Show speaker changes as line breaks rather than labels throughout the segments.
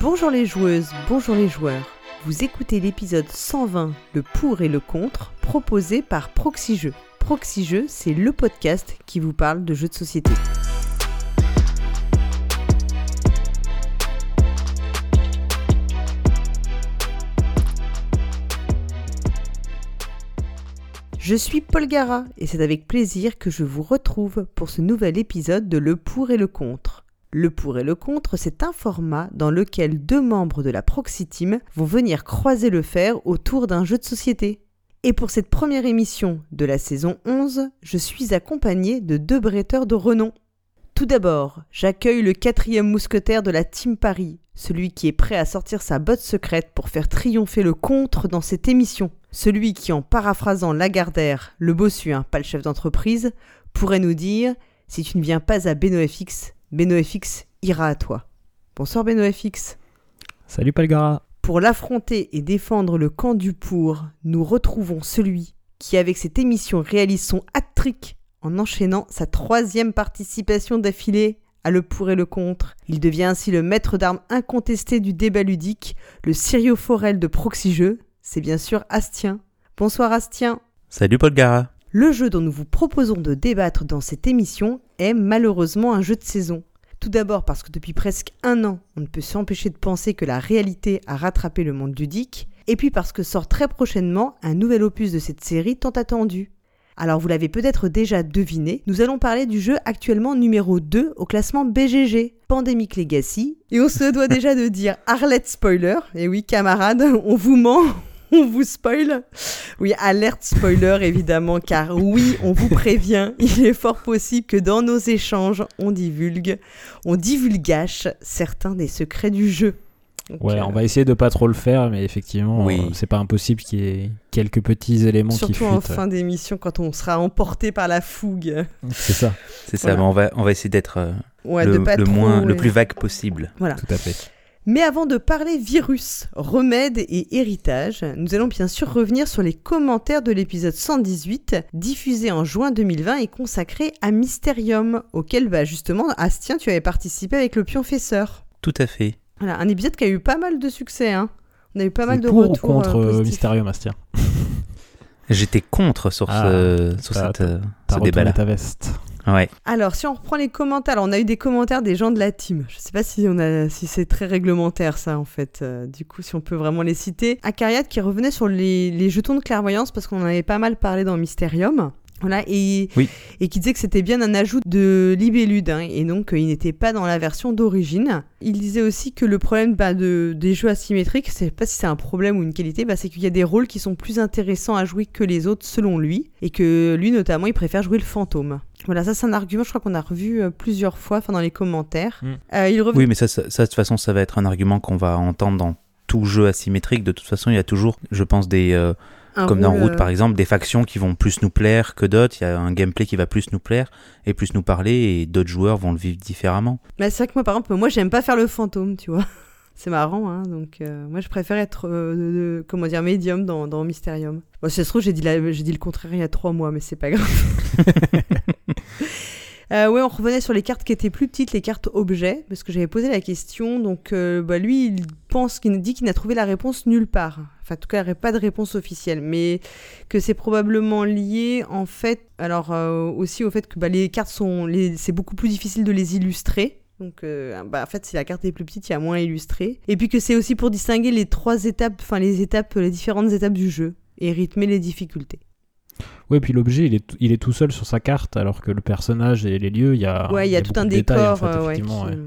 Bonjour les joueuses, bonjour les joueurs. Vous écoutez l'épisode 120, le pour et le contre, proposé par Proxy Jeux. C'est le podcast qui vous parle de jeux de société. Je suis Paul Gara et c'est avec plaisir que je vous retrouve pour ce nouvel épisode de Le pour et le contre. Le pour et le contre, c'est un format dans lequel deux membres de la Proxy Team vont venir croiser le fer autour d'un jeu de société. Et pour cette première émission de la saison 11, je suis accompagné de deux bretteurs de renom. Tout d'abord, j'accueille le quatrième mousquetaire de la Team Paris, celui qui est prêt à sortir sa botte secrète pour faire triompher le contre dans cette émission. Celui qui, en paraphrasant Lagardère, le bossu, hein, pas le chef d'entreprise, pourrait nous dire Si tu ne viens pas à BenoFX, BenoFX ira à toi. Bonsoir BenoFX.
Salut Palgara.
Pour l'affronter et défendre le camp du pour, nous retrouvons celui qui, avec cette émission, réalise son hat-trick en enchaînant sa troisième participation d'affilée à le pour et le contre. Il devient ainsi le maître d'armes incontesté du débat ludique, le Sirio Forel de Proxy Jeux. C'est bien sûr Astien. Bonsoir Astien.
Salut Paul Gara.
Le jeu dont nous vous proposons de débattre dans cette émission est malheureusement un jeu de saison. Tout d'abord parce que depuis presque un an, on ne peut s'empêcher de penser que la réalité a rattrapé le monde ludique, et puis parce que sort très prochainement un nouvel opus de cette série tant attendue. Alors vous l'avez peut-être déjà deviné, nous allons parler du jeu actuellement numéro 2 au classement BGG, Pandemic Legacy, et on se doit déjà de dire Arlette Spoiler, et oui camarades, on vous ment, on vous spoil? Oui, alerte spoiler évidemment, car oui, on vous prévient, il est fort possible que dans nos échanges, on divulgue, on divulgache certains des secrets du jeu.
Donc, ouais, euh, on va essayer de pas trop le faire, mais effectivement, oui. euh, c'est pas impossible qu'il y ait quelques petits éléments
Surtout
qui fuitent.
en fin d'émission, quand on sera emporté par la fougue.
C'est ça.
C'est ça,
Voilà.
mais on va, on va essayer d'être euh,
Ouais,
le,
trop, ouais.
le plus vague possible.
Voilà.
Tout à fait.
Mais avant de parler virus, remèdes et héritage, nous allons bien sûr revenir sur les commentaires de l'épisode 118, diffusé en juin 2020 et consacré à Mysterium, auquel bah, justement, Astien, tu avais participé avec le pionfesseur.
Tout à fait.
Voilà, un épisode qui a eu pas mal de succès. Hein. On a eu pas mal de
pour ou contre
euh,
euh. Mysterium, Astien?
J'étais contre sur
Ah,
ce, sur cette, euh, ce débat-là.
ta veste.
Alors, si on reprend les commentaires, on a eu des commentaires des gens de la team. Je sais pas si si c'est très réglementaire ça en fait. Euh, du coup, si on peut vraiment les citer. Akariat qui revenait sur les, les jetons de clairvoyance parce qu'on en avait pas mal parlé dans Mysterium. Voilà, et,
Oui.
et qui disait que c'était bien un ajout de Libellude, hein, et donc euh, il n'était pas dans la version d'origine. Il disait aussi que le problème bah, de, des jeux asymétriques, c'est pas si c'est un problème ou une qualité, bah, c'est qu'il y a des rôles qui sont plus intéressants à jouer que les autres selon lui, et que lui notamment il préfère jouer le fantôme. Voilà, ça c'est un argument, je crois qu'on a revu euh, plusieurs fois, dans les commentaires.
Mm.
Euh, il
Oui, mais ça, ça, ça, de toute façon, ça va être un argument qu'on va entendre dans tout jeu asymétrique. De toute façon, il y a toujours, je pense, des, euh,
un
comme dans
rôle,
Route
euh,
par exemple, des factions qui vont plus nous plaire que d'autres. Il y a un gameplay qui va plus nous plaire et plus nous parler, et d'autres joueurs vont le vivre différemment.
bah, c'est vrai que moi par exemple, moi j'aime pas faire le fantôme, tu vois. C'est marrant, hein, donc euh, moi je préfère être, euh, de- de- comment dire, médium dans, dans Mysterium. Bon, si ça se trouve, j'ai dit, la- j'ai dit le contraire il y a trois mois, mais c'est pas grave. Euh, ouais, on revenait sur les cartes qui étaient plus petites, les cartes objets, parce que j'avais posé la question. Donc, euh, bah, lui, il pense qu'il dit qu'il n'a trouvé la réponse nulle part. Enfin, en tout cas, il n'y pas de réponse officielle, mais que c'est probablement lié, en fait, alors euh, aussi au fait que bah, les cartes sont, c'est beaucoup plus difficile de les illustrer. Donc, euh, bah, en fait, si la carte est plus petite, il y a moins à illustrer. Et puis que c'est aussi pour distinguer les trois étapes, enfin les étapes, les différentes étapes du jeu et rythmer les difficultés.
Ouais, puis l'objet, il est, tout- il est tout seul sur sa carte, alors que le personnage et les lieux, il y a.
Ouais, il y a tout un
détails,
décor.
en fait,
euh, ouais,
effectivement,
qui-
ouais.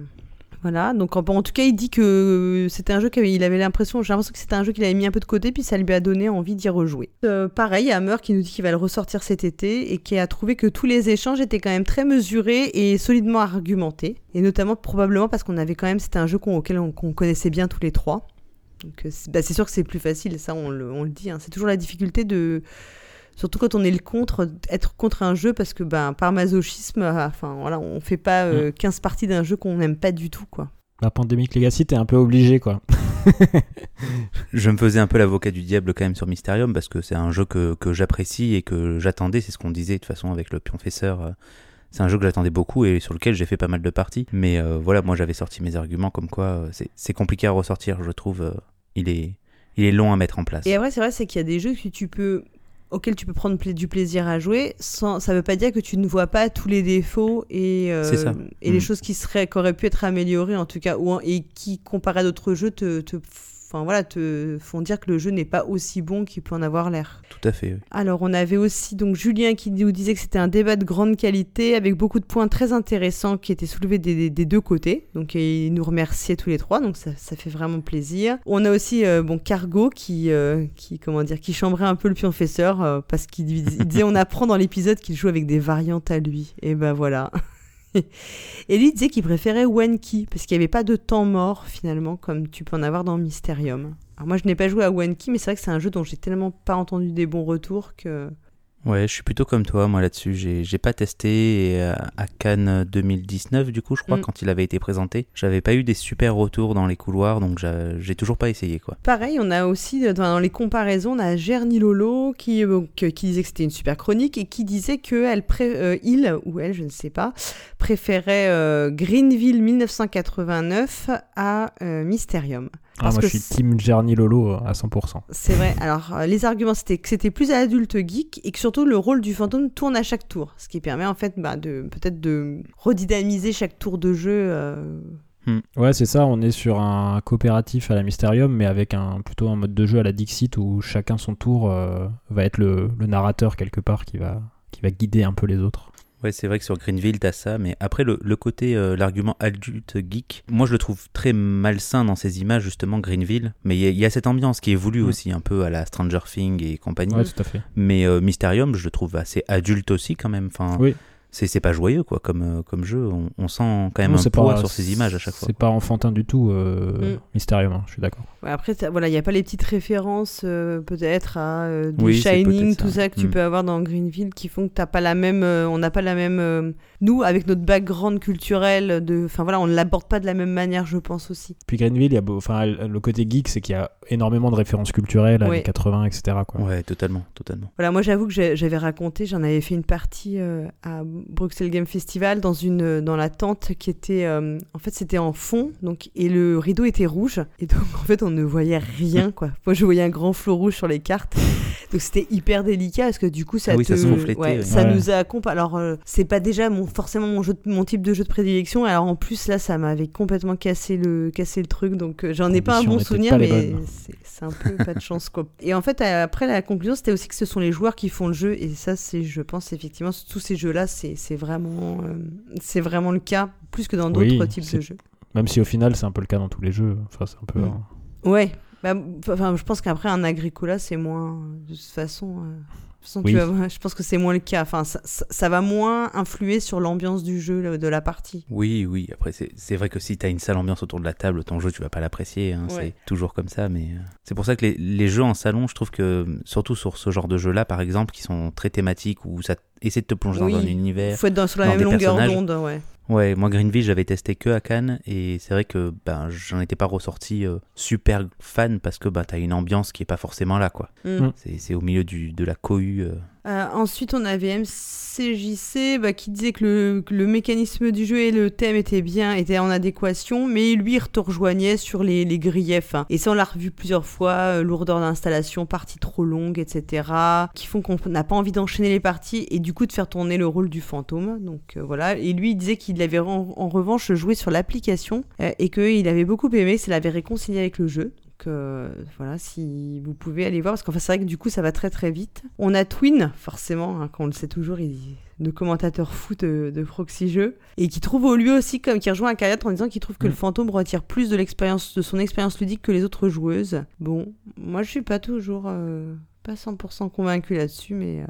Voilà, donc en, en tout cas, il dit que c'était un jeu qu'il avait l'impression, j'ai l'impression que c'était un jeu qu'il avait mis un peu de côté, puis ça lui a donné envie d'y rejouer. Euh, pareil, il y a Hammer qui nous dit qu'il va le ressortir cet été et qui a trouvé que tous les échanges étaient quand même très mesurés et solidement argumentés, et notamment probablement parce qu'on avait quand même, c'était un jeu auquel on, qu'on connaissait bien tous les trois. Donc euh, c'est bah, c'est sûr que c'est plus facile, ça on le, on le dit. hein. C'est toujours la difficulté de, surtout quand on est le contre, être contre un jeu parce que ben par masochisme, euh, enfin voilà, on fait pas euh, 15 parties d'un jeu qu'on n'aime pas du tout quoi.
La Pandemic Legacy, t'es un peu obligé, quoi.
Je me faisais un peu l'avocat du diable quand même sur Mysterium parce que c'est un jeu que, que j'apprécie et que j'attendais. C'est ce qu'on disait de toute façon avec le pionfesseur. euh, c'est un jeu que j'attendais beaucoup et sur lequel j'ai fait pas mal de parties. Mais voilà, moi j'avais sorti mes arguments comme quoi c'est compliqué à ressortir, je trouve. il est il est long à mettre en place.
Et après, c'est vrai, c'est qu'il y a des jeux que tu peux auquel tu peux prendre du plaisir à jouer, sans, ça veut pas dire que tu ne vois pas tous les défauts et,
euh,
et les mm. choses qui, seraient, qui auraient pu être améliorées en tout cas, ou, et qui, comparé à d'autres jeux, te, te enfin voilà, te font dire que le jeu n'est pas aussi bon qu'il peut en avoir l'air.
Tout à fait.
Alors on avait aussi donc Julien qui nous disait que c'était un débat de grande qualité avec beaucoup de points très intéressants qui étaient soulevés des, deux côtés. Donc il nous remerciait tous les trois, donc ça, fait vraiment plaisir. On a aussi euh, bon Cargo qui euh, qui comment dire qui chambrait un peu le pionfesseur euh, parce qu'il disait on apprend dans l'épisode qu'il joue avec des variantes à lui. Et ben voilà. Et disait qu'il préférait Wenki, parce qu'il n'y avait pas de temps mort finalement, comme tu peux en avoir dans Mysterium. Alors moi je n'ai pas joué à Wenki, mais c'est vrai que c'est un jeu dont j'ai tellement pas entendu des bons retours que
Ouais, je suis plutôt comme toi, moi là-dessus. J'ai, j'ai pas testé euh, à Cannes 2019, du coup, je crois, mm. quand il avait été présenté. J'avais pas eu des super retours dans les couloirs, donc j'ai toujours pas essayé, quoi.
Pareil, on a aussi, euh, dans les comparaisons, on a Gerny Lolo qui, euh, qui disait que c'était une super chronique et qui disait que elle il ou elle, je ne sais pas, préférait Greenville 1989 à Mysterium.
Ah, moi, je suis team Journey Lolo à 100%.
C'est vrai. Alors, les arguments, c'était que c'était plus adulte geek et que surtout le rôle du fantôme tourne à chaque tour. Ce qui permet, en fait, bah, de peut-être de redynamiser chaque tour de jeu. Euh.
Hmm. Ouais, c'est ça. On est sur un coopératif à la Mysterium, mais avec un plutôt un mode de jeu à la Dixit où chacun son tour euh, va être le, le, narrateur quelque part qui va, qui va guider un peu les autres.
Ouais, c'est vrai que sur Greenville, t'as ça, mais après, le, le côté, euh, l'argument adulte geek, moi je le trouve très malsain dans ces images, justement, Greenville. Mais il y, a cette ambiance qui est voulue mm. aussi, un peu à la Stranger Things et compagnie.
Ouais, tout à fait.
Mais euh, Mysterium, je le trouve assez adulte aussi, quand même. Enfin,
oui
c'est pas joyeux quoi comme euh, comme jeu. On, on sent quand même un poids sur ces images à chaque fois.
c'est pas enfantin du tout euh, mm. mystérieux hein, je suis d'accord.
Après voilà il y a pas les petites références euh, peut-être à euh, du Shining tout ça. que tu mm. peux avoir dans Greenville qui font que t'as pas la même on n'a pas la même nous avec notre background culturel de enfin voilà on ne l'aborde pas de la même manière je pense aussi.
Puis Greenville il y a enfin le côté geek c'est qu'il y a énormément de références culturelles années 80 etc quoi.
Ouais totalement totalement.
Voilà moi j'avoue que j'avais raconté j'en avais fait une partie à Bruxelles Game Festival dans une dans la tente qui était euh, en fait c'était en fond donc et le rideau était rouge. Et donc en fait on ne voyait rien quoi. Moi je voyais un grand flot rouge sur les cartes. Donc c'était hyper délicat parce que du coup ça
ah
te...
ça,
ça nous a alors euh, c'est pas déjà mon forcément mon jeu mon type de jeu de prédilection. Alors en plus là ça m'avait complètement cassé le cassé le truc. Donc euh, j'en ai pas un bon souvenir mais c'est un peu pas de chance quoi. Et en fait après la conclusion c'était aussi que ce sont les joueurs qui font le jeu. Et ça c'est je pense effectivement tous ces jeux là c'est c'est vraiment, euh, c'est vraiment le cas, plus que dans d'autres types de jeux.
Même si au final, c'est un peu le cas dans tous les jeux. Enfin, c'est un peu. Mm.
Ouais. Bah, enfin, je pense qu'après, un Agricola, c'est moins. De toute façon. Euh, je pense que c'est moins le cas. Enfin, ça, va moins influer sur l'ambiance du jeu, de la partie.
Oui, oui. Après, c'est vrai que si tu as une sale ambiance autour de la table, ton jeu, tu vas pas l'apprécier. Hein. C'est toujours comme ça. Mais euh, c'est pour ça que les, les, jeux en salon, je trouve que, surtout sur ce genre de jeux-là, par exemple, qui sont très thématiques, où ça essaie de te plonger dans un univers.
faut être dans, sur la même longueur d'onde, ouais.
Ouais, moi Greenville, j'avais testé que à Cannes et c'est vrai que ben j'en étais pas ressorti euh, super fan parce que bah t'as une ambiance qui est pas forcément là quoi. Mm. C'est au milieu du, de la cohue. Euh,
euh, ensuite, on avait MCJC bah, qui disait que le, mécanisme du jeu et le thème étaient bien, étaient en adéquation, mais lui, il te rejoignait sur les, griefs. Hein. Et ça, on l'a revu plusieurs fois, euh, lourdeur d'installation, partie trop longue, etc., qui font qu'on n'a pas envie d'enchaîner les parties et du coup de faire tourner le rôle du fantôme. Donc euh, voilà. Et lui, il disait qu'il avait en, en, revanche joué sur l'application et qu'il avait beaucoup aimé, ça l'avait réconcilié avec le jeu. Donc voilà, si vous pouvez aller voir, parce qu'en fait c'est vrai que du coup ça va très très vite. On a Twin, forcément, hein, on le sait toujours, il de commentateur fou de, de, Proxy Jeux, et qui trouve au lui aussi, comme qui rejoint Akariat en disant qu'il trouve que le mm. fantôme retire plus de l'expérience, de son expérience ludique que les autres joueuses. Bon, moi je suis pas toujours, euh, pas 100% convaincu là-dessus, mais euh,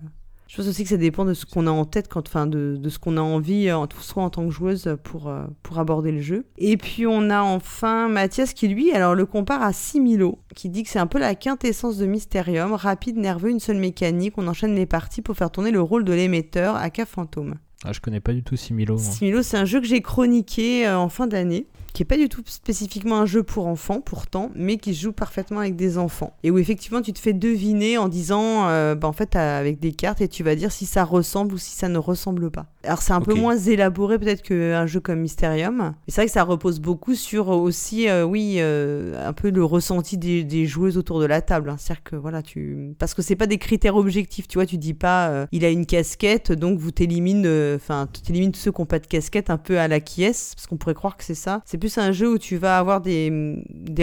je pense aussi que ça dépend de ce qu'on a en tête, quand, enfin de, de ce qu'on a envie, euh, soit en tant que joueuse, pour, euh, pour aborder le jeu. Et puis on a enfin Mathias qui lui, alors le compare à Similo, qui dit que c'est un peu la quintessence de Mysterium, rapide, nerveux, une seule mécanique, on enchaîne les parties pour faire tourner le rôle de l'émetteur à K Fantôme.
Ah, je connais pas du tout Similo.
Similo, c'est un jeu que j'ai chroniqué euh, en fin d'année qui est pas du tout spécifiquement un jeu pour enfants pourtant, mais qui joue parfaitement avec des enfants. Et où effectivement tu te fais deviner en disant, euh, bah, en fait avec des cartes et tu vas dire si ça ressemble ou si ça ne ressemble pas. Alors c'est un peu moins élaboré peut-être qu'un jeu comme Mysterium. Mais c'est vrai que ça repose beaucoup sur aussi, euh, oui, euh, un peu le ressenti des, joueuses autour de la table. Hein. C'est-à-dire que voilà, tu, parce que c'est pas des critères objectifs, tu vois, tu dis pas, il a une casquette, donc vous t'élimines, enfin, tu élimines tous ceux qui n'ont pas de casquette un peu à la qui est, parce qu'on pourrait croire que c'est ça. C'est plus un jeu où tu vas avoir des,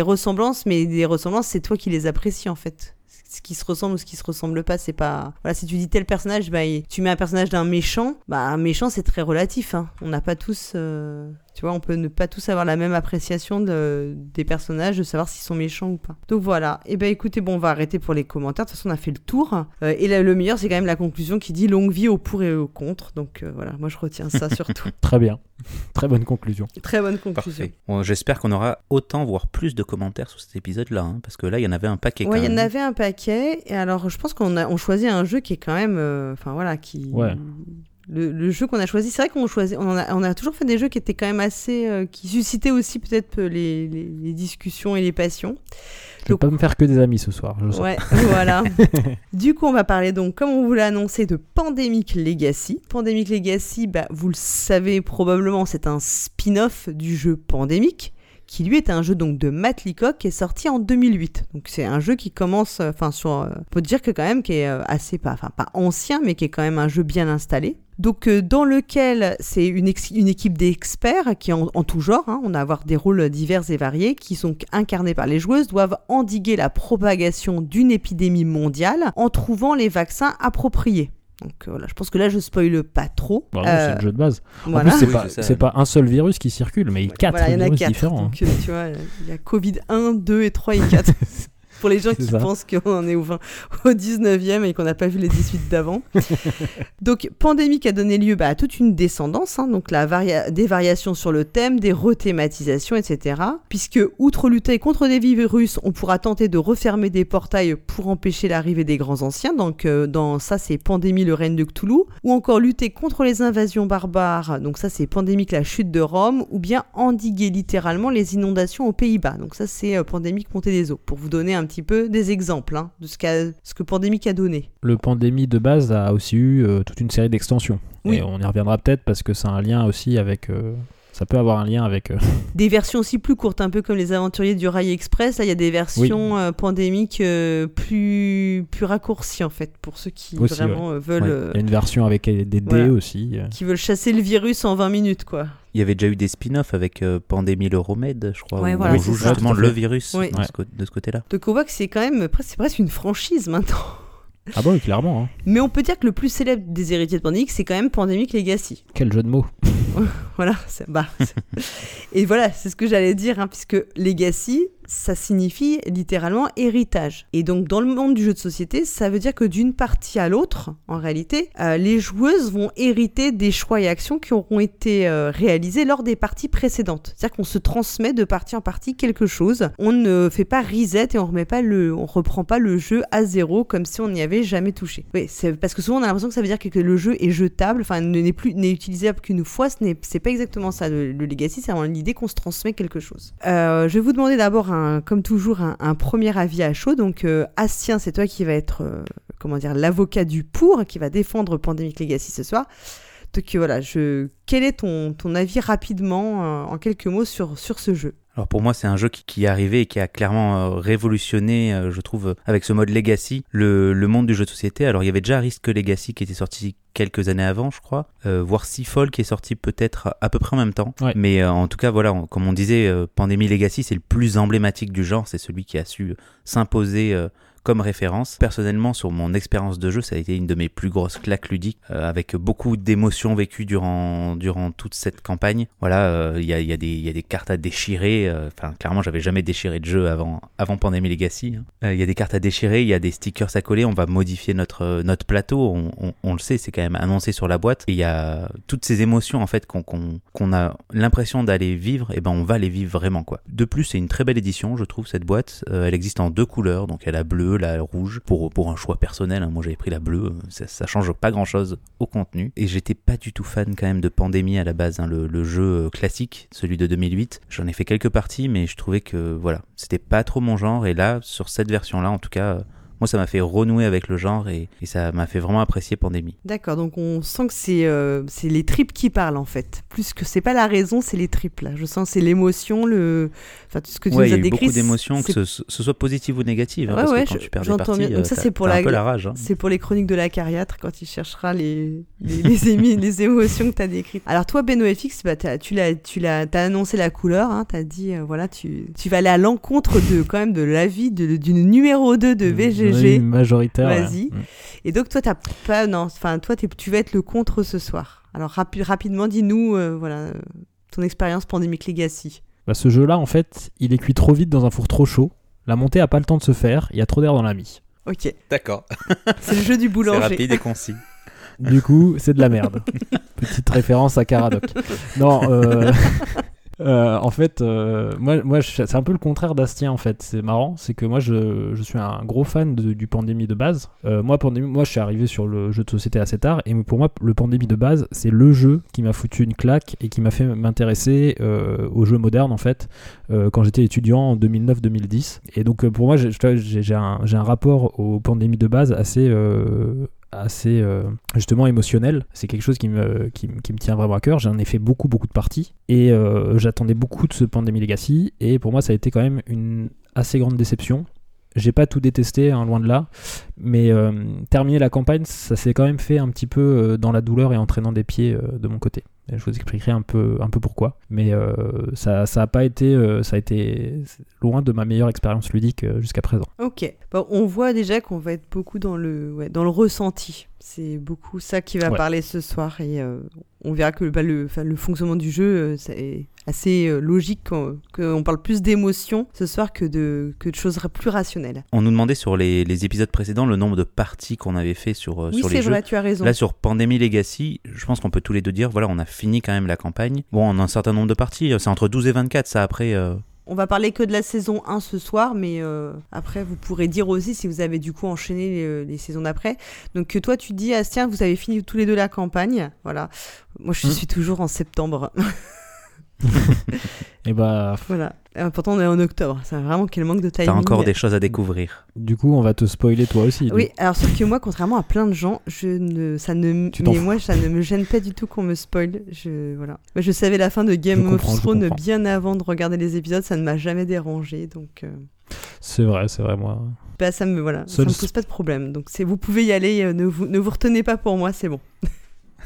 ressemblances, mais des ressemblances, c'est toi qui les apprécies en fait ce qui se ressemble ou ce qui se ressemble pas, c'est pas. Voilà, si tu dis tel personnage, bah, tu mets un personnage d'un méchant, bah, un méchant, c'est très relatif. Hein. On n'a pas tous. Euh, tu vois, on peut ne pas tous avoir la même appréciation de, des personnages, de savoir s'ils sont méchants ou pas. Donc voilà. Et eh ben écoutez, bon, on va arrêter pour les commentaires. De toute façon, on a fait le tour. Euh, et le meilleur, c'est quand même la conclusion qui dit longue vie au pour et au contre. Donc euh, voilà, moi je retiens ça surtout.
Très bien. Très bonne conclusion.
Très bonne conclusion.
Bon, J'espère qu'on aura autant, voire plus de commentaires sur cet épisode-là. Hein, parce que là, il y en avait un paquet.
Ouais,
il
y en avait un paquet. Et alors, je pense qu'on a on choisit un jeu qui est quand même. Euh, enfin voilà, qui.
Ouais
le, jeu qu'on a choisi, c'est vrai qu'on choisit, on a, on a, toujours fait des jeux qui étaient quand même assez, euh, qui suscitaient aussi peut-être euh, les, les, discussions et les passions.
Je vais pas me faire que des amis ce soir. Je
ouais, voilà. du coup, on va parler donc, comme on vous l'a annoncé, de Pandemic Legacy. Pandemic Legacy, bah, vous le savez probablement, c'est un spin-off du jeu Pandemic qui lui est un jeu donc de Matt Leacock qui est sorti en 2008. Donc c'est un jeu qui commence, euh, enfin sur, euh, faut dire que quand même qui est assez pas, enfin pas ancien, mais qui est quand même un jeu bien installé. Donc euh, dans lequel c'est une, équipe d'experts qui en, en tout genre, hein, on a avoir des rôles divers et variés qui sont incarnés par les joueuses, doivent endiguer la propagation d'une épidémie mondiale en trouvant les vaccins appropriés. Donc euh, voilà, je pense que là je spoile pas trop.
Bah c'est le jeu de base. En plus, c'est pas, pas, un seul virus qui circule, mais quatre virus différents.
Donc, hein. tu vois, il y a Covid 1, 2 et 3 et 4. pour les gens qui pensent qu'on est au, 19e et qu'on n'a pas vu les 18 d'avant. donc, pandémie a donné lieu bah, à toute une descendance, hein, donc la des variations sur le thème, des rethématisations, etc. Puisque, outre lutter contre des virus, on pourra tenter de refermer des portails pour empêcher l'arrivée des grands anciens. Donc, euh, dans ça, c'est Pandémie, le règne de Cthulhu. Ou encore lutter contre les invasions barbares. Donc, ça, c'est Pandémique, la chute de Rome. Ou bien endiguer littéralement les inondations aux Pays-Bas. Donc, ça, c'est euh, Pandémique, montée des eaux. Pour vous donner un petit peu des exemples hein, de ce, ce que Pandémique a donné.
Le Pandémie de base a aussi eu euh, toute une série d'extensions. Et on y reviendra peut-être parce que c'est un lien aussi avec euh, ça peut avoir un lien avec. Euh,
des versions aussi plus courtes, un peu comme les aventuriers du Rail Express. Là, il y a des versions euh, pandémiques euh, plus, plus raccourcies, en fait, pour ceux qui vraiment veulent.
Il y a une version avec des dés aussi.
Qui veulent chasser le virus en 20 minutes, quoi.
Il y avait déjà eu des spin-offs avec Pandémie le Remède, je crois. où on joue justement le virus de ce, côté-là.
Donc on voit que c'est quand même c'est presque une franchise maintenant.
Ah bon, clairement. Hein.
Mais on peut dire que le plus célèbre des héritiers de Pandémique, c'est quand même Pandemic Legacy.
Quel jeu de mots.
voilà, bah, et voilà, c'est ce que j'allais dire, hein, puisque Legacy, ça signifie littéralement héritage. Et donc dans le monde du jeu de société, ça veut dire que d'une partie à l'autre, en réalité, euh, les joueuses vont hériter des choix et actions qui auront été euh, réalisés lors des parties précédentes. C'est-à-dire qu'on se transmet de partie en partie quelque chose. On ne fait pas reset et on remet pas le, on reprend pas le jeu à zéro comme si on n'y avait jamais touché. Oui, c'est parce que souvent on a l'impression que ça veut dire que le jeu est jetable, enfin n'est plus n'est utilisable qu'une fois. Ce n'est c'est pas exactement ça. Le, legacy, c'est vraiment l'idée qu'on se transmet quelque chose. Euh, je vais vous demander d'abord comme toujours, un, premier avis à chaud. Donc, euh, Astien, c'est toi qui va être, euh, comment dire, l'avocat du pour, qui va défendre Pandemic Legacy ce soir. Donc voilà, je... quel est ton, ton avis rapidement, euh, en quelques mots, sur, sur ce jeu?
Alors pour moi, c'est un jeu qui, est arrivé et qui a clairement révolutionné, je trouve, avec ce mode Legacy, le, le, monde du jeu de société. Alors il y avait déjà Risk Legacy qui était sorti quelques années avant, je crois, euh, voire Seafall qui est sorti peut-être à peu près en même temps. Mais euh, en tout cas, voilà, comme on disait, euh, Pandémie Legacy, c'est le plus emblématique du genre, c'est celui qui a su s'imposer comme référence. Personnellement, sur mon expérience de jeu, ça a été une de mes plus grosses claques ludiques, euh, avec beaucoup d'émotions vécues durant, durant toute cette campagne. Voilà, euh, il y, a, y, a y, a, des cartes à déchirer. Euh, enfin, clairement, j'avais jamais déchiré de jeu avant, avant Pandémie Legacy. Hein. Il y a des cartes à déchirer, il y a des stickers à coller. On va modifier notre, notre plateau. On, on, le sait, c'est quand même annoncé sur la boîte. Il y a toutes ces émotions en fait qu'on qu'on a l'impression d'aller vivre. Et ben, on va les vivre vraiment quoi. De plus, c'est une très belle édition, je trouve cette boîte. elle existe en deux couleurs, donc elle a bleu, la rouge, pour, pour un choix personnel. hein. Moi, j'avais pris la bleue. Ça, ça change pas grand-chose au contenu. Et j'étais pas du tout fan quand même de Pandémie à la base, hein, le, le jeu euh, classique, celui de 2008. J'en ai fait quelques parties, mais je trouvais que voilà, c'était pas trop mon genre. Et là, sur cette version-là, en tout cas, euh, moi, ça m'a fait renouer avec le genre et, et ça m'a fait vraiment apprécier Pandémie.
D'accord, donc on sent que c'est euh, les tripes qui parlent en fait. Plus que c'est pas la raison, c'est les tripes là. Je sens que c'est l'émotion, le. Enfin, tout ce que tu
Ouais, il
nous
y
as
a eu
décrit.
beaucoup d'émotions, que ce, ce soit positive ou négative. hein,
Ouais,
parce
ouais,
que quand
je-
tu perds des
j'entends
parties,
bien. Donc
euh,
ça, c'est pour la-
un peu la rage. hein.
C'est pour les chroniques de la cariatre quand il cherchera les, les, les, émi- les émotions que tu as décrites. Alors toi, Beno FX, bah, tu l'as tu l'as t'as annoncé la couleur, hein, tu as dit euh, voilà, tu, tu vas aller à l'encontre de quand même de l'avis d'une numéro 2 de
Oui, majoritaire.
Vas-y.
Mm.
Et donc toi t'as pas non, enfin toi t'es- tu vas être le contre ce soir. Alors rapi- rapidement dis-nous euh, voilà ton expérience Pandemic Legacy.
Bah, ce jeu-là, en fait, il est cuit trop vite dans un four trop chaud. La montée a pas le temps de se faire. Il y a trop d'air dans la mie.
OK,
D'accord.
c'est le jeu du
C'est
boulanger.
rapide et concis.
Du coup, c'est de la merde. Petite référence à Caradoc. Non, euh, euh, en fait, euh, moi, c'est un peu le contraire d'Astien, en fait. C'est marrant, c'est que moi, je, suis un gros fan du Pandémie de base. Euh, moi, Pandémie, moi, je suis arrivé sur le jeu de société assez tard, et pour moi, le Pandémie de base, c'est le jeu qui m'a foutu une claque et qui m'a fait m'intéresser aux jeux modernes, en fait, quand j'étais étudiant en 2009-2010. Et donc, pour moi, j'ai un, un rapport au Pandémie de base assez... assez euh, justement émotionnel. C'est quelque chose qui me, qui, me- qui me tient vraiment à cœur. J'en ai fait beaucoup, beaucoup de parties. Et euh, j'attendais beaucoup de ce Pandemic Legacy. Et pour moi, ça a été quand même une assez grande déception. J'ai pas tout détesté, hein, loin de là. Mais euh, terminer la campagne, ça s'est quand même fait un petit peu euh, dans la douleur et en traînant des pieds euh, de mon côté. Je vous expliquerai un peu, un peu pourquoi. Mais euh, ça, ça a pas été, euh, ça a été loin de ma meilleure expérience ludique jusqu'à présent.
Ok. Bon, on voit déjà qu'on va être beaucoup dans le, ouais, dans le ressenti. C'est beaucoup ça qui va
Ouais.
parler ce soir et euh, on verra que bah, le, enfin, le fonctionnement du jeu euh, c'est assez euh, logique qu'on parle plus d'émotions ce soir que de, que de choses plus rationnelles.
On nous demandait sur les, les épisodes précédents le nombre de parties qu'on avait fait sur, euh,
oui,
sur les
c'est
jeux.
vrai, tu as raison.
Là, sur Pandemic Legacy, je pense qu'on peut tous les deux dire, voilà, on a fini quand même la campagne. Bon, on a un certain nombre de parties, c'est entre 12 et 24, ça après. euh,
On va parler que de la saison 1 ce soir, mais euh, après, vous pourrez dire aussi si vous avez du coup enchaîné les, les saisons d'après. Donc, que toi, tu dis, Astien, vous avez fini tous les deux la campagne. Voilà. Moi, je
Mm.
suis toujours en septembre.
Et bah,
voilà. Euh, pourtant, on est en octobre. C'est vraiment quel manque de timing.
T'as encore des choses à découvrir.
du coup, on va te spoiler toi aussi.
Oui, alors sauf que moi, contrairement à plein de gens, je ne, ça ne,
Tu
mais moi, ça ne me gêne pas du tout qu'on me spoil. Je, voilà. Moi, je savais la fin de Game
Je
of Thrones bien avant de regarder les épisodes. Ça ne m'a jamais dérangé, donc. euh,
C'est vrai, c'est vrai, moi.
Bah, ça me voilà,
Seul
ça me pose pas de problème. Donc vous pouvez y aller, euh, ne vous ne vous retenez pas pour moi, c'est bon.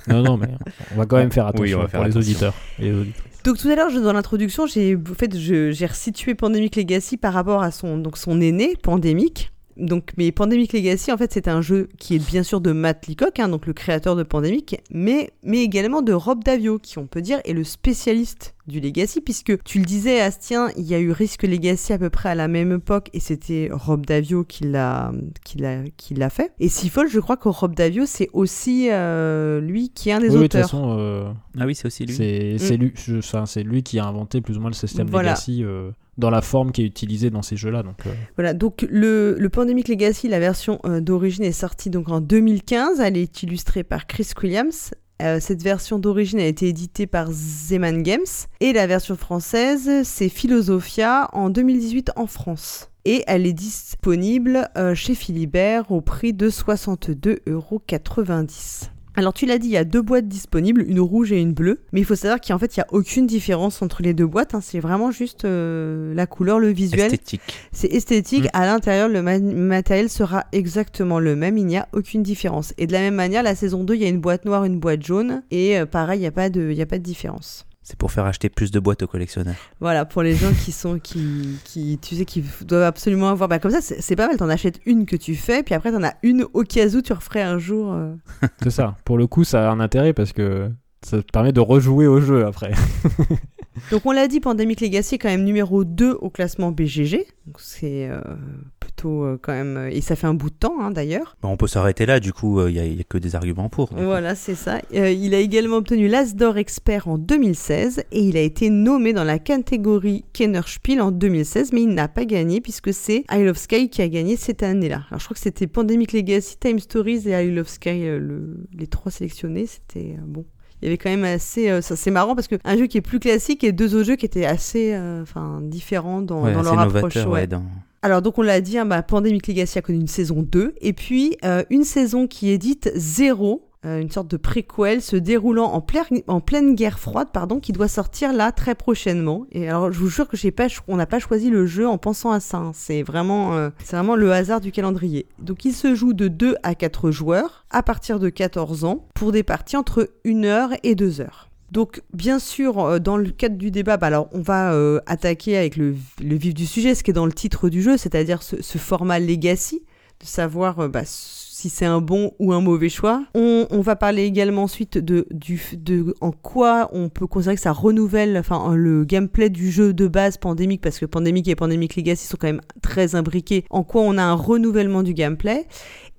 Non, non, mais on va quand même faire
Oui,
attention
on va faire
pour les auditeurs et les.
Donc tout à l'heure, dans l'introduction, j'ai fait j'ai resitué Pandemic Legacy par rapport à son donc son aîné Pandemic. Donc mais Pandemic Legacy en fait, c'est un jeu qui est bien sûr de Matt Leacock, hein, donc le créateur de Pandemic, mais mais également de Rob Davio qui on peut dire est le spécialiste du Legacy puisque tu le disais Astien, il y a eu Risk Legacy à peu près à la même époque et c'était Rob Davio qui l'a qui l'a qui l'a fait. Et Seafall, je crois que Rob Davio c'est aussi euh, lui qui est un des
Oui, oui, de toute
auteurs.
façon, euh,
Ah oui, c'est aussi lui.
c'est c'est lui, je- enfin, c'est lui qui a inventé plus ou moins le système
Voilà.
Legacy euh, dans la forme qui est utilisée dans ces jeux-là. Donc, euh,
Voilà, donc le, Pandemic Legacy, la version euh, d'origine est sortie donc en 2015. Elle est illustrée par Chris Williams. Euh, cette version d'origine a été éditée par Zeman Games. Et la version française, c'est Philosophia en 2018 en France. Et elle est disponible chez Philibert au prix de 62,90€. Alors tu l'as dit, il y a deux boîtes disponibles, une rouge et une bleue, mais il faut savoir qu'en fait il n'y a aucune différence entre les deux boîtes, hein. c'est vraiment juste euh, la couleur, le visuel.
Esthétique.
C'est esthétique.
Mm.
À l'intérieur, le ma- matériel sera exactement le même. Il n'y a aucune différence. Et de la même manière, la saison 2, il y a une boîte noire, une boîte jaune. Et euh, pareil, il n'y a, pas de- il y a pas de différence.
C'est pour faire acheter plus de boîtes aux collectionneurs.
Voilà, pour les gens qui sont, qui, qui tu sais, qui doivent absolument avoir. Bah, comme ça, c'est pas mal. T'en achètes une que tu fais, puis après, t'en as une au cas où tu referais un jour. euh.
c'est ça. Pour le coup, ça a un intérêt parce que ça te permet de rejouer au jeu après.
Donc, on l'a dit, Pandemic Legacy est quand même numéro 2 au classement BGG. Donc, c'est euh, plutôt euh, quand même. Et ça fait un bout de temps hein, d'ailleurs.
Bah, on peut s'arrêter là, du coup, il n'y a, que des arguments pour.
Voilà, c'est ça. il a également obtenu l'As d'Or Expert en 2016 et il a été nommé dans la catégorie Kennerspiel en 2016, mais il n'a pas gagné puisque c'est Isle of Sky qui a gagné cette année-là. Alors je crois que c'était Pandemic Legacy, Time Stories et Isle of Sky, les trois sélectionnés. C'était bon il y avait quand même assez. Euh, c'est marrant parce qu'un jeu qui est plus classique et deux autres jeux qui étaient assez euh, différents dans, dans leur approche.
Ouais, dans...
Alors, donc, on l'a dit, hein, bah, Pandemic Legacy a connu une saison 2, et puis euh, une saison qui est dite 0, euh, une sorte de préquel se déroulant en, en, pleine guerre froide, pardon, qui doit sortir là très prochainement. Et alors, je vous jure que j'ai pas, on n'a pas choisi le jeu en pensant à ça. Hein. C'est vraiment, euh, c'est vraiment le hasard du calendrier. Donc, il se joue de 2 à 4 joueurs à partir de 14 ans pour des parties entre 1 heure et 2 heures. Donc, bien sûr, euh, dans le cadre du débat, bah, alors on va attaquer avec le, vif du sujet, ce qui est dans le titre du jeu, c'est-à-dire ce, format legacy, de savoir bah, si c'est un bon ou un mauvais choix. On, va parler également ensuite de, du, de en quoi on peut considérer que ça renouvelle enfin, le gameplay du jeu de base pandémique, parce que Pandemic et Pandemic Legacy sont quand même très imbriqués, en quoi on a un renouvellement du gameplay.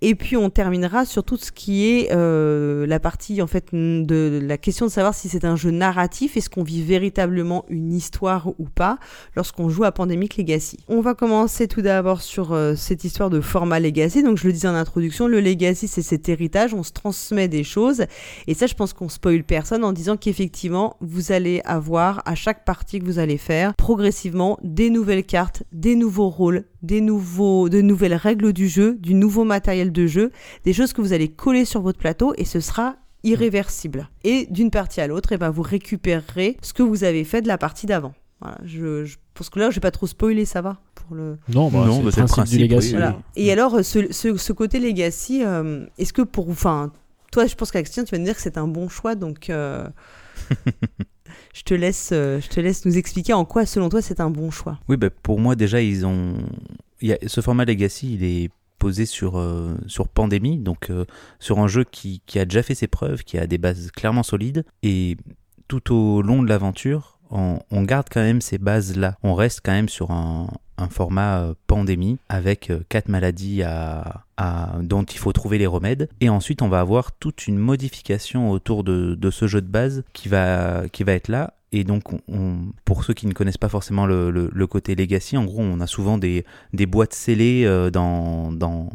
Et puis on terminera sur tout ce qui est euh, la partie en fait de la question de savoir si c'est un jeu narratif, est-ce qu'on vit véritablement une histoire ou pas lorsqu'on joue à Pandemic Legacy. On va commencer tout d'abord sur euh, cette histoire de format Legacy. Donc je le disais en introduction, le Legacy c'est cet héritage, on se transmet des choses. Et ça je pense qu'on spoil personne en disant qu'effectivement vous allez avoir à chaque partie que vous allez faire progressivement des nouvelles cartes, des nouveaux rôles, des nouveaux, de nouvelles règles du jeu, du nouveau matériel de jeu, des choses que vous allez coller sur votre plateau et ce sera irréversible. Et d'une partie à l'autre, et eh ben vous récupérerez ce que vous avez fait de la partie d'avant. Voilà, je, pense que là, je vais pas trop spoiler, ça va pour le.
Non, bah, bah c'est le, principe, du legacy.
Et alors, ce, ce, côté legacy, euh, est-ce que pour, enfin, toi, je pense qu'Axtien, tu vas me dire que c'est un bon choix, donc. Euh, je te laisse, euh, je te laisse nous expliquer en quoi, selon toi, c'est un bon choix.
Oui, bah, pour moi, déjà, ils ont. Il y a... Ce format Legacy, il est posé sur, euh, sur Pandémie, donc euh, sur un jeu qui, qui, a déjà fait ses preuves, qui a des bases clairement solides. Et tout au long de l'aventure, on, on, garde quand même ces bases-là. On reste quand même sur un, un format pandémie avec quatre maladies à, dont il faut trouver les remèdes. Et ensuite, on va avoir toute une modification autour de, ce jeu de base qui va, qui va être là et donc, on, pour ceux qui ne connaissent pas forcément le, le, côté legacy, en gros, on a souvent des, des boîtes scellées euh, dans, dans,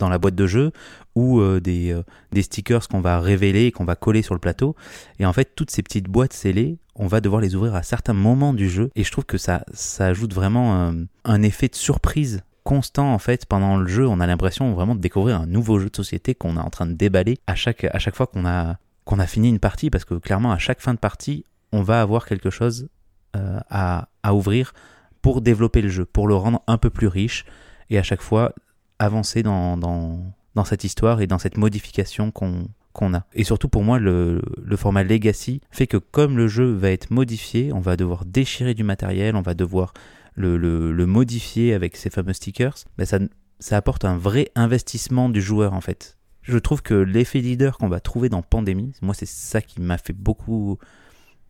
dans, la boîte de jeu ou euh, des, euh, des stickers qu'on va révéler et qu'on va coller sur le plateau. Et en fait, toutes ces petites boîtes scellées, on va devoir les ouvrir à certains moments du jeu. Et je trouve que ça, ça ajoute vraiment un effet de surprise constant en fait pendant le jeu. On a l'impression vraiment de découvrir un nouveau jeu de société qu'on est en train de déballer à chaque, à chaque fois qu'on a qu'on a fini une partie parce que clairement à chaque fin de partie on va avoir quelque chose euh, à, ouvrir pour développer le jeu, pour le rendre un peu plus riche et à chaque fois avancer dans, dans, cette histoire et dans cette modification qu'on a. Et surtout pour moi, le, format Legacy fait que comme le jeu va être modifié, on va devoir déchirer du matériel, on va devoir le, modifier avec ces fameux stickers, ben ça, ça apporte un vrai investissement du joueur en fait. Je trouve que l'effet leader qu'on va trouver dans Pandémie, moi c'est ça qui m'a fait beaucoup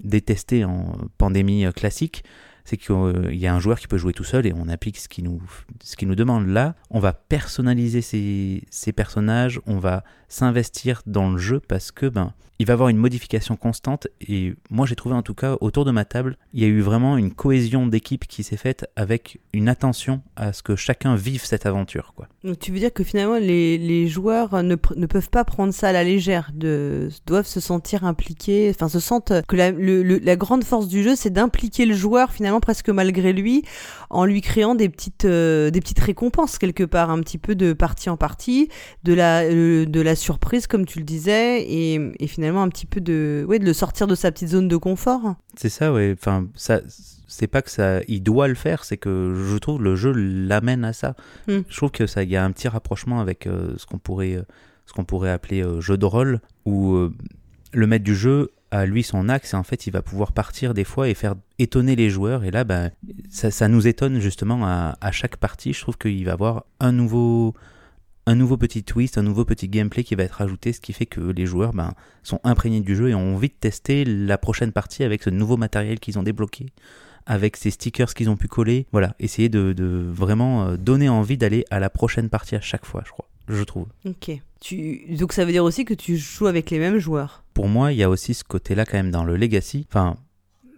détesté en pandémie classique, c'est qu'il y a un joueur qui peut jouer tout seul et on applique ce qu'il nous, ce nous demande. Là, on va personnaliser ces, ces personnages, on va s'investir dans le jeu parce que ben, il va avoir une modification constante et moi j'ai trouvé en tout cas autour de ma table, il y a eu vraiment une cohésion d'équipe qui s'est faite avec une attention à ce que chacun vive cette aventure. Quoi.
Donc tu veux dire que finalement les, les joueurs ne, ne, peuvent pas prendre ça à la légère, de, doivent se sentir impliqués, enfin se sentent que la, le, la grande force du jeu c'est d'impliquer le joueur finalement presque malgré lui en lui créant des petites, euh, des petites récompenses quelque part, un petit peu de partie en partie, de la, euh, de la surprise comme tu le disais et, et finalement un petit peu de, ouais, de le sortir de sa petite zone de confort.
C'est ça, ouais. Enfin, ça, c'est pas que ça, il doit le faire, c'est que je trouve le jeu l'amène à ça. Hmm. Je trouve que ça, il y a un petit rapprochement avec euh, ce qu'on pourrait, ce qu'on pourrait appeler jeu de rôle, où le maître du jeu a lui son axe et en fait il va pouvoir partir des fois et faire étonner les joueurs et là ben ça, nous étonne justement à, à chaque partie je trouve qu'il va avoir un nouveau un nouveau petit twist, un nouveau petit gameplay qui va être ajouté, ce qui fait que les joueurs ben, sont imprégnés du jeu et ont envie de tester la prochaine partie avec ce nouveau matériel qu'ils ont débloqué avec ces stickers qu'ils ont pu coller. Voilà, essayer de, de vraiment euh, donner envie d'aller à la prochaine partie à chaque fois, je crois. Je trouve.
Ok. Donc ça veut dire aussi que tu joues avec les mêmes joueurs.
Pour moi, il y a aussi ce côté-là quand même dans le Legacy. Enfin,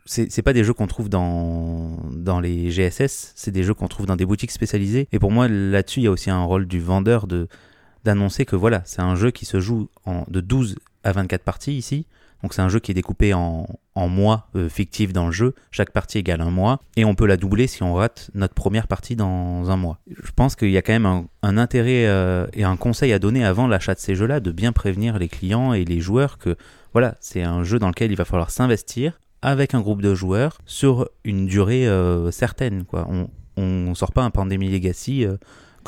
c'est pas des jeux qu'on trouve dans, dans les GSS, c'est des jeux qu'on trouve dans des boutiques spécialisées. Et pour moi, là-dessus, il y a aussi un rôle du vendeur de d'annoncer que voilà, c'est un jeu qui se joue en, de 12 à 24 parties ici. Donc c'est un jeu qui est découpé en, en mois euh, fictifs dans le jeu. Chaque partie égale un mois. Et on peut la doubler si on rate notre première partie dans un mois. Je pense qu'il y a quand même un, intérêt euh, et un conseil à donner avant l'achat de ces jeux-là, de bien prévenir les clients et les joueurs que voilà, c'est un jeu dans lequel il va falloir s'investir avec un groupe de joueurs sur une durée euh, certaine. On, on sort pas un Pandemic Legacy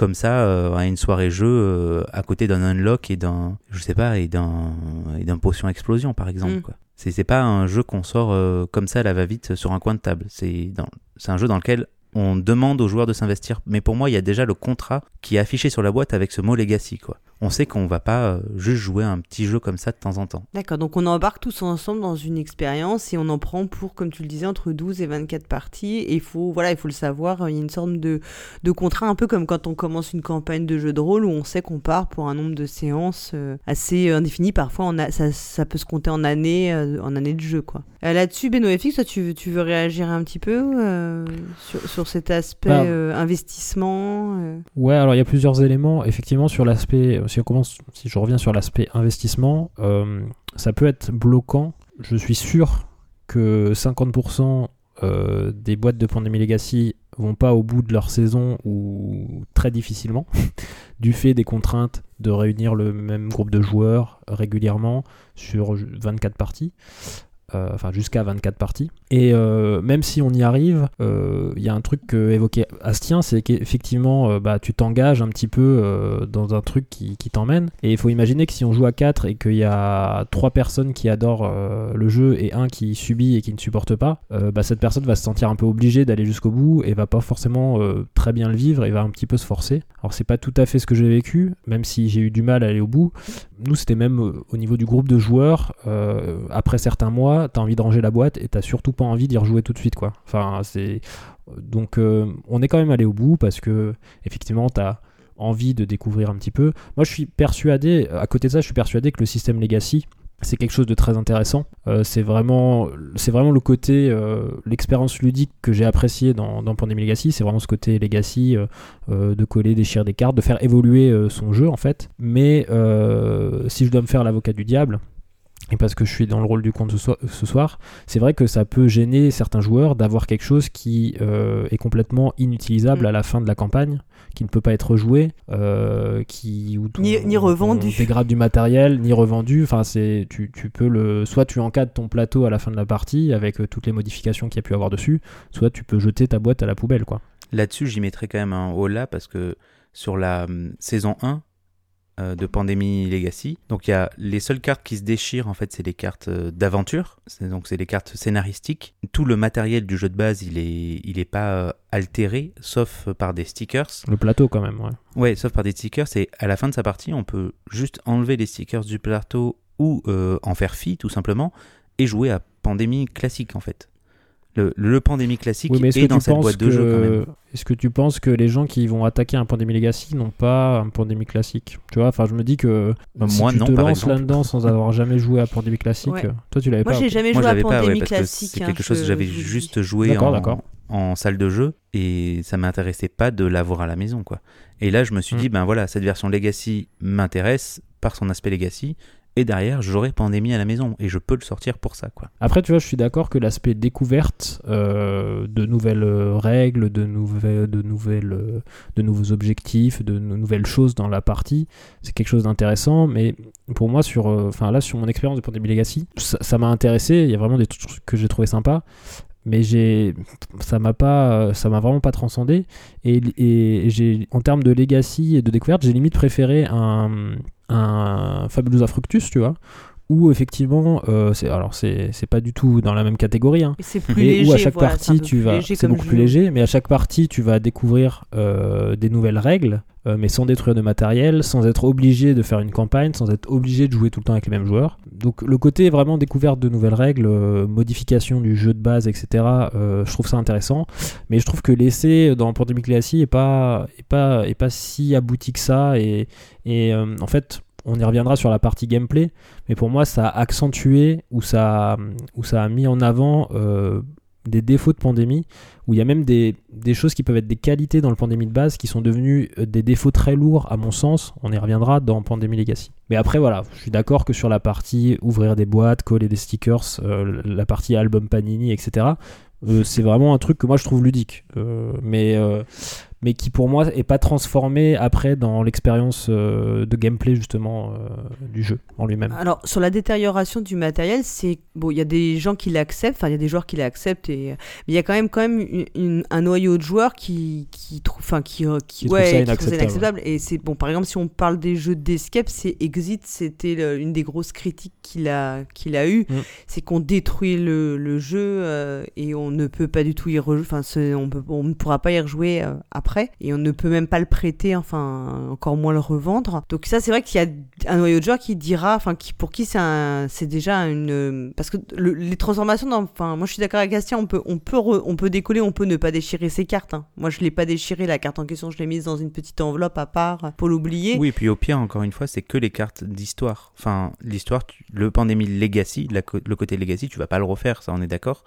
comme ça euh, à une soirée jeu euh, à côté d'un unlock et d'un je sais pas et d'un et d'un potion explosion par exemple
Mm.
quoi. C'est pas un jeu qu'on sort euh, comme ça à la va-vite sur un coin de table. C'est c'est un jeu dans lequel on demande aux joueurs de s'investir. Mais pour moi, il y a déjà le contrat qui est affiché sur la boîte avec ce mot legacy quoi. On sait qu'on va pas euh, juste jouer à un petit jeu comme ça de temps en temps.
D'accord, donc on embarque tous ensemble dans une expérience et on en prend pour, comme tu le disais, entre 12 et 24 parties. Et il faut, voilà, il faut le savoir, il y a une sorte de, de contrat, un peu comme quand on commence une campagne de jeu de rôle où on sait qu'on part pour un nombre de séances euh, assez indéfini. Parfois, on a, ça, ça peut se compter en années, euh, en années de jeu. quoi. Euh, Là-dessus, Benoît FX, toi, tu, veux- tu veux réagir un petit peu euh, sur, sur cet aspect
Bah,
euh, investissement euh?
Ouais, alors il y a plusieurs éléments. Effectivement, sur l'aspect, si on je reviens sur l'aspect investissement, euh, ça peut être bloquant. Je suis sûr que 50% euh, des boîtes de Pandemic Legacy vont pas au bout de leur saison ou très difficilement, du fait des contraintes de réunir le même groupe de joueurs régulièrement sur 24 parties. Euh, enfin jusqu'à 24 parties. Et euh, même si on y arrive, euh, il y a un truc que évoquait Astien, c'est qu'effectivement, bah, tu t'engages un petit peu dans un truc qui, t'emmène. Et il faut imaginer que si on joue à 4 et qu'il y a trois personnes qui adorent le jeu et un qui subit et qui ne supporte pas, bah, cette personne va se sentir un peu obligée d'aller jusqu'au bout et va pas forcément très bien le vivre et va un petit peu se forcer. Alors c'est pas tout à fait ce que j'ai vécu, même si j'ai eu du mal à aller au bout. Nous, c'était même au niveau du groupe de joueurs. après certains mois, t'as envie de ranger la boîte et t'as surtout pas envie d'y rejouer tout de suite, quoi. C'est donc euh, on est quand même allé au bout parce que effectivement, t'as envie de découvrir un petit peu. Moi, je suis persuadé. À côté de ça, je suis persuadé que le système Legacy c'est quelque chose de très intéressant. Euh, c'est vraiment, vraiment le côté, euh, l'expérience ludique que j'ai apprécié dans, dans Pandemic Legacy. C'est vraiment ce côté Legacy de coller, déchirer des cartes, de faire évoluer son jeu en fait. Mais si je dois me faire l'avocat du diable, et parce que je suis dans le rôle du compte ce soir, ce soir, c'est vrai que ça peut gêner certains joueurs d'avoir quelque chose qui euh, est complètement inutilisable
Mm.
à la fin de la campagne, qui ne peut pas être joué, euh, qui où ton-
Ni- ni
ton
revendu.
dégrade du matériel, ni revendu. Enfin, c'est tu, tu peux le, soit tu encadres ton plateau à la fin de la partie avec euh, toutes les modifications qu'il y a pu avoir dessus, soit tu peux jeter ta boîte à la poubelle, quoi.
Là-dessus, j'y mettrais quand même un haut là parce que sur la hum, saison 1 euh, de Pandémie Legacy, donc il y a les seules cartes qui se déchirent en fait, c'est les cartes euh, d'aventure, donc c'est les cartes scénaristiques. Tout le matériel du jeu de base, il est il est pas euh, altéré sauf par des stickers.
Le plateau, quand même, ouais.
Ouais, sauf par des stickers et à la fin de sa partie, on peut juste enlever les stickers du plateau ou euh, en faire fi tout simplement et jouer à Pandémie classique en fait. Le, le Pandémie classique
Oui, mais est-ce
est
que
dans
tu
cette
penses
boîte de jeu quand même.
que est-ce que tu penses que les gens qui vont attaquer un Pandemic Legacy n'ont pas un Pandemic classique Tu vois, enfin, je me dis que
Bah,
si
moi,
tu
non,
te lances là-dedans sans avoir jamais joué à Pandemic classique,
Ouais.
toi tu l'avais
Moi,
pas.
j'ai
ok.
jamais
Moi,
joué
je
à
l'avais pas, ouais,
Pandémie
parce que
classique.
c'est
hein,
quelque chose que j'avais juste joué
D'accord,
en,
d'accord.
en salle de jeu et ça m'intéressait pas de l'avoir à la maison, quoi. Et là, je me suis
Mm.
dit, ben voilà, cette version Legacy m'intéresse par son aspect Legacy derrière, j'aurai Pandémie à la maison et je peux le sortir pour ça, quoi.
Après, tu vois, je suis d'accord que l'aspect découverte euh, de nouvelles euh, règles, de, nouvelles, de, nouvelles, euh, de nouveaux objectifs, de nou- nouvelles choses dans la partie, c'est quelque chose d'intéressant. Mais pour moi, sur, enfin là, sur mon expérience de Pandemic Legacy, ça m'a intéressé. Il y a vraiment des trucs que j'ai trouvé sympas. Mais ça m'a pas, ça m'a vraiment pas transcendé. Et, et j'ai, en termes de legacy et de découverte, j'ai limite préféré un, un Fabulosa Fructus, tu vois, où effectivement, euh, c'est alors c'est c'est pas du tout dans la même catégorie, hein,
c'est plus
mais
léger.
où à chaque
voilà,
partie tu vas, c'est beaucoup plus léger, mais à chaque partie tu vas découvrir euh, des nouvelles règles, euh, mais sans détruire de matériel, sans être obligé de faire une campagne, sans être obligé de jouer tout le temps avec les mêmes joueurs. Donc le côté vraiment découverte de nouvelles règles, modification du jeu de base, etc. je trouve ça intéressant, mais je trouve que l'essai dans Pandemic Legacy est pas est pas est pas si abouti que ça et et en fait on y reviendra sur la partie gameplay, mais pour moi ça a accentué ou ça, a- mis en avant euh, des défauts de pandémie, où il y a même des, choses qui peuvent être des qualités dans le pandémie de base qui sont devenues euh, des défauts très lourds à mon sens, on y reviendra dans Pandémie Legacy. Mais après voilà, je suis d'accord que sur la partie ouvrir des boîtes, coller des stickers, euh, la partie album Panini, etc., c'est vraiment un truc que moi je trouve ludique. Mais mais qui pour moi est pas transformé après dans l'expérience euh, de gameplay justement euh, du jeu en lui-même.
Alors, sur la détérioration du matériel, c'est bon, il y a des gens qui l'acceptent, enfin, il y a des joueurs qui l'acceptent, et mais il y a quand même quand même une- une- un noyau de joueurs qui qui trouve, enfin, qui euh, qui,
Qui
ouais,
ça inacceptable.
inacceptable. Et c'est bon, par exemple, si on parle des jeux d'escape, c'est Exit, c'était une des grosses critiques qu'il a qu'il a eu,
Mm.
c'est qu'on détruit le, le jeu euh, et on ne peut pas du tout y rejouer, enfin, on peut, on ne pourra pas y rejouer euh, après, et on ne peut même pas le prêter, enfin, encore moins le revendre. Donc ça, c'est vrai qu'il y a un noyau de joueurs qui dira, enfin, qui pour qui c'est déjà une, parce que le- les transformations, enfin, moi je suis d'accord avec Bastien, on peut, on peut, on peut décoller, on peut ne pas déchirer ses cartes. hein. Moi, je l'ai pas déchiré la carte en question, je l'ai mise dans une petite enveloppe à part pour l'oublier.
Oui, et puis au pire, encore une fois, c'est que les cartes d'histoire. Enfin, l'histoire, le Pandémie Legacy, le côté Legacy, tu vas pas le refaire, ça on est d'accord.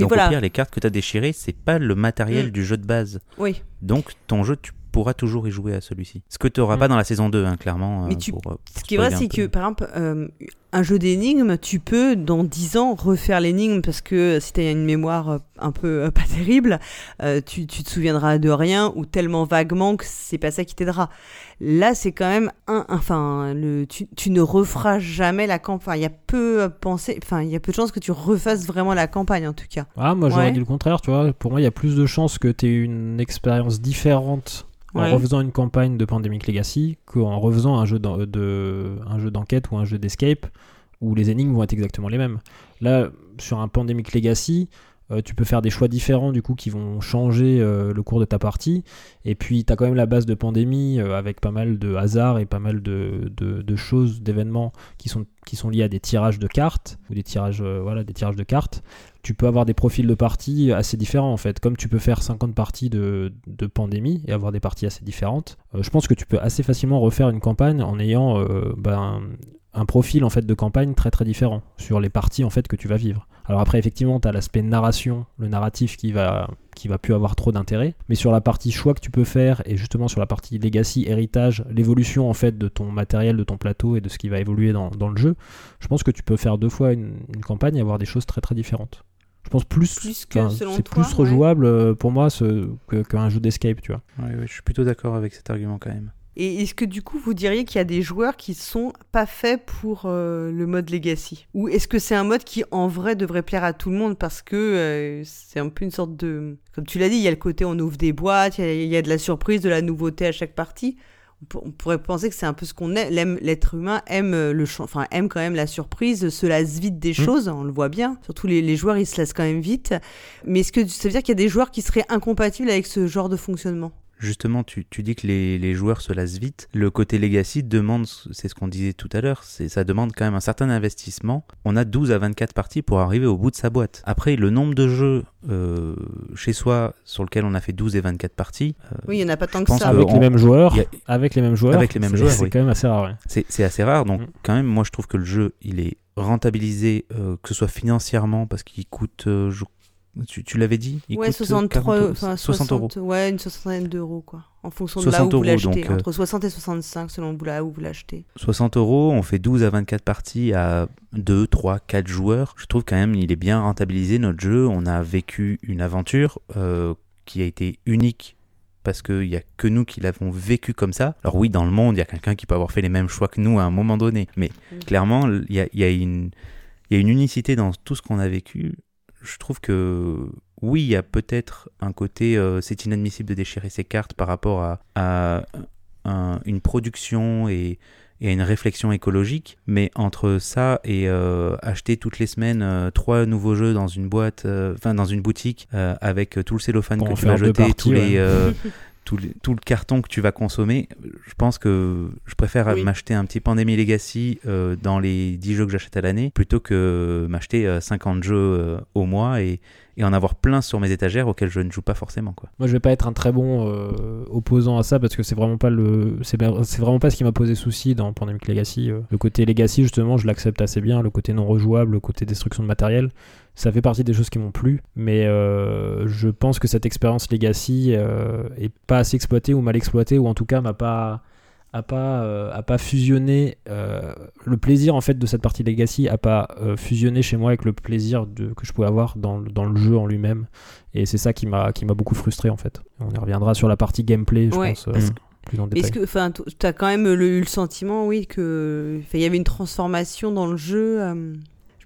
Donc
voilà.
au pire, les cartes que tu as déchirées, c'est pas le matériel
Mm.
du jeu de base.
Oui.
Donc ton jeu, tu pourras toujours y jouer à celui-ci. Ce que tu n'auras
Mm.
pas dans la saison 2, hein, clairement.
Mais
euh,
tu-
pour, euh,
Ce qui est vrai, c'est que, par exemple, euh, un jeu d'énigmes, tu peux, dans 10 ans, refaire l'énigme parce que si tu as une mémoire un peu euh, pas terrible, euh, tu, tu te souviendras de rien ou tellement vaguement que c'est pas ça qui t'aidera. Là, c'est quand même un. Enfin, le, tu, tu ne referas jamais la campagne. Il y a peu à penser. Enfin, il y a peu de chances que tu refasses vraiment la campagne, en tout cas.
Ah, moi j'aurais
Ouais.
dit le contraire, tu vois. Pour moi, il y a plus de chances que tu aies une expérience différente en
Ouais.
refaisant une campagne de Pandemic Legacy qu'en refaisant un jeu d'en- de, un jeu d'enquête ou un jeu d'escape où les énigmes vont être exactement les mêmes. Là, sur un Pandemic Legacy, euh, tu peux faire des choix différents du coup qui vont changer euh, le cours de ta partie. Et puis tu as quand même la base de pandémie euh, avec pas mal de hasard et pas mal de, de- de choses, d'événements qui sont, qui sont liés à des tirages de cartes ou des tirages, voilà, des tirages de cartes. Tu peux avoir des profils de parties assez différents en fait. Comme tu peux faire 50 parties de, de pandémie et avoir des parties assez différentes, je pense que tu peux assez facilement refaire une campagne en ayant ben, un profil en fait de campagne très très différent sur les parties en fait que tu vas vivre. Alors après effectivement tu as l'aspect narration, le narratif qui va qui va plus avoir trop d'intérêt, mais sur la partie choix que tu peux faire et justement sur la partie legacy, héritage, l'évolution en fait de ton matériel, de ton plateau et de ce qui va évoluer dans, dans le jeu, je pense que tu peux faire deux fois une, une campagne et avoir des choses très très différentes. Je pense plus,
Plus que
c'est plus rejouable euh, pour moi qu'un jeu d'escape, tu vois.
Ouais, ouais, je suis plutôt d'accord avec cet argument quand même.
Et est-ce que du coup vous diriez qu'il y a des joueurs qui sont pas faits pour euh, le mode Legacy? Ou est-ce que c'est un mode qui en vrai devrait plaire à tout le monde? Parce que euh, c'est un peu une sorte de... Comme tu l'as dit, il y a le côté on ouvre des boîtes, il y a- il y, a de la surprise, de la nouveauté à chaque partie. On pour- on pourrait penser que c'est un peu ce qu'on aime. L'être humain aime euh, le enfin aime quand même la surprise, se lasse vite des
Mm.
choses, on le voit bien. Surtout les, les joueurs, ils se lassent quand même vite. Mais est-ce que ça veut dire qu'il y a des joueurs qui seraient incompatibles avec ce genre de fonctionnement?
Justement, tu, tu dis que les, les joueurs se lassent vite. Le côté Legacy demande, c'est ce qu'on disait tout à l'heure, c'est ça demande quand même un certain investissement. On a 12 à 24 parties pour arriver au bout de sa boîte. Après, le nombre de jeux euh, chez soi sur lequel on a fait 12 et 24 parties, euh,
Oui, il n'y en a pas tant que ça.
que
Avec
on-
les mêmes joueurs,
a-
avec les mêmes joueurs,
Avec les mêmes
c'est-
joueurs,
c'est
oui.
quand même assez rare. ouais.
c'est c'est assez rare. Donc,
Mm.
quand même, moi, je trouve que le jeu, il est rentabilisé, euh, que ce soit financièrement, parce qu'il coûte. euh, je- tu tu l'avais dit il
Ouais,
coûte
63,
40
enfin
60 euros.
Ouais, une soixantaine d'euros, quoi. En fonction de là
60
où vous l'achetez.
euh,
Entre 60 et 65, selon là où vous l'achetez.
60 euros, on fait 12 à 24 parties à 2, 3, 4 joueurs. Je trouve quand même il est bien rentabilisé notre jeu. On a vécu une aventure euh, qui a été unique parce qu'il n'y a que nous qui l'avons vécu comme ça. Alors oui, dans le monde, il y a quelqu'un qui peut avoir fait les mêmes choix que nous à un moment donné. Mais
Mm.
clairement, il y a, y a y a une unicité dans tout ce qu'on a vécu. Je trouve que oui, il y a peut-être un côté, euh, c'est inadmissible de déchirer ses cartes par rapport à, à un- une production et, et à une réflexion écologique. Mais entre ça et euh, acheter toutes les semaines euh, trois nouveaux jeux dans une boîte, enfin dans une boutique avec tout le cellophane
Pour
que tu vas jeter,
parties,
tous les,
ouais.
tout, le- tout le carton que tu vas consommer, je pense que je préfère
Oui.
m'acheter un petit Pandemic Legacy euh, dans les 10 jeux que j'achète à l'année plutôt que m'acheter euh, 50 jeux euh, au mois et, et en avoir plein sur mes étagères auxquels je ne joue pas forcément. Quoi.
Moi, je vais pas être un très bon euh, opposant à ça parce que c'est vraiment pas le, c'est vraiment pas ce qui m'a posé souci dans Pandemic Legacy. euh. Le côté Legacy, justement, je l'accepte assez bien. Le côté non rejouable, le côté destruction de matériel, ça fait partie des choses qui m'ont plu. Mais euh, je pense que cette expérience Legacy euh, est pas assez exploitée ou mal exploitée ou en tout cas m'a pas a pas, euh, a pas fusionné euh, le plaisir en fait de cette partie Legacy a pas fusionné chez moi avec le plaisir de, que je pouvais avoir dans, le- dans le jeu en lui-même et c'est ça qui m'a qui m'a beaucoup frustré en fait on y reviendra sur la partie gameplay je
Ouais,
pense
parce
plus en
Mais Est-ce que, enfin, t'as quand même le, eu le sentiment, oui, que, il y avait une transformation dans le jeu.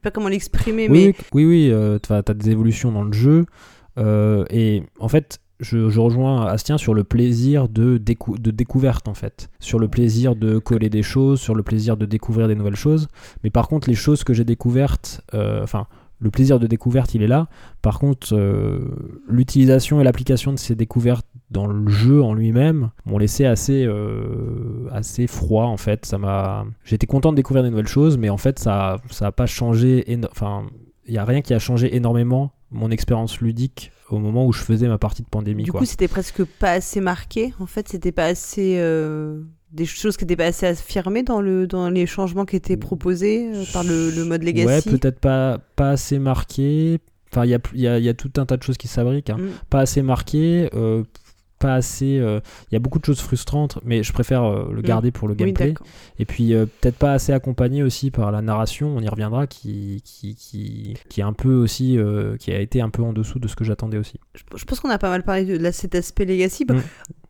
Pas comment l'exprimer,
oui,
mais
oui, oui, euh, t'as as des évolutions dans le jeu. euh, et en fait, je, je rejoins Astien sur le plaisir de, décou- de découverte, en fait. Sur le plaisir de coller des choses, sur le plaisir de découvrir des nouvelles choses. Mais par contre, les choses que j'ai découvertes, euh, enfin, le plaisir de découverte, il est là. Par contre, l'utilisation et l'application de ces découvertes dans le jeu en lui-même m'ont laissé assez, euh, assez froid en fait. Ça m'a, j'étais content de découvrir des nouvelles choses, mais en fait ça, ça a pas changé. éno- Enfin, il y a rien qui a changé énormément mon expérience ludique au moment où je faisais ma partie de pandémie.
du
quoi.
coup, c'était presque pas assez marqué. En fait, c'était pas assez. euh, des choses qui n'étaient pas assez affirmées dans, le, dans les changements qui étaient proposés euh, par le, le mode Legacy.
Ouais, peut-être pas, pas assez marqué. Enfin, il y a, y, a, y a tout un tas de choses qui s'abriquent. hein.
Mm.
Pas assez marqué, euh, pas assez. euh, Il y a beaucoup de choses frustrantes, mais je préfère euh, le garder pour le
Mm. Oui,
gameplay. Et puis euh, peut-être pas assez accompagné aussi par la narration, on y reviendra, qui, qui, qui, qui est un peu aussi, euh, qui a été un peu en dessous de ce que j'attendais aussi.
Je, je pense qu'on a pas mal parlé de, cet aspect Legacy. Bah,
Mm.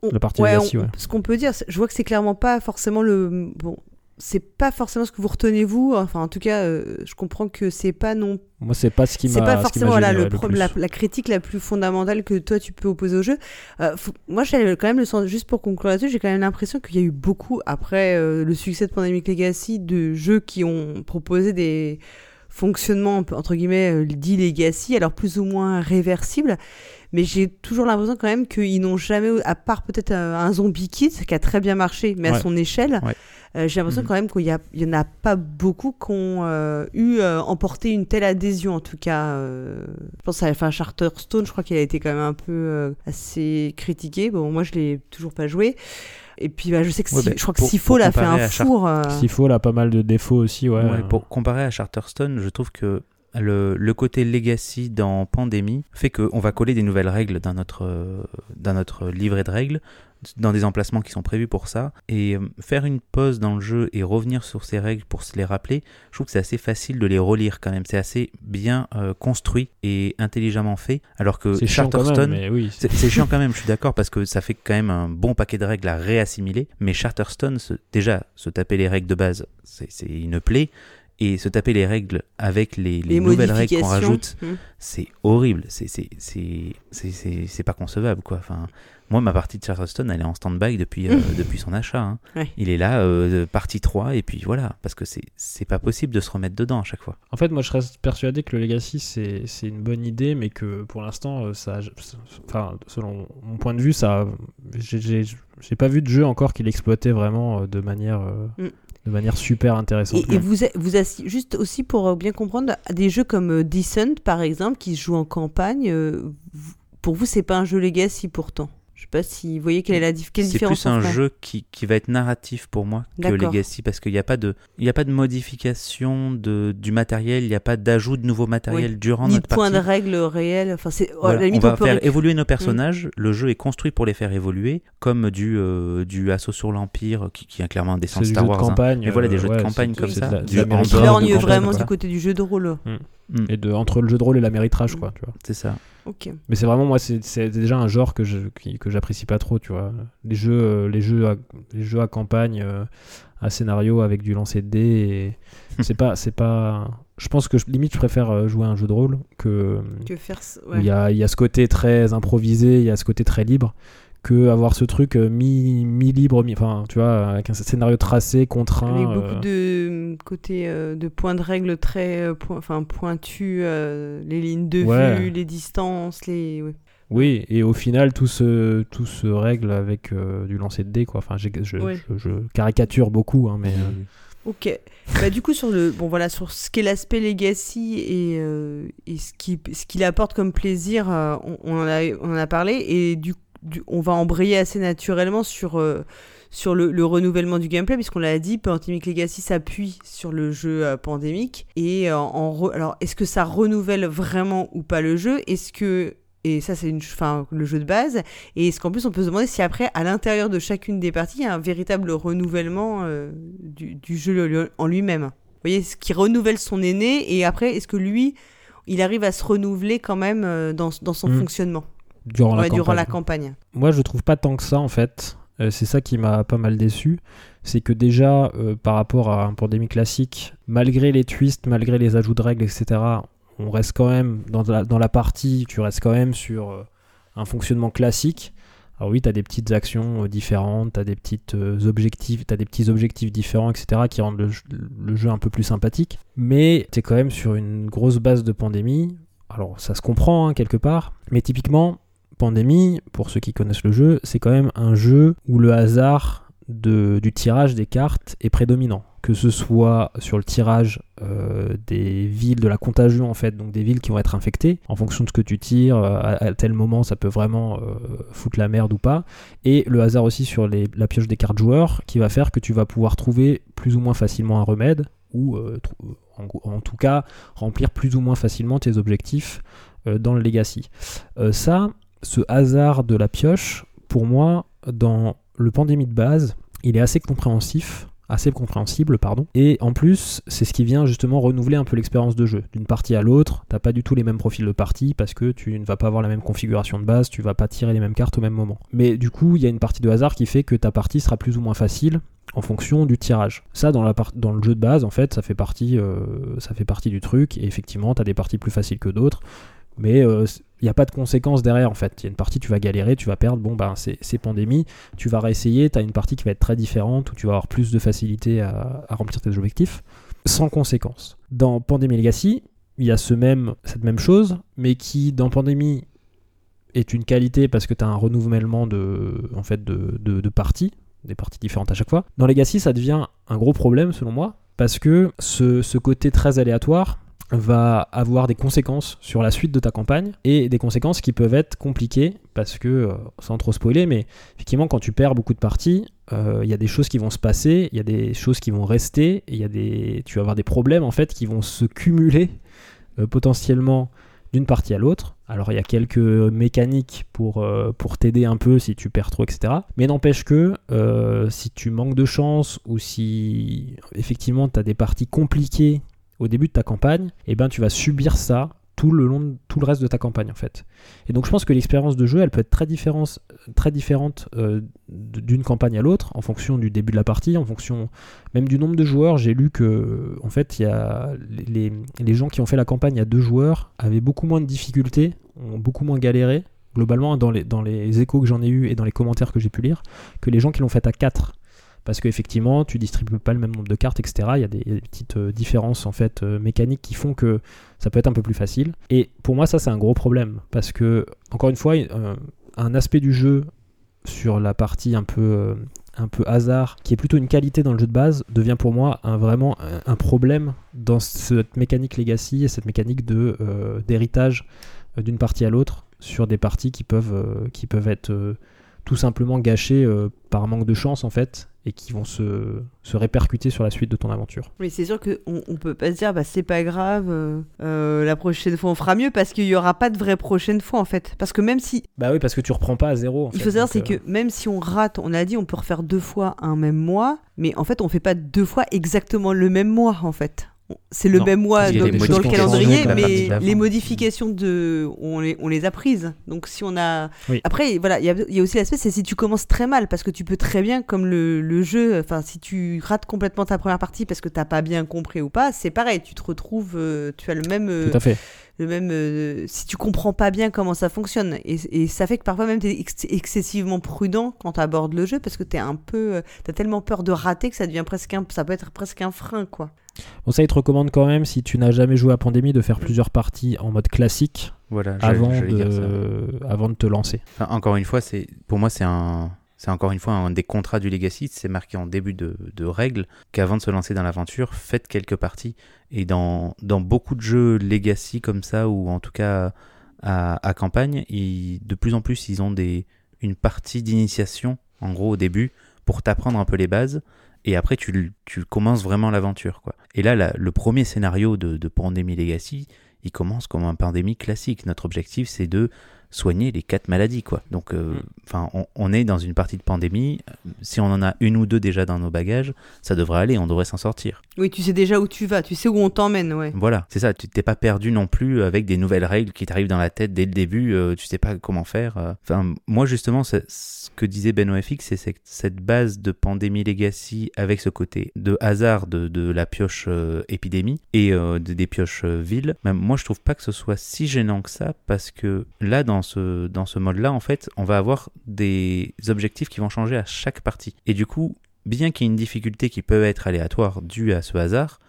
on-
La partie
ouais,
Legacy,
on-
ouais.
Ce qu'on peut dire, je vois que c'est clairement pas forcément le. Bon, c'est pas forcément ce que vous retenez vous. Enfin, en tout cas, euh, je comprends que c'est pas non
Moi, c'est pas ce qui m'a.
c'est pas forcément voilà, le pro- la, la critique la plus fondamentale que toi tu peux opposer au jeu. Euh, faut- moi, j'ai quand même le sens, juste pour conclure là-dessus, j'ai quand même l'impression qu'il y a eu beaucoup, après euh, le succès de Pandemic Legacy, de jeux qui ont proposé des fonctionnements entre guillemets euh, dits Legacy, alors plus ou moins réversibles. Mais j'ai toujours l'impression quand même qu'ils n'ont jamais, à part peut-être euh, un Zombie Kit qui a très bien marché, mais à son échelle,
Ouais.
euh, j'ai l'impression
Mhm.
quand même qu'il y, a- il y en a pas beaucoup qui ont euh, eu euh, emporté une telle adhésion en tout cas. je pense à enfin, Charterstone, je crois qu'il a été quand même un peu assez critiqué. Bon, moi je l'ai toujours pas joué. Et puis bah, je sais que
Ouais,
Si-
bah,
je crois que Sifo l'a fait un four. euh,
faut, là, pas mal de défauts aussi, ouais.
Ouais, pour comparer à Charterstone, je trouve que le, le côté legacy dans Pandémie fait qu'on va coller des nouvelles règles dans notre, euh, dans notre livret de règles, dans des emplacements qui sont prévus pour ça. Et euh, faire une pause dans le jeu et revenir sur ces règles pour se les rappeler, je trouve que c'est assez facile de les relire quand même. C'est assez bien euh, construit et intelligemment fait. Alors que Charterstone,
oui.
c'est chiant quand même, je suis d'accord, parce que ça fait quand même un bon paquet de règles à réassimiler. Mais Charterstone, se- déjà, se taper les règles de base, c'est une plaie. Et se taper les règles avec les, les
les
nouvelles règles qu'on rajoute,
Hmm.
c'est horrible. C'est- c'est- C'est c'est- c'est- c'est pas concevable, quoi. Enfin, moi, ma partie de Charterstone, elle est en stand-by depuis, euh, depuis son achat. hein.
Ouais.
Il est là, euh, partie 3, et puis voilà. Parce que c'est c'est pas possible de se remettre dedans à chaque fois.
En fait, moi, je reste persuadé que le Legacy, c'est c'est une bonne idée, mais que pour l'instant, euh, ça, enfin, selon mon point de vue, ça, j'ai- j'ai j'ai pas vu de jeu encore qui l'exploitait vraiment de manière, euh,
Mm.
de manière super intéressante.
Et, et vous, vous juste aussi pour bien comprendre, à des jeux comme Descent par exemple, qui se jouent en campagne, vous- pour vous, c'est pas un jeu Legacy pourtant? Je sais pas si vous voyez quelle est la dif- quelle
C'est
différence
plus un
on fait.
jeu qui, qui va être narratif pour moi que. Legacy parce qu'il n'y a pas de il y a pas de modification de, du matériel, il n'y a pas d'ajout de nouveau matériel durant
ni de
notre
point de règle réel. Enfin, c'est à
Voilà,
la limite,
on va
peut
faire
ré-
évoluer
Mm.
nos personnages. Le jeu est construit pour les faire évoluer, comme du euh, du assaut sur l'empire qui, qui est clairement un dessin de Star
jeu de
Wars. hein.
campagne.
Mais voilà, des
euh,
jeux de campagne comme ça,
de la-
du
de
de campagne,
vraiment du côté du jeu de rôle.
Mm,
Et de, entre le jeu de rôle et la méritrage, quoi, tu vois.
c'est ça.
Mais c'est vraiment moi, c'est déjà un genre que je que j'apprécie pas trop, tu vois. Les jeux, euh, les jeux, à, les jeux à campagne, euh, à scénario avec du lancer de dés, c'est pas, c'est pas. Je pense que je- limite je préfère euh, jouer à un jeu de rôle que
Que faire ce-
où
ouais.
il y a, il y a ce côté très improvisé, il y a ce côté très libre que avoir ce truc euh, mi, mi libre, mi, enfin tu vois, avec un scénario tracé, contraint.
Avec
euh,
beaucoup de côté euh, de points de règle très euh, point- enfin pointus, euh, les lignes de
Ouais.
vue, les distances, les. ouais.
Oui, et au final, tout se, tout se règle avec euh, du lancer de dés, quoi. Enfin, je,
Ouais.
je, je caricature beaucoup, hein, mais. euh,
Ok. bah, du coup, sur le bon voilà sur ce qu'est l'aspect legacy et, euh, et ce qui ce qu'il apporte comme plaisir, euh, on, on en a on en a parlé et du, du- on va embrayer assez naturellement sur euh, sur le, le renouvellement du gameplay puisqu'on l'a dit, Pandemic Legacy s'appuie sur le jeu euh, pandémique et euh, en re- alors est-ce que ça renouvelle vraiment ou pas le jeu? Est-ce que et ça c'est une enfin le jeu de base et est-ce qu'en plus on peut se demander si après à l'intérieur de chacune des parties il y a un véritable renouvellement euh, du, du jeu en lui-même? Vous voyez ce qui renouvelle son aîné et après est-ce que lui il arrive à se renouveler quand même euh, dans, dans son
Mm.
fonctionnement?
Durant, la
durant la
campagne.
campagne
Moi, je trouve pas tant que ça, en fait. Euh, c'est ça qui m'a pas mal déçu. C'est que déjà, euh, par rapport à un pandémie classique, malgré les twists, malgré les ajouts de règles, etc., on reste quand même, dans la, dans la partie, tu restes quand même sur euh, un fonctionnement classique. Alors oui, tu as des petites actions euh, différentes, tu as des petites euh, objectifs, t'as des petits objectifs différents, etc., qui rendent le, jeu- le jeu un peu plus sympathique. Mais tu es quand même sur une grosse base de pandémie. Alors ça se comprend hein, quelque part, mais typiquement, Pour ceux qui connaissent le jeu, c'est quand même un jeu où le hasard du tirage des cartes est prédominant. Que ce soit sur le tirage euh, des villes, de la contagion en fait, donc des villes qui vont être infectées, en fonction de ce que tu tires, euh, à, tel moment ça peut vraiment euh, foutre la merde ou pas. Et le hasard aussi sur les- la pioche des cartes joueurs, qui va faire que tu vas pouvoir trouver plus ou moins facilement un remède, ou en, en tout cas remplir plus ou moins facilement tes objectifs dans le Legacy. Ça, ce hasard de la pioche, pour moi, dans le pandémie de base, il est assez compréhensif, assez compréhensible, pardon. Et en plus, c'est ce qui vient justement renouveler un peu l'expérience de jeu. D'une partie à l'autre, t'as pas du tout les mêmes profils de partie parce que tu ne vas pas avoir la même configuration de base, tu vas pas tirer les mêmes cartes au même moment. Mais du coup, il y a une partie de hasard qui fait que ta partie sera plus ou moins facile en fonction du tirage. Ça, dans, le jeu de base, en fait, ça fait partie, euh, ça fait partie du truc. Et effectivement, t'as des parties plus faciles que d'autres. Mais il n'y a pas de conséquences derrière en fait. Il y a une partie, tu vas galérer, tu vas perdre, bon ben c'est pandémie, tu vas réessayer, tu as une partie qui va être très différente où tu vas avoir plus de facilité à, remplir tes objectifs, sans conséquences. Dans Pandémie Legacy, il y a ce même, cette même chose, mais qui dans Pandémie est une qualité parce que tu as un renouvellement de, en fait, parties, des parties différentes à chaque fois. Dans Legacy, ça devient un gros problème selon moi, parce que ce côté très aléatoire, va avoir des conséquences sur la suite de ta campagne et des conséquences qui peuvent être compliquées parce que, euh, sans trop spoiler, mais effectivement quand tu perds beaucoup de parties, euh, il y a des choses qui vont se passer, il y a des choses qui vont rester, il y a des, tu vas avoir des problèmes en fait qui vont se cumuler euh, potentiellement d'une partie à l'autre. Alors il y a quelques mécaniques pour, pour t'aider un peu si tu perds trop, etc. Mais n'empêche que si tu manques de chance ou si effectivement tu as des parties compliquées au début de ta campagne, et ben tu vas subir ça tout le long de, tout le reste de ta campagne en fait. Et donc je pense que l'expérience de jeu, elle peut être très différente, très différente euh, d'une campagne à l'autre en fonction du début de la partie, en fonction même du nombre de joueurs. J'ai lu que en fait il y les, gens qui ont fait la campagne à deux joueurs avaient beaucoup moins de difficultés, ont beaucoup moins galéré globalement dans les, dans les échos que j'en ai eu et dans les commentaires que j'ai pu lire que les gens qui l'ont fait à 4 parce qu'effectivement tu distribues pas le même nombre de cartes etc il y a des, petites euh, différences en fait euh, mécaniques qui font que ça peut être un peu plus facile. Et pour moi ça c'est un gros problème. Parce que encore une fois euh, un aspect du jeu sur la partie un peu un peu hasard qui est plutôt une qualité dans le jeu de base devient pour moi un, vraiment un, problème dans cette mécanique legacy et cette mécanique de d'héritage d'une partie à l'autre sur des parties qui peuvent qui peuvent être tout simplement gâchées euh, par manque de chance en fait et qui vont se, se répercuter sur la suite de ton aventure.
Oui, c'est sûr qu'on on peut pas se dire, bah, c'est pas grave, euh, euh, la prochaine fois on fera mieux parce qu'il y aura pas de vraie prochaine fois en fait. Parce que même si.
Bah oui, parce que tu reprends pas à zéro. En
il
fait,
faut savoir, c'est
euh,
que même si on rate, on a dit, on peut refaire deux fois un même mois, mais en fait, on fait pas deux fois exactement le même mois en fait. C'est le
Non,
même mois dans, le calendrier, mais les modifications de, on les, on les a prises. Donc si on a,
Oui.
après voilà, il y a, il y a aussi l'aspect, c'est si tu commences très mal, parce que tu peux très bien, comme le, le jeu, enfin si tu rates complètement ta première partie parce que t'as pas bien compris ou pas, c'est pareil, tu te retrouves, euh, tu as le même, euh,
Tout à fait.
le même, euh, si tu comprends pas bien comment ça fonctionne, et, et ça fait que parfois même t'es ex- excessivement prudent quand tu abordes le jeu parce que t'es un peu, t'as tellement peur de rater que ça devient presque un, ça peut être presque un frein quoi.
Bon, ça, il te recommande quand même, si tu n'as jamais joué à Pandémie, de faire plusieurs parties en mode classique
Voilà,
avant de, avant de te lancer.
Enfin, encore une fois, c'est pour moi c'est un c'est encore une fois un des contrats du Legacy, c'est marqué en début de, de règles qu'avant de se lancer dans l'aventure, faites quelques parties. Et dans, dans beaucoup de jeux Legacy comme ça, ou en tout cas à, à campagne, ils- de plus en plus ils ont des, une partie d'initiation, en gros au début, pour t'apprendre un peu les bases. Et après, tu, tu commences vraiment l'aventure. quoi. Et là, le premier scénario de, de Pandémie Legacy, il commence comme un pandémie classique. Notre objectif, c'est de soigner les quatre maladies. quoi. Donc, euh,
Mm.
enfin, on, on est dans une partie de pandémie. Si on en a une ou deux déjà dans nos bagages, ça devrait aller, on devrait s'en sortir.
Oui, tu sais déjà où tu vas, tu sais où on t'emmène, ouais.
Voilà, c'est ça. Tu t'es pas perdu non plus avec des nouvelles règles qui t'arrivent dans la tête dès le début. euh, tu sais pas comment faire. euh. Enfin, moi justement, ce que disait Ben OFX, c'est cette base de pandémie legacy avec ce côté de hasard de, de la pioche euh, épidémie et euh, de- des pioches euh, villes. Même moi, je trouve pas que ce soit si gênant que ça parce que là, dans ce mode-là, en fait, on va avoir des objectifs qui vont changer à chaque partie. Et du coup, bien qu'il y ait une difficulté qui peut être aléatoire due à ce hasard,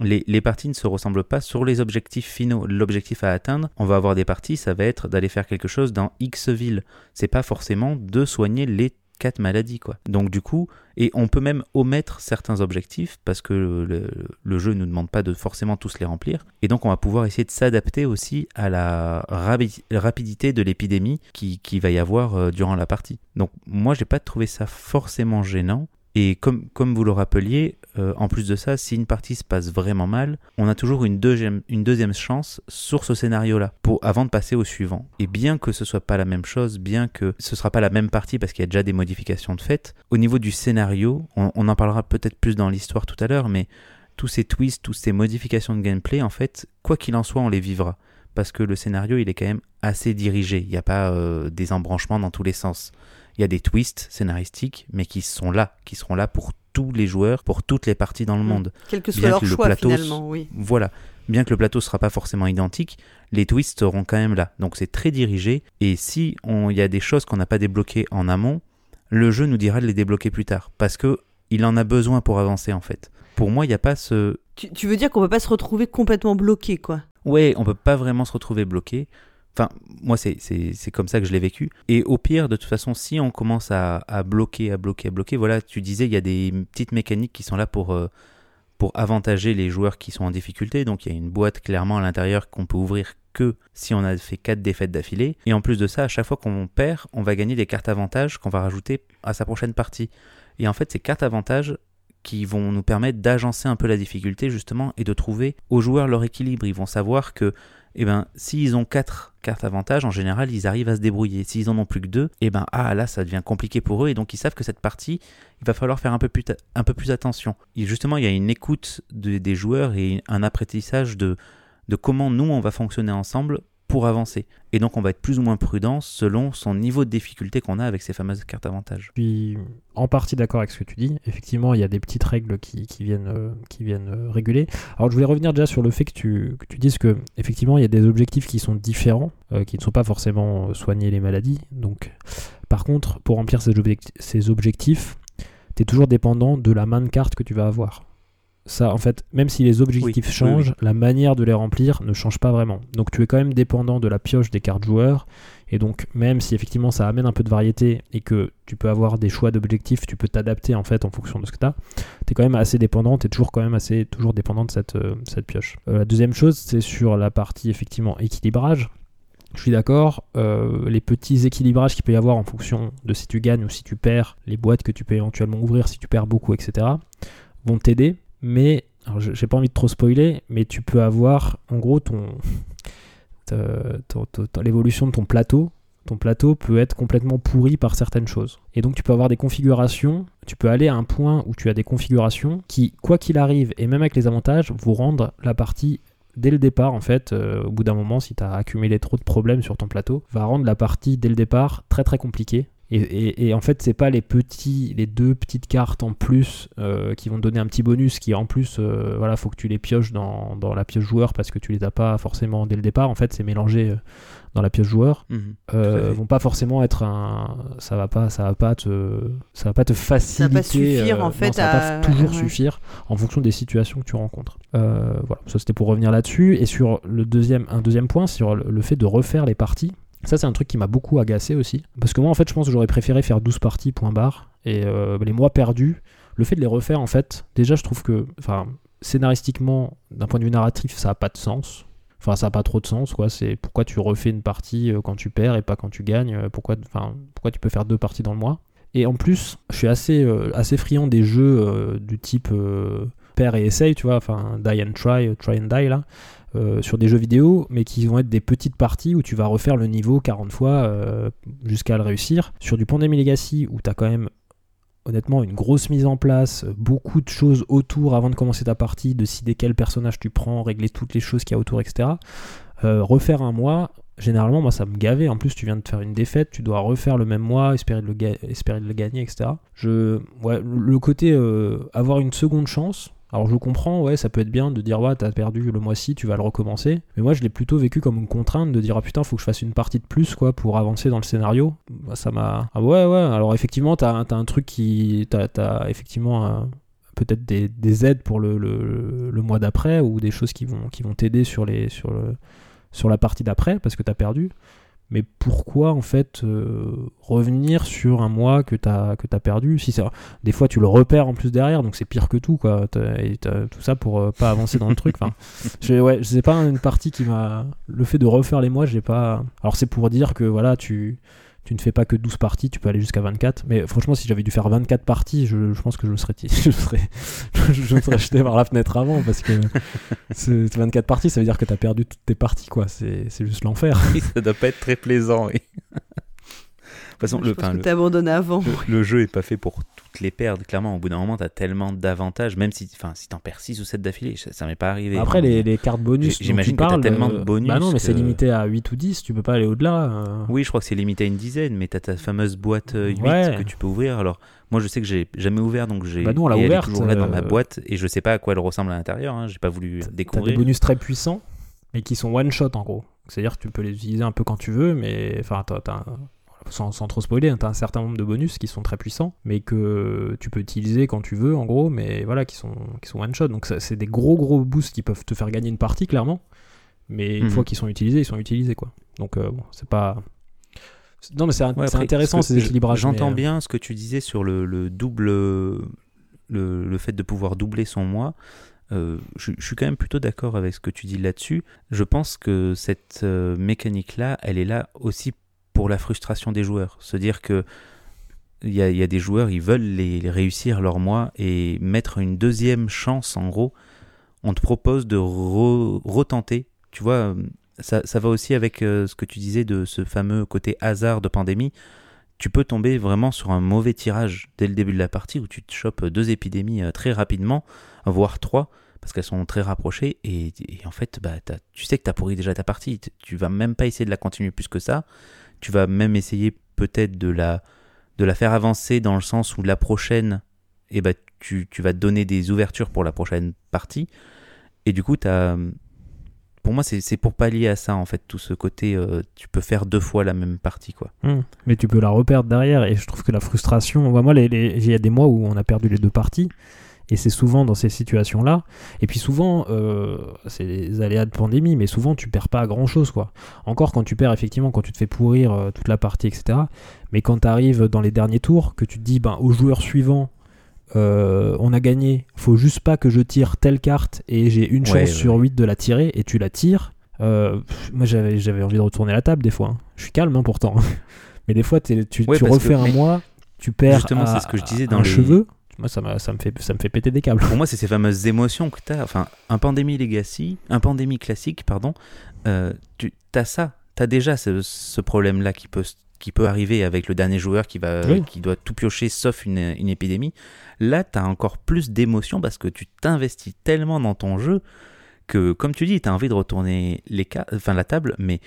les, les parties ne se ressemblent pas sur les objectifs finaux. L'objectif à atteindre, on va avoir des parties, ça va être d'aller faire quelque chose dans X ville. C'est pas forcément de soigner les quatre maladies, quoi. Donc du coup, et on peut même omettre certains objectifs parce que le, jeu ne nous demande pas de forcément tous les remplir. Et donc on va pouvoir essayer de s'adapter aussi à la rapidité de l'épidémie qui, va y avoir euh, durant la partie. Donc moi, j'ai pas trouvé ça forcément gênant. Et comme vous le rappeliez, euh, en plus de ça, si une partie se passe vraiment mal, on a toujours une deuxième, chance sur ce scénario-là, avant de passer au suivant. Et bien que ce soit pas la même chose, bien que ce sera pas la même partie parce qu'il y a déjà des modifications de fait, au niveau du scénario, on, on en parlera peut-être plus dans l'histoire tout à l'heure, mais tous ces twists, toutes ces modifications de gameplay, en fait, quoi qu'il en soit, on les vivra. Parce que le scénario, il est quand même assez dirigé. Il n'y a pas euh, des embranchements dans tous les sens. Il y a des twists scénaristiques, mais qui sont là, qui seront là pour tous les joueurs, pour toutes les parties dans le
Mm.
monde.
Quel que soit
Bien
leur
que le
choix
plateau
finalement, oui.
Voilà. Bien que le plateau ne sera pas forcément identique, les twists seront quand même là. Donc c'est très dirigé. Et si on- il y a des choses qu'on n'a pas débloquées en amont, le jeu nous dira de les débloquer plus tard. Parce que il en a besoin pour avancer en fait. Pour moi, il n'y a pas ce...
Tu, tu veux dire qu'on peut pas se retrouver complètement bloqué, quoi.
Ouais, on peut pas vraiment se retrouver bloqué. Enfin, moi, c'est- comme ça que je l'ai vécu. Et au pire, de toute façon, si on commence à, bloquer, à bloquer, à bloquer, voilà, tu disais, il y a des petites mécaniques qui sont là pour, euh, pour avantager les joueurs qui sont en difficulté. Donc, il y a une boîte clairement à l'intérieur qu'on peut ouvrir que si on a fait quatre défaites d'affilée. Et en plus de ça, à chaque fois qu'on perd, on va gagner des cartes avantages qu'on va rajouter à sa prochaine partie. Et en fait, ces cartes avantages qui vont nous permettre d'agencer un peu la difficulté justement et de trouver aux joueurs leur équilibre. Ils vont savoir que eh ben, s'ils ont quatre cartes avantages, en général, ils arrivent à se débrouiller. S'ils en ont plus que deux, eh ben, ah, là, ça devient compliqué pour eux. Et donc, ils savent que cette partie, il va falloir faire un peu plus, attention. Et justement, il y a une écoute de- des joueurs et un apprentissage de comment nous, on va fonctionner ensemble pour avancer. Et donc, on va être plus ou moins prudent selon son niveau de difficulté qu'on a avec ces fameuses cartes avantages.
Je suis en partie d'accord avec ce que tu dis. Effectivement, il y a des petites règles qui, viennent, euh, euh, réguler. Alors, je voulais revenir déjà sur le fait que tu, dises que effectivement, il y a des objectifs qui sont différents, euh, qui ne sont pas forcément soigner les maladies. Donc, par contre, pour remplir ces, objecti- ces objectifs, tu es toujours dépendant de la main de carte que tu vas avoir. Ça, en fait, même si les objectifs
Oui, oui,
changent, la manière de les remplir ne change pas vraiment. Donc, tu es quand même dépendant de la pioche des cartes joueurs. Et donc, même si effectivement ça amène un peu de variété et que tu peux avoir des choix d'objectifs, tu peux t'adapter en fait en fonction de ce que tu as, tu es quand même assez dépendant, tu es toujours quand même assez toujours dépendant de cette, euh, cette pioche. Euh, la deuxième chose, c'est sur la partie effectivement équilibrage. Je suis d'accord, euh, les petits équilibrages qu'il peut y avoir en fonction de si tu gagnes ou si tu perds, les boîtes que tu peux éventuellement ouvrir si tu perds beaucoup, etc., vont t'aider. Mais, j'ai pas envie de trop spoiler, mais tu peux avoir en gros ton, l'évolution de ton plateau ton plateau peut être complètement pourri par certaines choses. Et donc tu peux avoir des configurations, tu peux aller à un point où tu as des configurations qui, quoi qu'il arrive, et même avec les avantages, vous rendent la partie dès le départ, en fait, euh, au bout d'un moment, si tu as accumulé trop de problèmes sur ton plateau, va rendre la partie dès le départ très très compliquée. Et, en fait, c'est pas les petits, les deux petites cartes en plus euh, qui vont donner un petit bonus qui en plus, euh, voilà, faut que tu les pioches dans, dans, la pioche joueur parce que tu les as pas forcément dès le départ. En fait, c'est mélangé dans la pioche joueur. Euh, vont pas forcément être un ça va pas ça va pas te ça va pas te faciliter ça va pas
suffire en fait
ça va pas toujours suffire en fonction des situations que tu rencontres. Euh, voilà. Ça c'était pour revenir là-dessus. Et sur le deuxième un deuxième point sur le fait de refaire les parties ça, c'est un truc qui m'a beaucoup agacé aussi. Parce que moi, en fait, je pense que j'aurais préféré faire 12 parties, point barre. Et euh, les mois perdus, le fait de les refaire, en fait, déjà, je trouve que, enfin, scénaristiquement, d'un point de vue narratif, ça n'a pas de sens. Enfin, ça n'a pas trop de sens, quoi. C'est pourquoi tu refais une partie euh, quand tu perds et pas quand tu gagnes. Euh, pourquoi, enfin, pourquoi tu peux faire deux parties dans le mois. Et en plus, je suis assez, assez friand des jeux du type père et essaye, tu vois, enfin, die and try, try and die, là. Sur des jeux vidéo, mais qui vont être des petites parties où tu vas refaire le niveau 40 fois jusqu'à le réussir. Sur du Pandemic Legacy, où tu as quand même honnêtement une grosse mise en place, beaucoup de choses autour avant de commencer ta partie, décider quel personnage tu prends, régler toutes les choses qu'il y a autour, etc. Euh, refaire un mois, généralement, moi ça me gavait. En plus, tu viens de faire une défaite, tu dois refaire le même mois, espérer de le, gagner, etc. Je, le côté euh, avoir une seconde chance, alors je comprends, ouais, ça peut être bien de dire ouais, t'as perdu le mois-ci, tu vas le recommencer. Mais moi, je l'ai plutôt vécu comme une contrainte de dire ah putain, faut que je fasse une partie de plus quoi pour avancer dans le scénario. Bah, ça m'a. Ah ouais, ouais. Alors effectivement, t'as as un truc qui, t'as as effectivement peut-être des, des, aides pour le, le, le mois d'après ou des choses qui vont qui vont t'aider sur les sur le sur la partie d'après parce que t'as perdu mais pourquoi en fait euh, revenir sur un mois que t'as que as perdu si des fois tu le repères en plus derrière donc c'est pire que tout quoi. Et tout ça pour euh, pas avancer dans le truc enfin. Je ouais sais pas une partie qui m'a le fait de refaire les mois j'ai pas alors c'est pour dire que voilà tu tu ne fais pas que 12 parties, tu peux aller jusqu'à 24. Mais franchement, si j'avais dû faire 24 parties, je, pense que je me serais, je serais, je me serais jeté par la fenêtre avant parce que 24 parties, ça veut dire que tu as perdu toutes tes parties, quoi. C'est juste l'enfer.
ça doit pas être très plaisant, oui
façon, le, que avant.
Le, jeu est pas fait pour toutes les perdre. Clairement, au bout d'un moment, tu as tellement d'avantages, même si, enfin, si t'en perds 6 ou 7 d'affilée, ça, m'est pas arrivé.
Après, les, cartes bonus,
j'imagine que t'as tellement de euh, bonus.
Bah non, mais c'est limité à 8 ou 10, tu peux pas aller au-delà. Euh.
Oui, je crois que c'est limité à une dizaine, mais t'as ta fameuse boîte 8 euh, que tu peux ouvrir. Alors, moi, je sais que j'ai jamais ouvert, donc j'ai.
Bah nous, on l'a ouverte.
toujours là dans ma boîte, et je sais pas à quoi elle ressemble à l'intérieur. Hein, j'ai pas voulu découvrir.
T'as des bonus très puissants, mais qui sont one shot en gros. C'est-à-dire que tu peux les utiliser un peu quand tu veux, mais enfin, t'as sans, trop spoiler, hein, tu as un certain nombre de bonus qui sont très puissants, mais que tu peux utiliser quand tu veux, en gros, mais voilà, qui sont, qui sont one-shot. Donc c'est des gros gros boosts qui peuvent te faire gagner une partie, clairement. Mais une mhm. fois qu'ils sont utilisés, ils sont utilisés, quoi. Donc euh, bon, c'est pas... Non, mais c'est intéressant ces équilibrages.
J'entends euh, bien ce que tu disais sur le, double... Le, le, fait de pouvoir doubler son mois. Euh, je, je, suis quand même plutôt d'accord avec ce que tu dis là-dessus. Je pense que cette mécanique-là, elle est là aussi la frustration des joueurs. Se dire que il y, a, des joueurs, ils veulent les, réussir leur mois et mettre une deuxième chance en gros. On te propose de retenter. tu vois, ça, va aussi avec euh, ce que tu disais de ce fameux côté hasard de pandémie. Tu peux tomber vraiment sur un mauvais tirage dès le début de la partie où tu te chopes deux épidémies euh, très rapidement, voire trois, parce qu'elles sont très rapprochées. Et, en fait, bah, tu sais que tu as pourri déjà ta partie. Tu vas même pas essayer de la continuer plus que ça. Tu vas même essayer peut-être de la, de la faire avancer dans le sens où la prochaine, eh ben, tu, tu vas te donner des ouvertures pour la prochaine partie. Et du coup, as, pour moi, c'est pour pallier à ça, en fait, tout ce côté, euh, tu peux faire deux fois la même partie, quoi.
Mmh. mais tu peux la reperdre derrière, et je trouve que la frustration, moi, il y a des mois où on a perdu les deux parties, et c'est souvent dans ces situations-là. Et puis souvent, euh, c'est les aléas de pandémie, mais souvent tu perds pas grand-chose. quoi. Encore quand tu perds, effectivement, quand tu te fais pourrir euh, toute la partie, etc. Mais quand tu arrives dans les derniers tours, que tu te dis, ben, au joueur suivant, euh, on a gagné, faut juste pas que je tire telle carte et j'ai une chance sur 8 de la tirer, et tu la tires. moi j'avais, j'avais envie de retourner la table des fois. Hein. Je suis calme hein, pourtant. mais des fois tu, tu refais un mois, tu perds Justement, c'est ce que je disais dans un les... cheveu moi, ça, ça, me fait, ça me fait péter des câbles.
Pour moi, c'est ces fameuses émotions que tu as. Enfin, un Pandémie Legacy, un Pandémie classique, pardon, euh, tu as ça. as déjà ce, ce problème-là qui peut, qui peut arriver avec le dernier joueur qui, va,
Oui.
qui doit tout piocher sauf une, une épidémie. Là, tu as encore plus d'émotion parce que tu t'investis tellement dans ton jeu que, comme tu dis, tu as envie de retourner les ca- enfin, la table, mais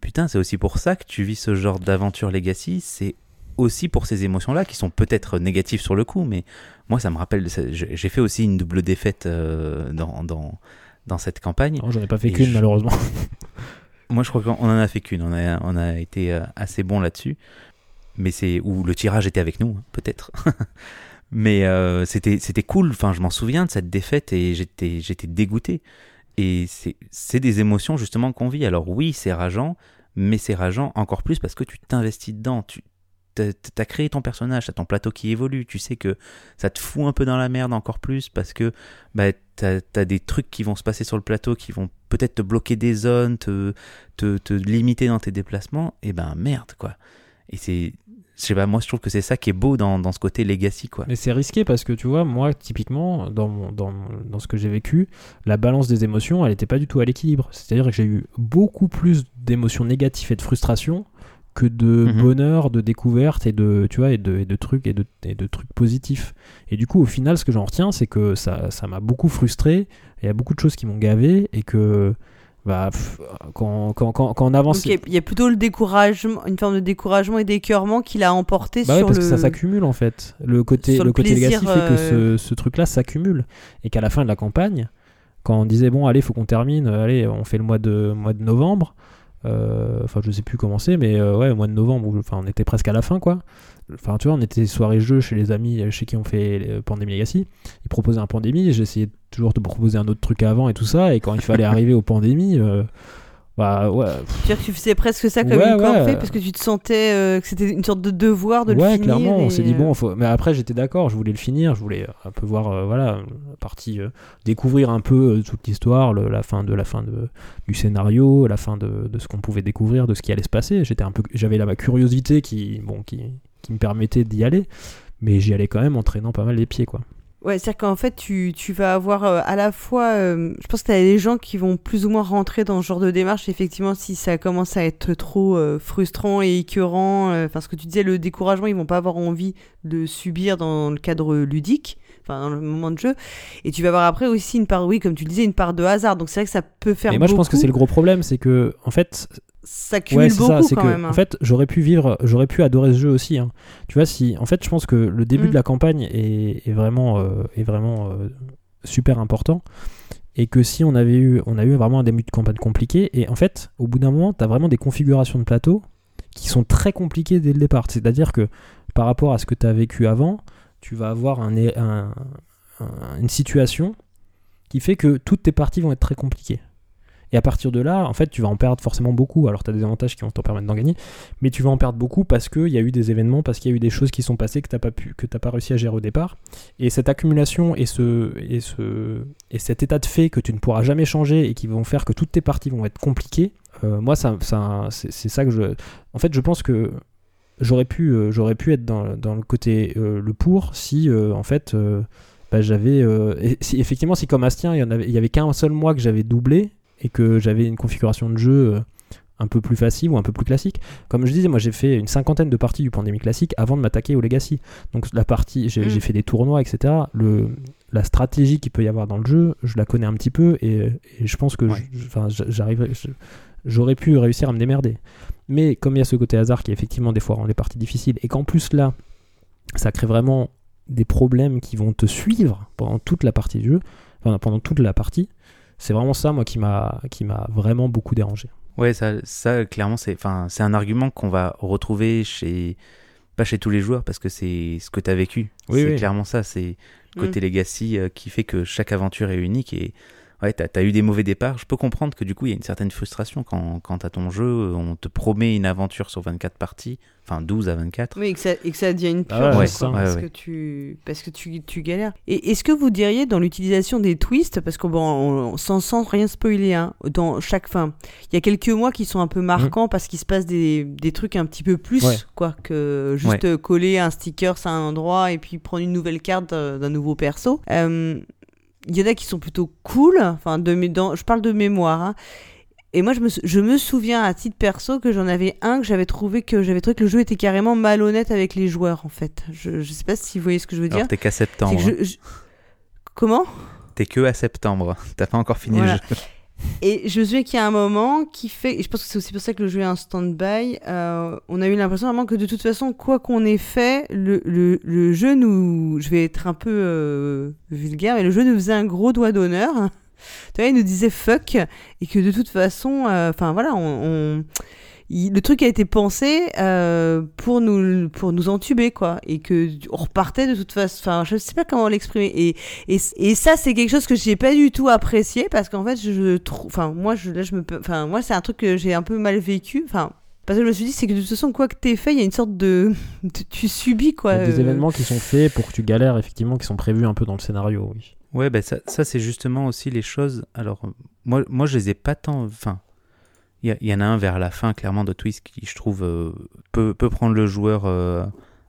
putain, c'est aussi pour ça que tu vis ce genre d'aventure Legacy. C'est aussi pour ces émotions-là qui sont peut-être négatives sur le coup, mais moi, ça me rappelle. J'ai fait aussi une double défaite euh, dans, dans, dans cette campagne.
Non, j'en ai pas fait qu'une
je-
malheureusement.
Moi, je crois qu'on en a fait qu'une. On a, on a été euh, assez bon là-dessus. Mais c'est où le tirage était avec nous, hein, peut-être. Mais euh, c'était c'était cool. Enfin, je m'en souviens de cette défaite et j'étais j'étais dégoûté. Et c'est c'est des émotions justement qu'on vit. Alors oui, c'est rageant, mais c'est rageant encore plus parce que tu t'investis dedans. Tu t'as as créé ton personnage, t'as ton plateau qui évolue. Tu sais que ça te fout un peu dans la merde encore plus parce que bah, t'as as des trucs qui vont se passer sur le plateau qui vont peut-être te bloquer des zones, te, te, te limiter dans tes déplacements. Et ben merde quoi. Et c'est je sais pas, moi je trouve que c'est ça qui est beau dans, dans ce côté legacy quoi.
Mais c'est risqué parce que tu vois, moi, typiquement, dans, mon- dans, dans ce que j'ai vécu, la balance des émotions, elle n'était pas du tout à l'équilibre. C'est-à-dire que j'ai eu beaucoup plus d'émotions négatives et de frustration que de
Mhm.
bonheur, de découverte et de, tu vois, et de, et de trucs et de, et de trucs positifs. Et du coup, au final, ce que j'en retiens, c'est que ça ça m'a beaucoup frustré. Il y a beaucoup de choses qui m'ont gavé et que bah, pff, quand, quand, quand, quand on avance.
Il y a- il y, a plutôt le découragement, une forme de découragement et d'écœurement qu'il a emporté
Bah ouais,
sur
parce
le.
que ça s'accumule en fait. Le côté, le
le
côté
plaisir,
legacy fait que
euh,
ce, ce truc-là s'accumule. Et qu'à la fin de la campagne, quand on disait bon, allez, faut qu'on termine, euh, allez, on fait le mois de, mois de novembre. Euh, Enfin, je sais plus comment c'est, mais euh, ouais, mois de novembre, on était presque à la fin quoi. Enfin, tu vois, on était soirée jeu chez les amis euh, chez qui on fait Pandémie Legacy. Ils proposaient un Pandémie, j'essayais toujours de proposer un autre truc avant et tout ça. Et quand il fallait arriver au Pandémie, bah ouais,
C'est-à-dire que tu faisais presque ça comme
Ouais,
une
ouais.
corvée parce que tu te sentais euh, que c'était une sorte de devoir de le
ouais,
finir.
clairement, on s'est dit
euh,
bon, faut... mais après j'étais d'accord, je voulais le finir, je voulais un peu voir, euh, voilà, la partie euh, découvrir un peu euh, toute l'histoire, le- la fin de la fin de, du scénario, la fin de, de ce qu'on pouvait découvrir, de ce qui allait se passer. J'étais un peu, j'avais là ma curiosité qui, bon, qui, qui me permettait d'y aller, mais j'y allais quand même en traînant pas mal les pieds, quoi.
Ouais, c'est-à-dire qu'en fait, tu, tu vas avoir euh, à la fois. euh, je pense que tu as des gens qui vont plus ou moins rentrer dans ce genre de démarche. Effectivement, si ça commence à être trop euh, frustrant et écœurant, euh, enfin, ce que tu disais, le découragement, ils vont pas avoir envie de subir dans le cadre ludique, enfin, dans le moment de jeu. Et tu vas avoir après aussi une part, oui, comme tu le disais, une part de hasard. Donc c'est vrai que ça peut faire.
Et moi je pense que c'est le gros problème, c'est que en fait
Ça cumule
Ouais,
beaucoup
ça,
quand
que
même. hein.
en fait, j'aurais pu vivre, j'aurais pu adorer ce jeu aussi. hein. Tu vois, si en fait, je pense que le début
Mm.
de la campagne est, est vraiment, euh, est vraiment euh, super important. Et que si on avait eu, on a eu vraiment un début de campagne compliqué. Et en fait, au bout d'un moment, tu as vraiment des configurations de plateau qui sont très compliquées dès le départ. C'est-à-dire que par rapport à ce que tu as vécu avant, tu vas avoir un, é- un- un- une situation qui fait que toutes tes parties vont être très compliquées. Et à partir de là, en fait, tu vas en perdre forcément beaucoup. Alors, tu as des avantages qui vont t'en permettre d'en gagner, mais tu vas en perdre beaucoup parce qu'il y a eu des événements, parce qu'il y a eu des choses qui sont passées que tu n'as pas, pas réussi à gérer au départ. Et cette accumulation et, ce, et, ce, et cet état de fait que tu ne pourras jamais changer et qui vont faire que toutes tes parties vont être compliquées, euh, moi, ça, ça, c'est ça que je. En fait, je pense que j'aurais pu, euh, pu être dans, dans le côté euh, le pour si, en fait, bah, j'avais. effectivement, si comme Astien, il y, en avait, il y avait qu'un seul mois que j'avais doublé et que j'avais une configuration de jeu euh, un peu plus facile ou un peu plus classique. Comme je disais, moi j'ai fait une cinquantaine de parties du Pandémie classique avant de m'attaquer au Legacy. Donc la partie, j'ai
Mm.
fait des tournois, etc. Le, la stratégie qu'il peut y avoir dans le jeu, je la connais un petit peu et, et je pense que
Ouais.
j'arriverai, j'aurais pu réussir à me démerder. Mais comme il y a ce côté hasard qui effectivement des fois rend les parties difficiles et qu'en plus là, ça crée vraiment des problèmes qui vont te suivre pendant toute la partie du jeu, enfin, pendant toute la partie. C'est vraiment ça, moi, qui m'a qui m'a vraiment beaucoup dérangé.
Ouais, ça, ça clairement, c'est, enfin, c'est un argument qu'on va retrouver chez, pas chez tous les joueurs parce que c'est ce que tu as vécu.
Oui,
c'est
oui.
clairement ça. C'est le
Mm.
côté legacy euh, qui fait que chaque aventure est unique et ouais, t'as as eu des mauvais départs. Je peux comprendre que du coup, il y a une certaine frustration quand, quand t'as ton jeu, on te promet une aventure sur 24 parties, enfin 12 à 24.
Oui, et que ça, et que ça devient une
Ah
purge,
ouais,
quoi,
ça.
parce,
Ouais,
que tu, parce que tu, tu galères. Et est-ce que vous diriez dans l'utilisation des twists, parce qu'on bon, on- sans, sans rien spoiler, hein, dans chaque fin, il y a quelques mois qui sont un peu marquants parce qu'il se passe des, des trucs un petit peu plus,
Ouais.
quoi, que juste coller un sticker à un endroit et puis prendre une nouvelle carte euh, d'un nouveau perso. Euh, Il y en a qui sont plutôt cool, enfin, de, mé- dans, je parle de mémoire, hein. Et moi, je me, je me souviens à titre perso que j'en avais un que j'avais trouvé que j'avais trouvé que le jeu était carrément malhonnête avec les joueurs en fait. Je, je sais pas si vous voyez ce que je veux dire.
Alors t'es qu'à septembre.
Que
hein.
je- je- Comment?
T'es que à septembre. T'as pas encore fini
Voilà.
le jeu.
Et qu'il y a un moment qui fait, et je pense que c'est aussi pour ça que le jeu est en stand-by, euh, on a eu l'impression vraiment que de toute façon, quoi qu'on ait fait, le, le, le jeu nous, je vais être un peu euh, vulgaire, mais le jeu nous faisait un gros doigt d'honneur. Tu vois, il nous disait fuck, et que de toute façon, euh, enfin voilà, on- il- le truc a été pensé euh, pour nous pour nous entuber quoi et que on repartait de toute façon enfin je sais pas comment l'exprimer et et, et ça, c'est quelque chose que j'ai pas du tout apprécié parce qu'en fait, je trouve. Enfin, moi, je, là, je me. Enfin, moi, c'est un truc que j'ai un peu mal vécu. Enfin. Parce que je me suis dit, c'est que de toute façon, quoi que t'aies fait, il y a une sorte de. tu subis, quoi.
Il y a des
euh,
événements qui sont faits pour que tu galères, effectivement, qui sont prévus un peu dans le scénario, oui.
Ouais, bah ça, ça c'est justement aussi les choses. Alors, euh, moi, moi je les ai pas tant. Enfin, il y, en a un vers la fin, clairement, de Twist qui, je trouve, euh, peut, peut prendre le joueur euh,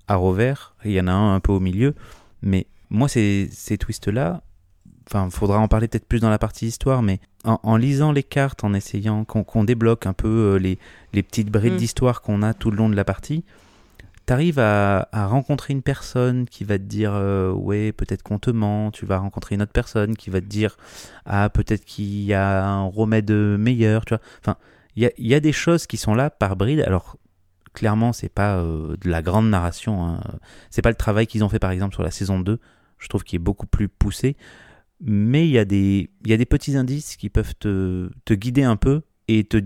à revers. Il y en a un un peu au milieu. Mais moi, ces, ces twists-là, enfin, faudra en parler peut-être plus dans la partie histoire, mais en, en lisant les cartes, en essayant qu'on débloque un peu euh, les, les petites brides
Mm.
d'histoire qu'on a tout le long de la partie, t'arrives à, à rencontrer une personne qui va te dire euh, ouais peut-être qu'on te ment, tu vas rencontrer une autre personne qui va te dire ah peut-être qu'il y a un remède meilleur, tu vois. Enfin, il y a, des choses qui sont là par bride. Alors clairement c'est pas euh, de la grande narration, hein. c'est pas le travail qu'ils ont fait par exemple sur la saison 2, je trouve qu'il est beaucoup plus poussé. Mais il y, a des, y a des petits indices qui peuvent te, te guider un peu et te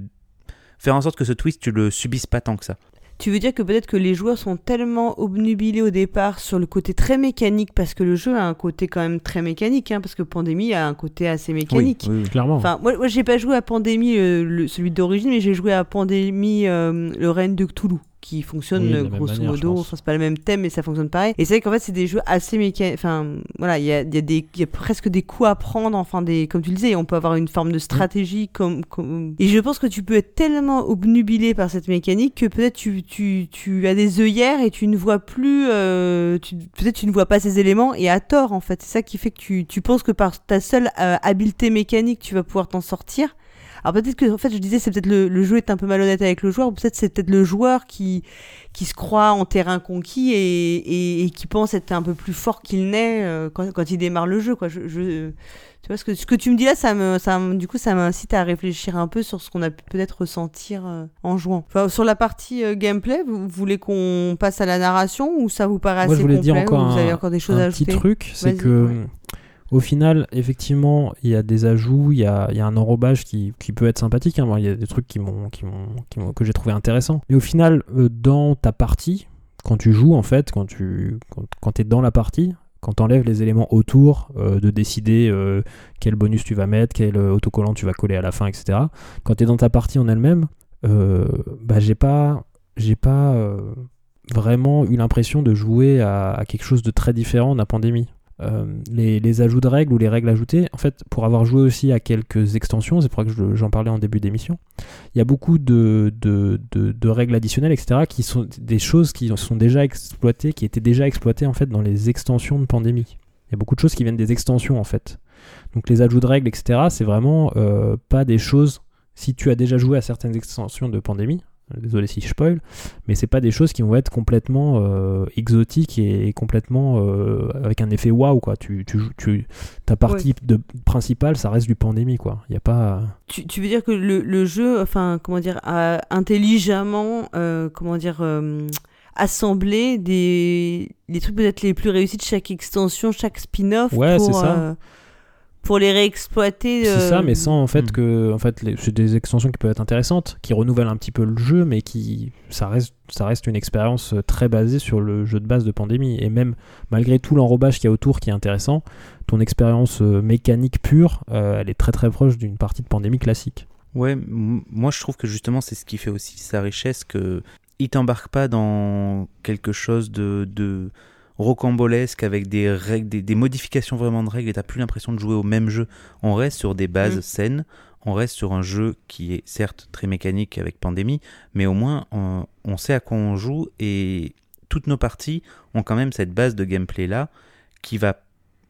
faire en sorte que ce twist, tu le subisses pas tant que ça.
Tu veux dire que peut-être que les joueurs sont tellement obnubilés au départ sur le côté très mécanique, parce que le jeu a un côté quand même très mécanique, hein, parce que Pandémie a un côté assez mécanique.
Oui, oui.
Clairement.
Enfin, moi, moi j'ai pas joué à Pandémie, euh, le- celui d'origine, mais j'ai joué à Pandémie, euh, le règne de Cthulhu, qui fonctionne
Oui,
grosso
manière,
modo. Enfin, c'est pas le même thème, mais ça fonctionne pareil. Et c'est vrai qu'en fait, c'est des jeux assez mécaniques. Enfin, voilà, il y a, y, a des- il y a presque des coups à prendre. Enfin, des, comme tu le disais, on peut avoir une forme de stratégie. Comme, comme... Et je pense que tu peux être tellement obnubilé par cette mécanique que peut-être tu, tu, tu as des œillères et tu ne vois plus. euh, peut-être tu ne vois pas ces éléments et à tort, en fait. C'est ça qui fait que tu, tu penses que par ta seule euh, habileté mécanique, tu vas pouvoir t'en sortir. Alors peut-être que en fait je disais c'est peut-être le, le jeu est un peu malhonnête avec le joueur ou peut-être c'est peut-être le joueur qui qui se croit en terrain conquis et, et, et qui pense être un peu plus fort qu'il n'est euh, quand, quand il démarre le jeu quoi. Je, je- tu vois ce que ce que tu me dis là ça me ça du coup ça m'incite à réfléchir un peu sur ce qu'on a pu peut-être ressentir euh, en jouant. Enfin sur la partie euh, gameplay vous, vous voulez qu'on passe à la narration ou ça vous paraît
Moi,
assez
je voulais
complet
dire encore
ou vous avez encore des choses à
un petit
ajouter
truc, c'est que
ouais.
Au final, effectivement, il y a des ajouts, il y a, un enrobage qui, peut être sympathique. hein. Il y a des trucs qui m'ont, que j'ai trouvé intéressants. Mais au final, euh, dans ta partie, quand tu joues, en fait, quand tu quand, quand es dans la partie, quand tu enlèves les éléments autour euh, de décider euh, quel bonus tu vas mettre, quel autocollant tu vas coller à la fin, etc. Quand tu es dans ta partie en elle-même, bah, j'ai pas, vraiment eu l'impression de jouer à, à quelque chose de très différent d'un pandémie. Euh, les, ajouts de règles ou les règles ajoutées, en fait, pour avoir joué aussi à quelques extensions, c'est pour ça que je- j'en parlais en début d'émission, il y a beaucoup de, règles additionnelles, etc., qui sont des choses qui sont déjà exploitées, qui étaient déjà exploitées en fait dans les extensions de pandémie. Il y a beaucoup de choses qui viennent des extensions en fait. Donc les ajouts de règles, etc., c'est vraiment euh, pas des choses. Si tu as déjà joué à certaines extensions de pandémie, désolé si je spoil, mais c'est pas des choses qui vont être complètement euh, exotiques et, complètement euh, avec un effet waouh quoi. Tu, tu, tu, ta partie de, principale, ça reste du pandémie quoi. Il y a pas.
Tu, tu veux dire que le, le jeu, enfin, comment dire, a intelligemment, euh, comment dire, euh, assemblé des, les trucs peut-être les plus réussis de chaque extension, chaque spin-off
Ouais, c'est ça.
Euh, pour les réexploiter.
C'est
euh,
ça, mais sans en fait
Hmm.
que, en fait, c'est des extensions qui peuvent être intéressantes, qui renouvellent un petit peu le jeu, mais qui, ça reste, ça reste une expérience euh, très basée sur le jeu de base de Pandémie. Et même malgré tout l'enrobage qu'il y a autour, qui est intéressant, ton expérience euh, mécanique pure, euh, elle est très très proche d'une partie de Pandémie classique.
Ouais, m- moi je trouve que justement c'est ce qui fait aussi sa richesse, que il t'embarque pas dans quelque chose de, de rocambolesque avec des règles, des, des modifications vraiment de règles et t'as plus l'impression de jouer au même jeu. On reste sur des bases
Mm.
saines, on reste sur un jeu qui est certes très mécanique avec Pandémie, mais au moins on, on sait à quoi on joue et toutes nos parties ont quand même cette base de gameplay là qui va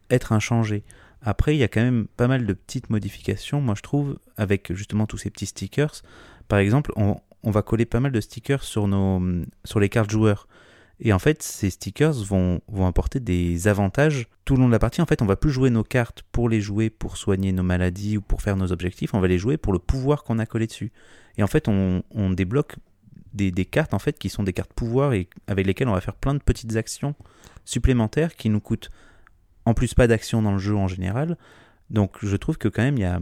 être inchangée. Après, il y a quand même pas mal de petites modifications, moi je trouve, avec justement tous ces petits stickers. Par exemple, on, on va coller pas mal de stickers sur, nos, sur les cartes joueurs. Et en fait, ces stickers vont, apporter des avantages tout le long de la partie. En fait, on va plus jouer nos cartes pour les jouer pour soigner nos maladies ou pour faire nos objectifs. On va les jouer pour le pouvoir qu'on a collé dessus. Et en fait, on, débloque des, des, cartes en fait qui sont des cartes pouvoir et avec lesquelles on va faire plein de petites actions supplémentaires qui nous coûtent en plus pas d'action dans le jeu en général. Donc, je trouve que quand même il y a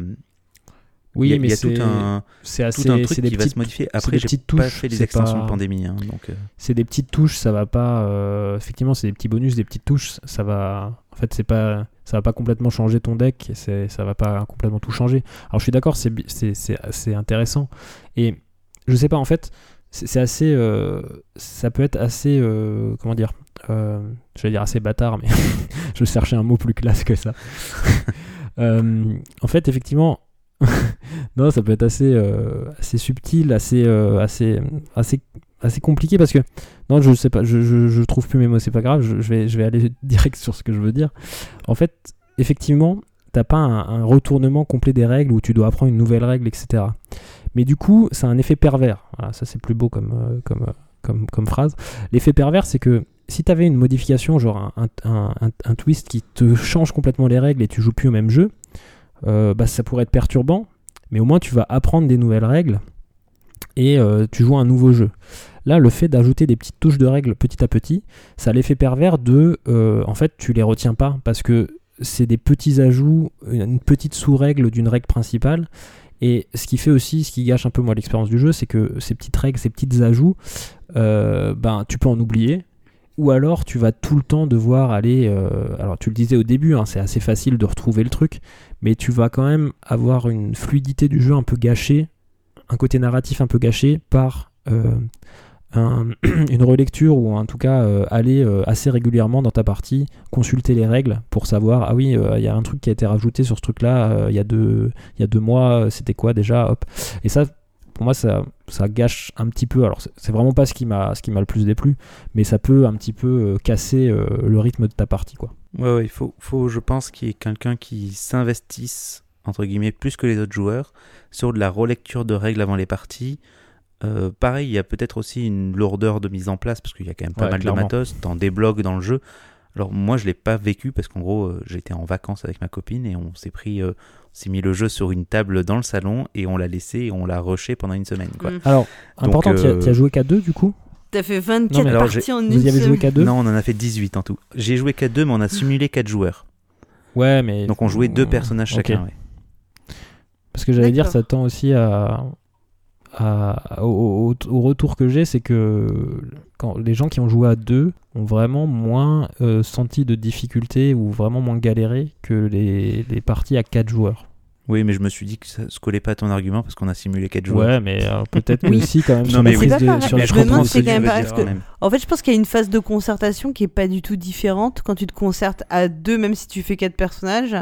oui,
a,
mais c'est
tout un,
c'est
tout
assez
un truc qui va
petites
se modifier. Après, j'ai pas
touches,
fait les extensions
pas-
de pandémie, hein, donc euh,
c'est des petites touches, ça va pas. euh, effectivement, c'est des petits bonus, des petites touches. Ça va. En fait, c'est pas. Ça va pas complètement changer ton deck. C'est. Ça va pas complètement tout changer. Alors, je suis d'accord, c'est intéressant. Et je sais pas. En fait, c'est assez. euh, ça peut être assez. euh, comment dire. Je vais dire assez bâtard, mais je cherchais un mot plus classe que ça. En fait, effectivement. non, ça peut être assez, euh, assez subtil, assez, euh, assez, assez, assez compliqué parce que non, je sais pas, je, je, trouve plus mes mots, c'est pas grave, je, vais, je vais aller direct sur ce que je veux dire. En fait, effectivement, t'as pas un, retournement complet des règles où tu dois apprendre une nouvelle règle, etc. Mais du coup, ça a un effet pervers. Ça c'est plus beau comme, euh, comme, comme, comme phrase. L'effet pervers, c'est que si tu avais une modification, genre un, un, un twist qui te change complètement les règles et tu joues plus au même jeu, euh, bah, ça pourrait être perturbant, mais au moins tu vas apprendre des nouvelles règles et euh, tu joues un nouveau jeu. Là, le fait d'ajouter des petites touches de règles petit à petit, ça a l'effet pervers de, euh, en fait, tu les retiens pas parce que c'est des petits ajouts, une petite sous-règle d'une règle principale. Et ce qui fait aussi, ce qui gâche un peu moi l'expérience du jeu, c'est que ces petites règles, ces petits ajouts, ben tu peux en oublier. Ou alors tu vas tout le temps devoir aller. alors tu le disais au début, hein, c'est assez facile de retrouver le truc, mais tu vas quand même avoir une fluidité du jeu un peu gâchée, un côté narratif un peu gâché par euh, un- une relecture ou en tout cas euh, aller euh, assez régulièrement dans ta partie, consulter les règles pour savoir ah oui il y a un truc qui a été rajouté sur ce truc là il y a deux y a deux mois c'était quoi déjà hop. Et ça pour moi ça, ça gâche un petit peu. Alors c'est- vraiment pas ce qui m'a le plus déplu mais ça peut un petit peu casser le rythme de ta partie quoi
Ouais, ouais, il faut, faut, je pense, qu'il y ait quelqu'un qui s'investisse, entre guillemets, plus que les autres joueurs, sur de la relecture de règles avant les parties. Euh, pareil, il y a peut-être aussi une lourdeur de mise en place, parce qu'il y a quand même pas
Ouais,
mal
clairement.
de matos, t'en débloques dans le jeu. Alors moi, je l'ai pas vécu, parce qu'en gros, euh, j'étais en vacances avec ma copine, et on s'est pris... euh, on s'est mis le jeu sur une table dans le salon, et on l'a laissé, et on l'a rushé pendant une semaine, quoi.
Mm.
alors
Donc,
important tu
euh,
as, joué qu'à deux du coup?
T'as fait 24
Non, mais
alors,
parties en une
vous y avez joué qu'à deux
Non, on en a fait 18 en tout. J'ai joué qu'à deux, mais on a simulé quatre joueurs.
ouais mais
Donc on jouait deux personnages chacun, ouais.
Parce que j'allais dire, ça tend aussi à, à- au, retour que j'ai, c'est que quand les gens qui ont joué à deux ont vraiment moins euh, senti de difficulté ou vraiment moins galéré que les, les parties à quatre joueurs.
Oui, mais je me suis dit que ça se collait pas à ton argument parce qu'on a simulé 4 joueurs.
Ouais, mais euh, peut-être que
Oui.
si quand même.
Non, mais oui.
prise
C'est pas
de- sur
Mais
la
je si c'est
de
quand même pas-
dire,
que-. En fait, je pense qu'il y a une phase de concertation qui est pas du tout différente quand tu te concertes à deux, même si tu fais quatre personnages,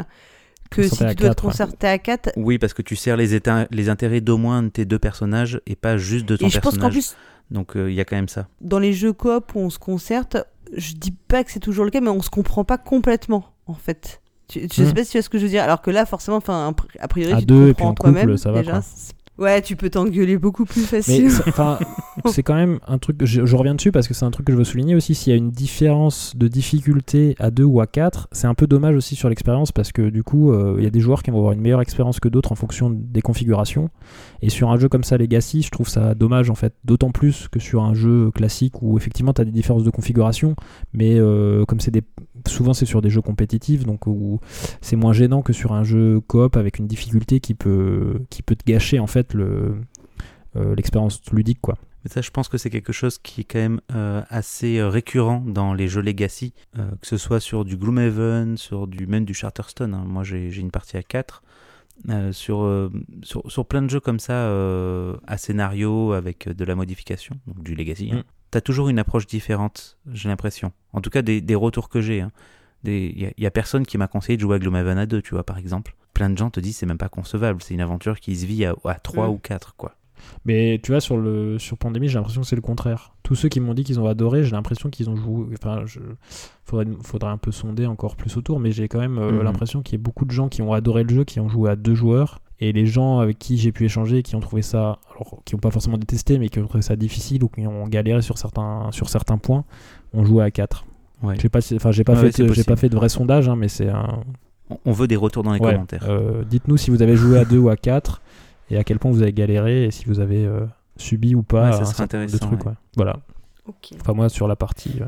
que si tu dois
quatre,
te
ouais.
concerter à quatre.
Oui, parce que tu sers les, éta- les intérêts d'au moins de tes deux personnages et pas juste de ton
Et je pense qu'en
personnage.
plus,
Donc euh, il y a quand même ça.
dans les jeux coop où on se concerte, je dis pas que c'est toujours le cas, mais on se comprend pas complètement, en fait. Tu- je
Hmm.
sais pas si tu vois ce que je veux dire. Alors que là, forcément, enfin, a priori,
À
tu
deux,
te comprends toi-même. déjà. Ouais, tu peux t'engueuler beaucoup plus facilement.
c'est- quand même un truc. je reviens dessus parce que c'est un truc que je veux souligner aussi. S'il y a une différence de difficulté à 2 ou à 4, c'est un peu dommage aussi sur l'expérience parce que du coup, euh, il y a des joueurs qui vont avoir une meilleure expérience que d'autres en fonction des configurations. Et sur un jeu comme ça, Legacy, je trouve ça dommage en fait. D'autant plus que sur un jeu classique où effectivement tu as des différences de configuration, mais euh, comme c'est des. Souvent, c'est sur des jeux compétitifs, donc où c'est moins gênant que sur un jeu coop avec une difficulté qui peut, qui peut te gâcher en fait le, euh, l'expérience ludique quoi.
Mais ça, je pense que c'est quelque chose qui est quand même euh, assez euh, récurrent dans les jeux Legacy, euh, que ce soit sur du Gloomhaven, sur du même du Charterstone. hein. Moi, j'ai une partie à 4. sur, euh, sur, sur plein de jeux comme ça, à scénario, avec de la modification, donc du Legacy. hein.
Mm.
T'as toujours une approche différente, j'ai l'impression. En tout cas, des, des retours que j'ai. hein. Il n'y a, personne qui m'a conseillé de jouer à Gloomhaven à 2, tu vois, par exemple. Plein de gens te disent c'est même pas concevable, c'est une aventure qui se vit à, à 3
Mm.
ou 4, quoi.
Mais tu vois, sur, le, sur Pandémie, j'ai l'impression que c'est le contraire. Tous ceux qui m'ont dit qu'ils ont adoré, j'ai l'impression qu'ils ont joué. Enfin, je... faudrait, faudrait un peu sonder encore plus autour, mais j'ai quand même euh,
Mhm.
l'impression qu'il y a beaucoup de gens qui ont adoré le jeu, qui ont joué à deux joueurs. Et les gens avec qui j'ai pu échanger, qui ont trouvé ça, alors qui n'ont pas forcément détesté, mais qui ont trouvé ça difficile ou qui ont galéré sur certains, sur certains points, ont joué à 4.
Ouais.
J'ai pas, enfin, j'ai pas,
Ouais,
fait, j'ai pas fait de vrai sondage, hein, mais c'est un.
On- veut des retours dans les
Ouais,
commentaires.
euh, Dites-nous si vous avez joué à 2 ou à 4 et à quel point vous avez galéré et si vous avez euh, subi ou pas
Ouais, ça
un
serait
de
intéressant,
trucs. Voilà. Enfin, moi, sur la partie, euh,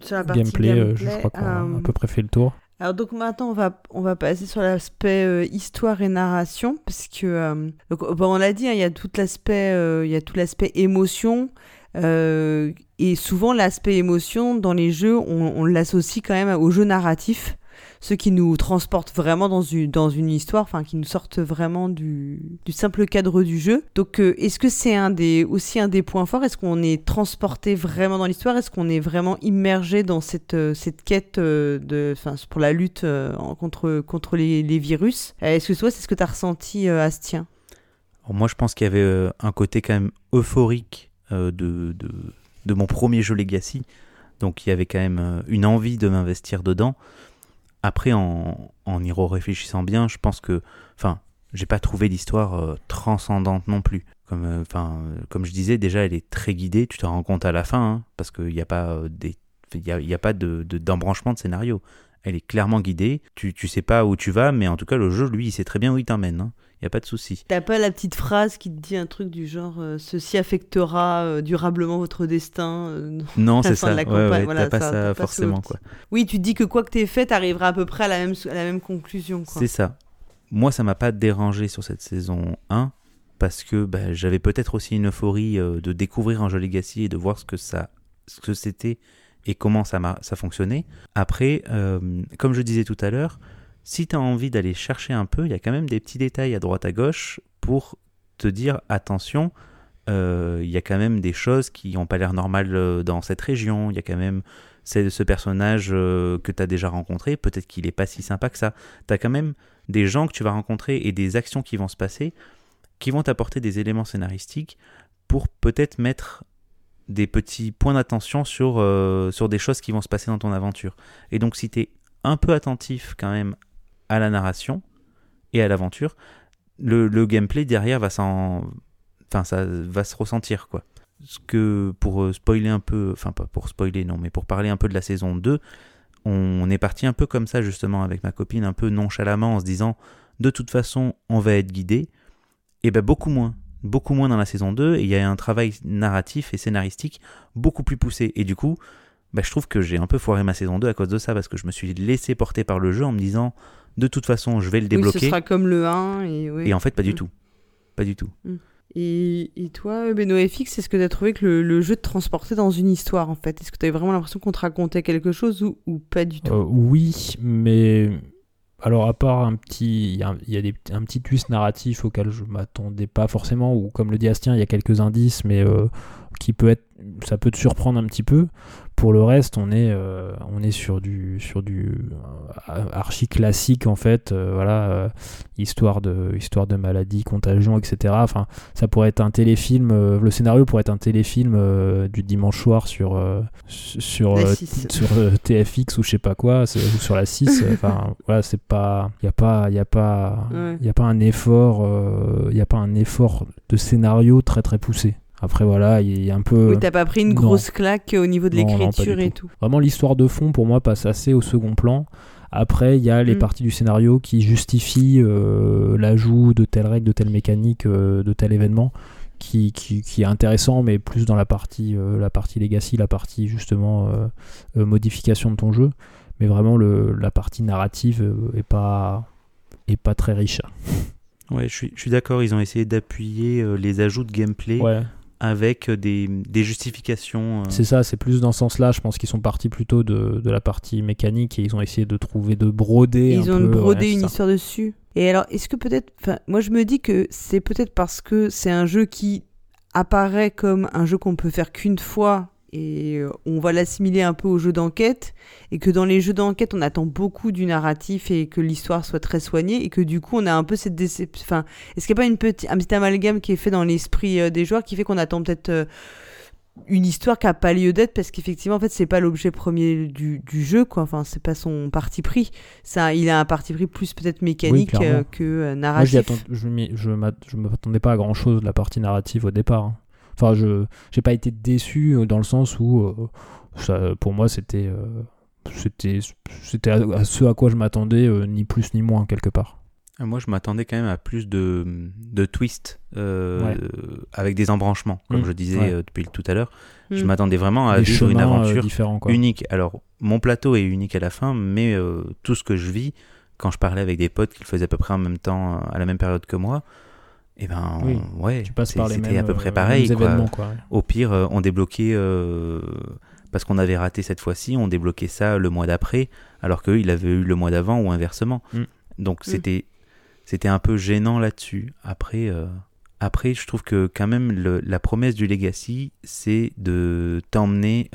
Sur la partie
gameplay, euh, je crois qu'on a à peu près fait le tour.
Alors donc maintenant on va on va passer sur l'aspect euh, histoire et narration parce que euh, donc, bon, on l'a dit hein, il y a tout l'aspect euh, il y a tout l'aspect émotion euh, et souvent l'aspect émotion dans les jeux on, l'associe quand même au jeu narratif ceux qui nous transportent vraiment dans une histoire enfin qui nous sortent vraiment du, simple cadre du jeu. Donc euh, est-ce que c'est aussi un des points forts? Est-ce qu'on est transporté vraiment dans l'histoire? Est-ce qu'on est vraiment immergé dans cette euh, quête pour la lutte contre les, virus? Est-ce que toi c'est ce que tu as ressenti Astien?
Moi, je pense qu'il y avait un côté quand même euphorique de, de, de mon premier jeu Legacy. Donc, il y avait quand même euh, une envie de m'investir dedans. Après, en, en y réfléchissant bien, je pense que. Enfin, j'ai pas trouvé l'histoire euh, transcendante non plus. Comme, euh, euh, comme je disais, déjà, elle est très guidée. Tu te rends compte à la fin, hein, parce qu'il n'y a pas, euh, y a, y a pas de, de- d'embranchement de scénario. Elle est clairement guidée. Tu, tu sais pas où tu vas, mais en tout cas, le jeu, lui, il sait très bien où il t'emmène. hein. Il n'y a pas de souci.
T'as pas la petite phrase qui te dit un truc du genre euh, ceci affectera euh, durablement votre destin euh,
Non, c'est
de
ça.
la
Ouais,
campagne,
ouais,
voilà,
t'as pas
ça,
ça,
t'as pas ce
forcément, quoi.
Oui, tu te dis que quoi que t'aies fait, t'arriveras à peu près à la même, à la même conclusion. Quoi.
C'est ça. Moi, ça m'a pas dérangé sur cette saison 1 parce que bah, j'avais peut-être aussi une euphorie de découvrir jeu Legacy et de voir ce que ça, ce que c'était et comment ça, m'a- ça fonctionnait. Après, comme je disais tout à l'heure, si tu as envie d'aller chercher un peu, il y a quand même des petits détails à droite à gauche pour te dire attention, euh, il y a quand même des choses qui n'ont pas l'air normales euh, dans cette région. Il y a quand même ce personnage euh, que tu as déjà rencontré, peut-être qu'il est pas si sympa que ça. Tu as quand même des gens que tu vas rencontrer et des actions qui vont se passer qui vont t'apporter des éléments scénaristiques pour peut-être mettre des petits points d'attention sur, sur des choses qui vont se passer dans ton aventure. Et donc si tu es un peu attentif quand même à la narration et à l'aventure, le, gameplay derrière va s'en... Enfin, ça va se ressentir, quoi. Ce que, pour euh, spoiler un peu, enfin pas pour spoiler, non, mais pour parler un peu de la saison 2, on est parti un peu comme ça, justement, avec ma copine, un peu nonchalamment, en se disant, de toute façon, on va être guidé. Et ben beaucoup moins. Beaucoup moins dans la saison 2, et il y a un travail narratif et scénaristique beaucoup plus poussé. Et du coup, bah, je trouve que j'ai un peu foiré ma saison 2 à cause de ça, parce que je me suis laissé porter par le jeu en me disant, de toute façon, je vais le
Oui, ce
débloquer.
sera comme le 1. Et, ouais.
Et en fait, pas du
Mm.
tout. Pas du tout.
Et, et toi, Beno FX, est-ce que tu as trouvé que le, le jeu te transportait dans une histoire en fait? Est-ce que tu avais vraiment l'impression qu'on te racontait quelque chose ou, ou pas du tout?
Euh, oui, mais alors à part un petit, il y a, il y a des, un petit twist narratif auquel je m'attendais pas forcément, ou comme le dit Astien, il y a quelques indices, mais euh, qui peut être, ça peut te surprendre un petit peu. Pour le reste, on est, euh, on est sur du, sur du euh, archi classique en fait, euh, voilà, euh, histoire de, histoire de maladie, contagion, etc. Enfin, ça pourrait être un téléfilm, euh, le scénario pourrait être un téléfilm euh, du dimanche soir sur, sur,
La 6.
sur TFX ou je sais pas quoi, ou sur la 6. euh, Enfin, voilà, c'est pas, il y a pas, il y a pas,
Ouais.
y a pas un effort, il y a pas un effort de scénario très très poussé. Après voilà, il y a un peu.
Oui, t'as pas pris une
non.
grosse claque au niveau de l'écriture et
tout.
tout.
Vraiment, l'histoire de fond, pour moi, passe assez au second plan. Après, il y a les
Mm.
parties du scénario qui justifient euh, l'ajout de telle règle, de telle mécanique, euh, de tel événement, qui, qui, qui est intéressant, mais plus dans la partie, euh, la partie legacy, la partie justement euh, euh, modification de ton jeu. Mais vraiment, le, la partie narrative est, pas, est pas très riche.
Ouais, je suis, d'accord, ils ont essayé d'appuyer les ajouts de gameplay
Ouais,
avec des, des justifications. euh,
c'est ça, c'est plus dans ce sens-là. Je pense qu'ils sont partis plutôt de, de la partie mécanique et ils ont essayé de trouver, de broder.
Ils
un
ont
peu,
brodé
ouais,
une
ça.
histoire dessus. Et alors, est-ce que peut-être. Moi, je me dis que c'est peut-être parce que c'est un jeu qui apparaît comme un jeu qu'on peut faire qu'une fois et euh, on va l'assimiler un peu aux jeux d'enquête et que dans les jeux d'enquête on attend beaucoup du narratif et que l'histoire soit très soignée et que du coup on a un peu cette déception enfin est-ce qu'il n'y a pas une petite un petit amalgame qui est fait dans l'esprit euh, des joueurs qui fait qu'on attend peut-être euh, une histoire qui a pas lieu d'être parce qu'effectivement en fait c'est pas l'objet premier du, du, jeu quoi. Enfin c'est pas son parti pris. Ça il a un parti pris plus peut-être mécanique que narratif.
Moi, je je m'attendais pas à grand chose de la partie narrative au départ hein. Enfin, je n'ai pas été déçu euh, dans le sens où, euh, ça, pour moi, c'était euh, c'était c'était à, ce à quoi je m'attendais, ni plus ni moins, quelque part.
Moi, je m'attendais quand même à plus de, de twists avec des embranchements, comme mmh. je disais depuis tout à l'heure. Je mmh. m'attendais vraiment à vivre une aventure unique. Alors, mon plateau est unique à la fin, mais tout ce que je vis, quand je parlais avec des potes qui le faisaient à peu près en même temps, à la même période que moi, eh ben ouais, tu passes par C'était à peu près euh, pareil. Quoi. Au pire, euh, on débloquait euh, parce qu'on avait raté cette fois-ci, on débloquait ça le mois d'après, alors qu'eux, il avait eu le mois d'avant ou inversement. Mm. Donc mm. c'était c'était un peu gênant là-dessus. Après, après, je trouve que quand même la promesse du Legacy, c'est de t'emmener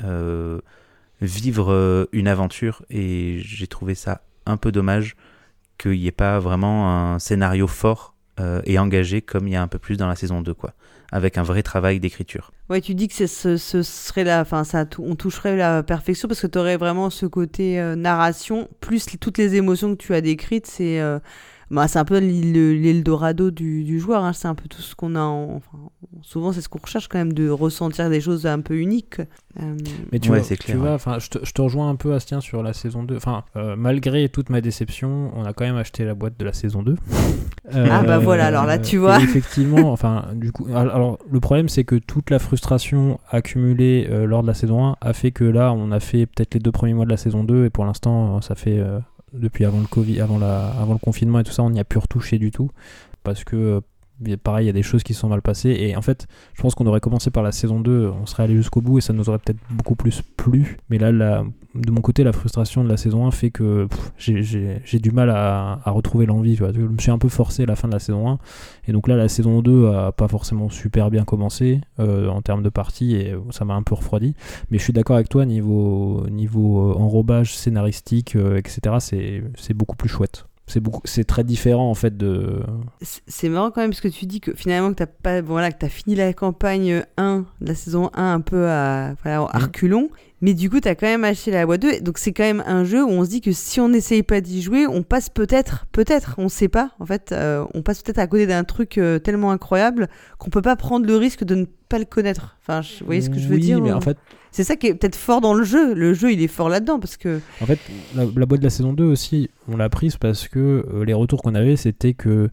vivre une aventure, et j'ai trouvé ça un peu dommage qu'il n'y ait pas vraiment un scénario fort euh, et engagé comme il y a un peu plus dans la saison 2, quoi, avec un vrai travail d'écriture.
Ouais, tu dis que ce, ce, serait là, enfin, ça, on toucherait la perfection parce que tu aurais vraiment ce côté euh, narration, plus toutes les émotions que tu as décrites, c'est euh, bah, c'est un peu l'Eldorado du, du joueur, hein. c'est un peu tout ce qu'on a. Enfin, souvent, c'est ce qu'on recherche quand même, de ressentir des choses un peu uniques.
Euh, Mais tu vois, clair, tu vois je, te, je, te, rejoins un peu, Astien, sur la saison 2. Enfin, euh, malgré toute ma déception, on a quand même acheté la boîte de la saison 2.
ah bah voilà, alors là, tu vois.
Effectivement, enfin, du coup, alors le problème, c'est que toute la frustration accumulée euh, lors de la saison 1 a fait que là, on a fait peut-être les deux premiers mois de la saison 2 et pour l'instant, ça fait depuis avant le Covid, avant, la, avant le confinement et tout ça, on n'y a pu retoucher du tout. Parce que, euh, pareil, il y a des choses qui sont mal passées. Et en fait, je pense qu'on aurait commencé par la saison 2, on serait allé jusqu'au bout et ça nous aurait peut-être beaucoup plus plu. Mais là, de mon côté, la frustration de la saison 1 fait que j'ai du mal à, retrouver l'envie. Je me suis un peu forcé à la fin de la saison 1. Et donc là, la saison 2 a pas forcément super bien commencé euh, en termes de partie et ça m'a un peu refroidi. Mais je suis d'accord avec toi, niveau, niveau euh, enrobage scénaristique, euh, etc., c'est beaucoup plus chouette c'est beaucoup c'est très différent en fait de
c'est marrant quand même parce que tu dis que finalement que t'as pas voilà que as fini la campagne 1 la saison 1 un peu à voilà, mmh. Mais du coup, tu as quand même acheté la boîte 2. Donc, c'est quand même un jeu où on se dit que si on n'essaye pas d'y jouer, on passe peut-être, peut-être, on sait pas, en fait, euh, on passe peut-être à côté d'un truc euh, tellement incroyable qu'on peut pas prendre le risque de ne pas le connaître. Enfin, vous voyez ce que je veux dire
mais en fait.
C'est ça qui est peut-être fort dans le jeu. Le jeu, il est fort là-dedans parce que.
En fait, la, boîte de la saison 2 aussi, on l'a prise parce que euh, les retours qu'on avait, c'était que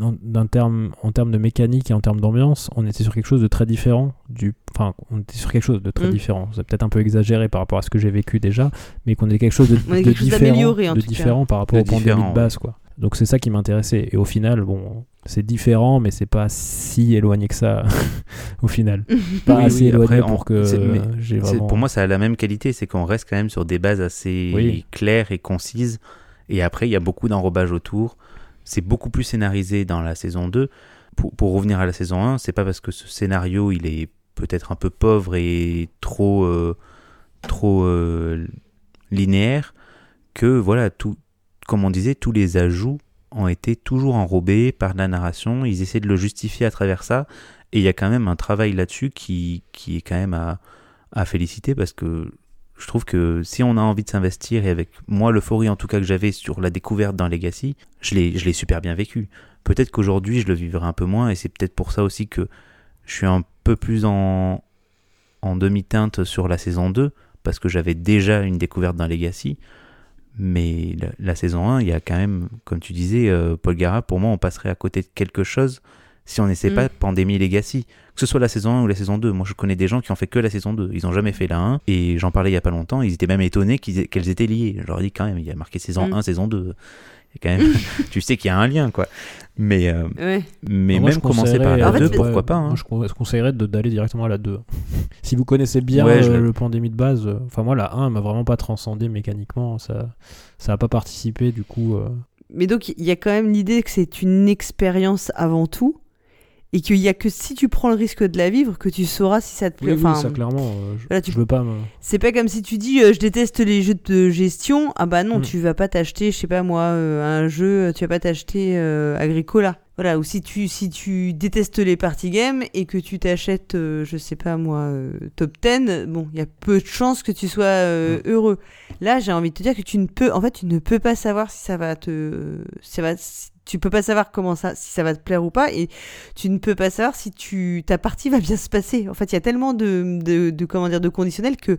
en, terme, en termes de mécanique et en termes d'ambiance, on était sur quelque chose de très différent. Du, enfin, on était sur quelque chose de très mm. différent. C'est peut-être un peu exagéré par rapport à ce que j'ai vécu déjà, mais qu'on est quelque chose de, de différent, de différent par rapport au pandémie de base, quoi. Donc c'est ça qui m'intéressait. Et au final, bon, c'est différent, mais c'est pas si éloigné que ça au final. Pas assez éloigné pour que j'ai vraiment...
Pour moi, ça a la même qualité, c'est qu'on reste quand même sur des bases assez claires et concises. Et après, il y a beaucoup d'enrobage autour c'est beaucoup plus scénarisé dans la saison 2. Pour, pour revenir à la saison 1, c'est pas parce que ce scénario il est peut-être un peu pauvre et trop euh, trop euh, linéaire que voilà tout comme on disait tous les ajouts ont été toujours enrobés par la narration ils essaient de le justifier à travers ça et il y a quand même un travail là-dessus qui, qui est quand même à, à féliciter parce que je trouve que si on a envie de s'investir, et avec moi l'euphorie en tout cas que j'avais sur la découverte d'un Legacy, je l'ai, super bien vécu. Peut-être qu'aujourd'hui je le vivrai un peu moins, et c'est peut-être pour ça aussi que je suis un peu plus en, en demi-teinte sur la saison 2, parce que j'avais déjà une découverte d'un Legacy. Mais la, saison 1, il y a quand même, comme tu disais, euh, Paul Gara, pour moi on passerait à côté de quelque chose si on n'essaie mm. pas Pandémie Legacy. Que ce soit la saison 1 ou la saison 2. Moi, je connais des gens qui ont fait que la saison 2. Ils ont jamais fait la 1. Et j'en parlais il y a pas longtemps. Ils étaient même étonnés qu'elles étaient liées. Je leur dis quand même, il y a marqué saison 1, mm. saison 2. Et quand même, tu sais qu'il y a un lien, quoi. Mais, euh, mais même commencer par la 2, pourquoi pas. Hein.
Moi, je conseillerais d'aller directement à la 2. si vous connaissez bien euh, le pandémie de base, euh, enfin, moi, la 1 m'a vraiment pas transcendé mécaniquement. Ça ça a pas participé, du coup.
Mais donc, il y a quand même l'idée que c'est une expérience avant tout et qu'il y a que si tu prends le risque de la vivre que tu sauras si ça te plaît.
Oui, oui,
enfin,
ça clairement. euh, je,
voilà, tu-
je veux pas. me-
c'est pas comme si tu dis euh, je déteste les jeux de gestion. Ah bah non,
Mm.
tu vas pas t'acheter, je sais pas moi, euh, un jeu, tu vas pas t'acheter Agricola. Voilà, ou si tu, si tu détestes les party games et que tu t'achètes, je sais pas moi, top 10, bon, il y a peu de chances que tu sois euh, heureux. Là, j'ai envie de te dire que tu ne peux, en fait, tu ne peux pas savoir si ça va te, si ça va, tu peux pas savoir comment ça, si ça va te plaire ou pas, et tu ne peux pas savoir si tu, ta partie va bien se passer. En fait, il y a tellement de, de, de comment dire, de conditionnels que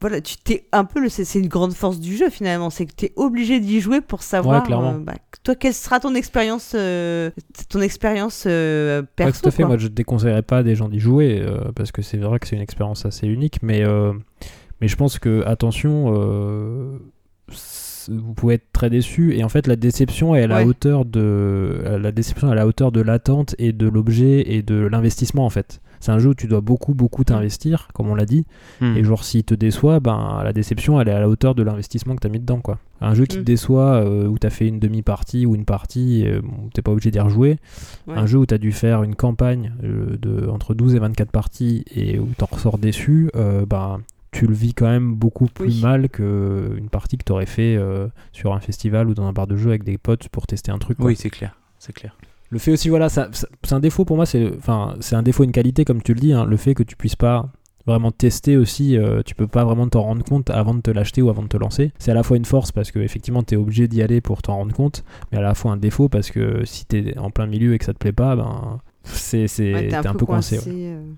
voilà, tu t'es un peu le c'est une grande force du jeu finalement, c'est que tu es obligé d'y jouer pour savoir
Ouais, clairement.
euh, bah, toi quelle sera ton expérience euh, ton expérience euh,
Ouais,
perso
tout à fait.
quoi.
Moi, je déconseillerais pas des gens d'y jouer euh, parce que c'est vrai que c'est une expérience assez unique, mais mais je pense que attention, vous pouvez être très déçu et en fait la déception est à la
Ouais.
hauteur de la déception est à la hauteur de l'attente et de l'objet et de l'investissement en fait. C'est un jeu où tu dois beaucoup beaucoup t'investir, comme on l'a dit.
Hmm.
Et genre, s'il te déçoit, ben, la déception, elle est à la hauteur de l'investissement que tu as mis dedans, quoi. Un jeu qui
Mm.
te déçoit, euh, où tu as fait une demi-partie ou une partie, euh, bon, t'es pas obligé d'y rejouer.
Ouais.
Un jeu où tu as dû faire une campagne euh, de entre 12 et 24 parties et où t'en ressors déçu, euh, ben, tu le vis quand même beaucoup plus
Oui.
mal qu'une partie que tu aurais fait euh, sur un festival ou dans un bar de jeu avec des potes pour tester un truc. quoi.
Oui, c'est clair. C'est clair.
Le fait aussi, voilà, ça, ça- c'est un défaut pour moi, c'est enfin, c'est un défaut, une qualité, comme tu le dis, hein, le fait que tu puisses pas vraiment tester aussi, euh, tu peux pas vraiment t'en rendre compte avant de te l'acheter ou avant de te lancer. C'est à la fois une force parce que effectivement tu es obligé d'y aller pour t'en rendre compte, mais à la fois un défaut parce que si tu es en plein milieu et que ça te plaît pas, ben c'est c'est
Ouais,
t'es un, peu coincé. ouais.
euh.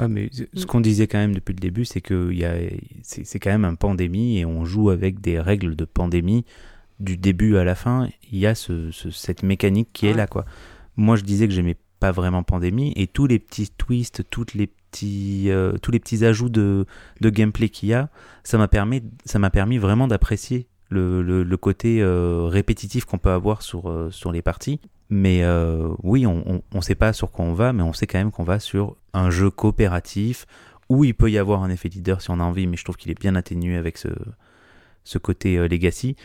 Ouais, mais ce-
Mm.
qu'on disait quand même depuis le début, c'est que il y a- c'est c'est quand même un pandémie et on joue avec des règles de pandémie du début à la fin. Il y a ce, ce- cette mécanique qui est là, quoi. Moi, je disais que j'aimais pas vraiment pandémie et tous les petits twists, toutes les petits, euh, tous les petits ajouts de, de gameplay qu'il y a, ça m'a permis, ça m'a permis vraiment d'apprécier le, le- le côté euh, répétitif qu'on peut avoir sur, euh, sur les parties. Mais euh, oui, on, on sait pas sur quoi on va, mais on sait quand même qu'on va sur un jeu coopératif où il peut y avoir un effet leader si on a envie, mais je trouve qu'il est bien atténué avec ce, ce côté euh, legacy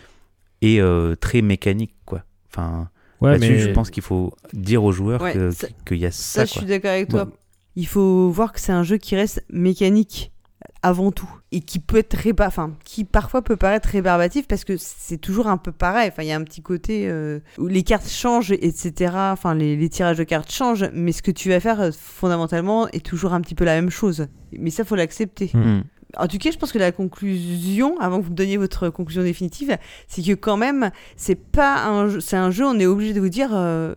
et euh, très mécanique, quoi. Enfin,
Ouais,
là-dessus,
mais
je pense qu'il faut dire aux joueurs
Ouais,
que-
ça-
qu'il y a
Ça,
ça,
je suis d'accord avec toi.
Bon.
Il faut voir que c'est un jeu qui reste mécanique avant tout et qui peut être réba- enfin qui parfois peut paraître rébarbatif parce que c'est toujours un peu pareil. Enfin il y a un petit côté euh, où les cartes changent etc enfin les, les tirages de cartes changent mais ce que tu vas faire euh, fondamentalement est toujours un petit peu la même chose. Mais ça faut l'accepter.
Mm.
en tout cas, je pense que la conclusion, avant que vous me donniez votre conclusion définitive, c'est que quand même, c'est pas un jeu, c'est un jeu, on est obligé de vous dire, euh,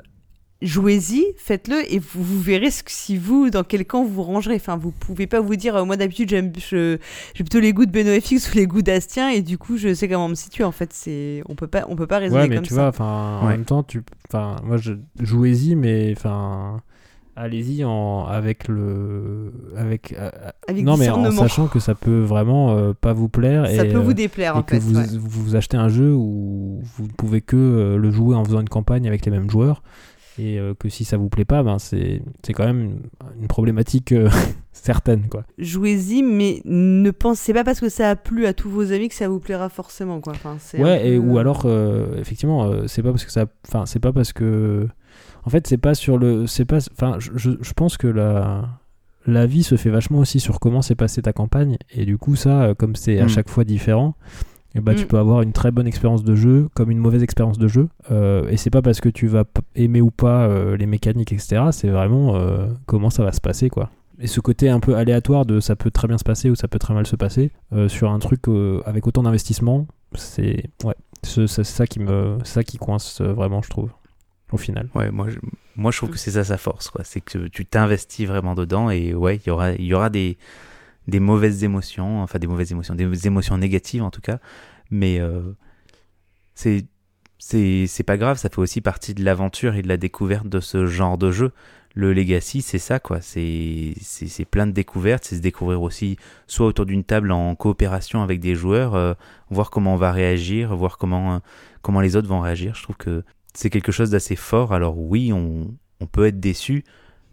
jouez-y, faites-le, et vous, vous verrez ce que, si vous, dans quel camp vous vous rangerez. Enfin, vous pouvez pas vous dire, euh, moi d'habitude, j'aime, je- j'ai plutôt les goûts de Beno FX ou les goûts d'Astien, et du coup, je sais comment me situer. En fait, c'est, on peut pas, on peut pas raisonner
Ouais, mais
comme
tu
ça.
vois, enfin, en même temps, tu, enfin, moi, je jouez-y, mais enfin, allez-y en avec le, avec, euh,
Avec
non, mais en sachant que ça peut vraiment euh, pas vous plaire
ça
et,
peut vous
euh,
déplaire,
et
en
que
fait.
vous,
ouais.
vous achetez un jeu où vous ne pouvez que euh, le jouer en faisant une campagne avec les mêmes joueurs et euh, que si ça vous plaît pas, ben c'est c'est quand même une, une problématique euh, certaine, quoi.
Jouez-y, mais ne pensez pas parce que ça a plu à tous vos amis que ça vous plaira forcément, quoi. Enfin,
et, ou
euh,
alors, euh, effectivement, euh, c'est pas parce que ça. Enfin, c'est pas parce que. En fait, c'est pas sur le. C'est pas. Enfin, je, je, je pense que la. La vie se fait vachement aussi sur comment s'est passée ta campagne. Et du coup, ça, comme c'est à
Mm.
chaque fois différent, ben, tu
Mm.
peux avoir une très bonne expérience de jeu comme une mauvaise expérience de jeu. Euh, et c'est pas parce que tu vas aimer ou pas euh, les mécaniques, etc. C'est vraiment euh, comment ça va se passer, quoi. Et ce côté un peu aléatoire de ça peut très bien se passer ou ça peut très mal se passer euh, sur un truc euh, avec autant d'investissement, c'est ouais, c'est c'est ça qui me, ça qui coince vraiment, je trouve, au final.
Ouais, moi je, moi je trouve que c'est ça sa force, quoi. C'est que tu t'investis vraiment dedans et ouais, il y aura, il y aura des, des mauvaises émotions, enfin des mauvaises émotions, des émotions négatives en tout cas, mais euh, c'est c'est pas grave, ça fait aussi partie de l'aventure et de la découverte de ce genre de jeu. Le Legacy, c'est ça, quoi. C'est plein de découvertes, c'est se découvrir aussi, soit autour d'une table en coopération avec des joueurs, euh, voir comment on va réagir, voir comment euh, comment les autres vont réagir. Je trouve que c'est quelque chose d'assez fort. Alors oui, on, on peut être déçu,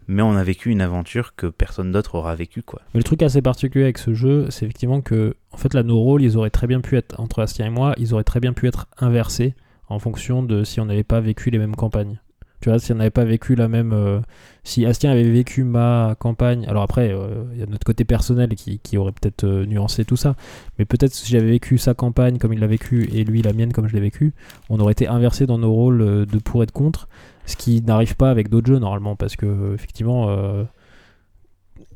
mais on a vécu une aventure que personne d'autre aura vécu, quoi.
Mais le truc assez particulier avec ce jeu, c'est effectivement que, en fait, là, nos rôles, ils auraient très bien pu être, entre Astien et moi, ils auraient très bien pu être inversés en fonction de si on n'avait pas vécu les mêmes campagnes. Tu vois, si on n'avait pas vécu la même. euh, si Astien avait vécu ma campagne. Alors après, euh, il y a notre côté personnel qui, qui aurait peut-être euh, nuancé tout ça. Mais peut-être si j'avais vécu sa campagne comme il l'a vécu et lui la mienne comme je l'ai vécu, on aurait été inversé dans nos rôles de pour et de contre. Ce qui n'arrive pas avec d'autres jeux normalement. Parce que, effectivement. euh,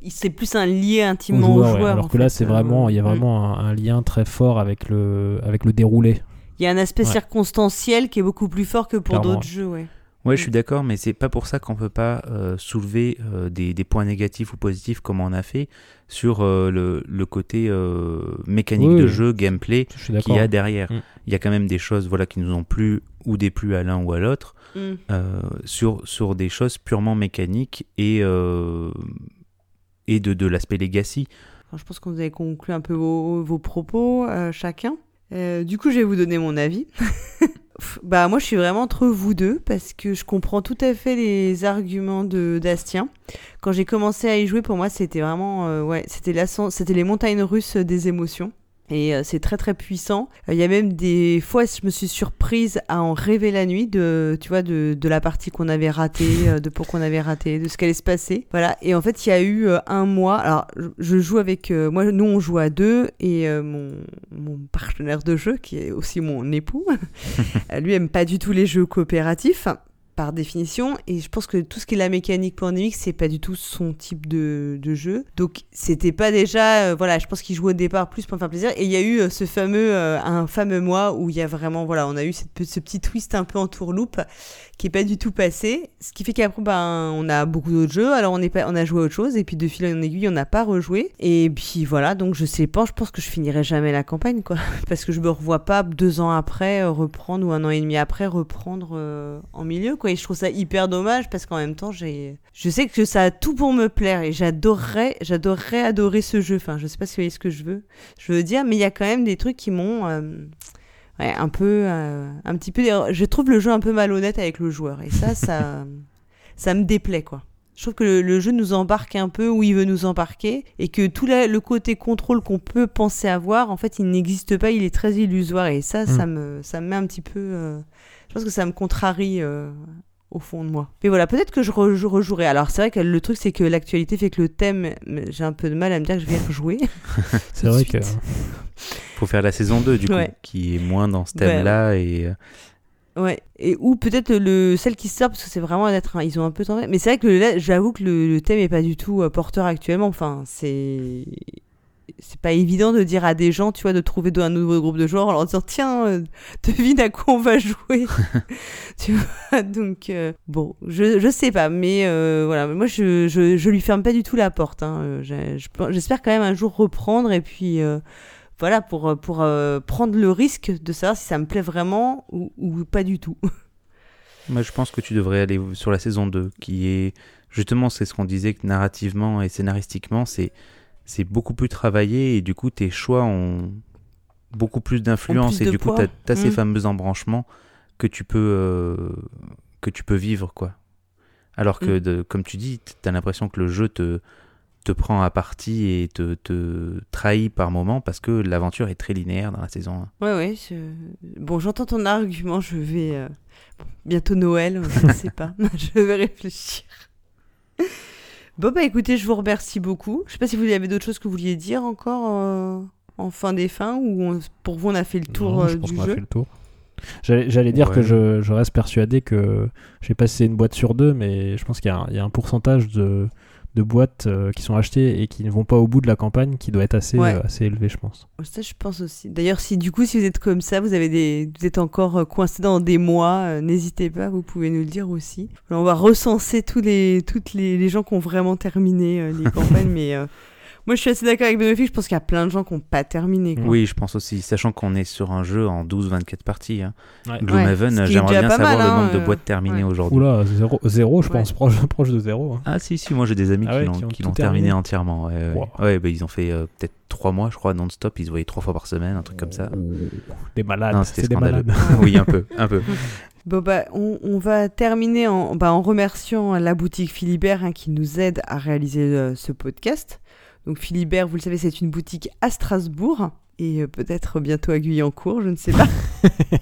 C'est plus un lien
au
intimement
joueur,
au
ouais.
joueur.
Alors
en
que là, c'est
euh,
vraiment, il y a
mm.
vraiment un, un lien très fort avec le, avec le déroulé.
Il y a un aspect
Ouais.
circonstanciel qui est beaucoup plus fort que pour d'autres jeux, ouais.
Ouais,
Mm.
je suis d'accord, mais c'est pas pour ça qu'on peut pas euh, soulever euh, des, des points négatifs ou positifs comme on a fait sur euh, le, le côté euh, mécanique
Oui,
de jeu, gameplay qu'il y a derrière.
Mm.
Il y a quand même des choses voilà, qui nous ont plu ou déplu à l'un ou à l'autre
Mm.
euh, sur, sur des choses purement mécaniques et, euh, et de, de l'aspect legacy.
Alors, je pense qu'on vous avez conclu un peu vos, vos propos euh, chacun. Euh, du coup, je vais vous donner mon avis. bah moi, je suis vraiment entre vous deux parce que je comprends tout à fait les arguments de d'Astien. Quand j'ai commencé à y jouer, pour moi, c'était vraiment euh, ouais, c'était les montagnes russes des émotions. Et euh, c'est très très puissant. Euh, Il y a même des fois, je me suis surprise à en rêver la nuit de, tu vois, de, de la partie qu'on avait ratée, euh, de pourquoi on avait raté, de ce qui allait se passer. Voilà. Et en fait, il y a eu un mois. Alors, je, joue avec euh, moi. Nous, on joue à deux et euh, mon, mon partenaire de jeu, qui est aussi mon époux, lui aime pas du tout les jeux coopératifs par définition. Et je pense que tout ce qui est la mécanique pandémique c'est pas du tout son type de, jeu. Donc c'était pas déjà euh, voilà je pense qu'il jouait au départ plus pour me faire plaisir. Et il y a eu euh, ce fameux euh, un fameux mois où il y a vraiment voilà on a eu ce petit twist un peu en tourloupe qui est pas du tout passé. Ce qui fait qu'après ben on a beaucoup d'autres jeux. Alors on est pas on a joué à autre chose. Et puis de fil en aiguille on n'a pas rejoué. Et puis voilà. Donc je sais pas je pense que je finirai jamais la campagne quoi. Parce que je me revois pas deux ans après reprendre ou un an et demi après reprendre en milieu quoi et je trouve ça hyper dommage parce qu'en même temps j'ai je sais que ça a tout pour me plaire et j'adorerais j'adorerais adorer ce jeu enfin je sais pas si vous voyez ce que je veux je veux dire mais il y a quand même des trucs qui m'ont euh, ouais, un peu euh, un petit peu je trouve le jeu un peu malhonnête avec le joueur et ça ça ça me déplaît quoi je trouve que le, le jeu nous embarque un peu où il veut nous embarquer et que tout la- le côté contrôle qu'on peut penser avoir, en fait, il n'existe pas, il est très illusoire et ça, ça, me, ça me met un petit peu. euh, je pense que ça me contrarie euh, au fond de moi. Mais voilà, peut-être que je, re- je rejouerai. Alors, c'est vrai que le truc, c'est que l'actualité fait que le thème, j'ai un peu de mal à me dire que je vais rejouer.
C'est vrai
suite.
que.
faut faire la saison 2 du coup,
Ouais.
qui est moins dans ce
Ouais,
thème-là et euh,
Ouais, et ou peut-être le celle qui sort parce que c'est vraiment d'être un- ils ont un peu tenté. Mais c'est vrai que là, j'avoue que le, le thème est pas du tout euh, porteur actuellement. Enfin, c'est c'est pas évident de dire à des gens, tu vois, de trouver un nouveau groupe de joueurs en leur disant tiens, euh, devine à quoi on va jouer. tu vois, donc euh, bon, je, je sais pas, mais euh, voilà, moi je, je, je lui ferme pas du tout la porte. hein. Euh, J'espère quand même un jour reprendre et puis. voilà, pour, pour prendre le risque de savoir si ça me plaît vraiment ou, ou pas du tout.
moi je pense que tu devrais aller sur la saison 2 qui est justement c'est ce qu'on disait que narrativement et scénaristiquement c'est c'est beaucoup plus travaillé et du coup tes choix ont beaucoup plus d'influence et du coup tu as, ces
Mm.
fameux embranchements que tu peux euh, que tu peux vivre quoi. Alors que
Mm.
de- comme tu dis, tu as l'impression que le jeu te te prend à partie et te, te trahit par moment parce que l'aventure est très linéaire dans la saison 1.
Ouais, ouais. je- Bon, j'entends ton argument. Je vais. euh, bon, bientôt Noël, je ne sais pas. je vais réfléchir. Bon, bah écoutez, je vous remercie beaucoup. Je sais pas si vous avez d'autres choses que vous vouliez dire encore euh, en fin des fins ou on- pour vous on a fait le tour
Non,
euh,
je pense
du
qu'on a
jeu.
fait le tour. J'allais dire que je, je reste persuadé que j'ai passé une boîte sur deux, mais je pense qu'il y a un pourcentage de, de boîtes euh, qui sont achetées et qui ne vont pas au bout de la campagne qui doit être assez,
Ouais.
euh, assez élevé, je pense.
Ça, je pense aussi. D'ailleurs, si du coup, si vous êtes comme ça, vous avez des, vous êtes encore euh, coincé dans des mois, euh, n'hésitez pas, vous pouvez nous le dire aussi. Alors, on va recenser tous les, toutes les, les gens qui ont vraiment terminé euh, les campagnes, mais euh, moi, je suis assez d'accord avec Benoît. Je pense qu'il y a plein de gens qui n'ont pas terminé. quoi.
Oui, je pense aussi, sachant qu'on est sur un jeu en 12-24 parties. Hein.
Ouais.
Gloomhaven, j'aimerais bien savoir
mal,
le
hein,
nombre de
euh,
boîtes terminées
ouais.
aujourd'hui.
Oula, zéro, zéro je
Ouais.
pense, proche, proche de zéro. hein.
Ah si, si, moi j'ai des amis
Ah
qui
ouais,
l'ont
qui ont
qui
tout
l'ont terminé
terminé.
entièrement. Ouais, ouais.
Wow.
Ouais, bah, ils ont fait euh, peut-être trois mois, je crois, non-stop. Ils se voyaient trois fois par semaine, un truc comme ça.
Des malades,
Non, c'était
c'est des
scandaleux.
malades.
oui, un peu, un peu.
Bon, bah, on, on va terminer en, bah, en remerciant la boutique Philibert hein, qui nous aide à réaliser euh, ce podcast. Donc Philibert, vous le savez, c'est une boutique à Strasbourg et euh, peut-être bientôt à Guyancourt, je ne sais pas.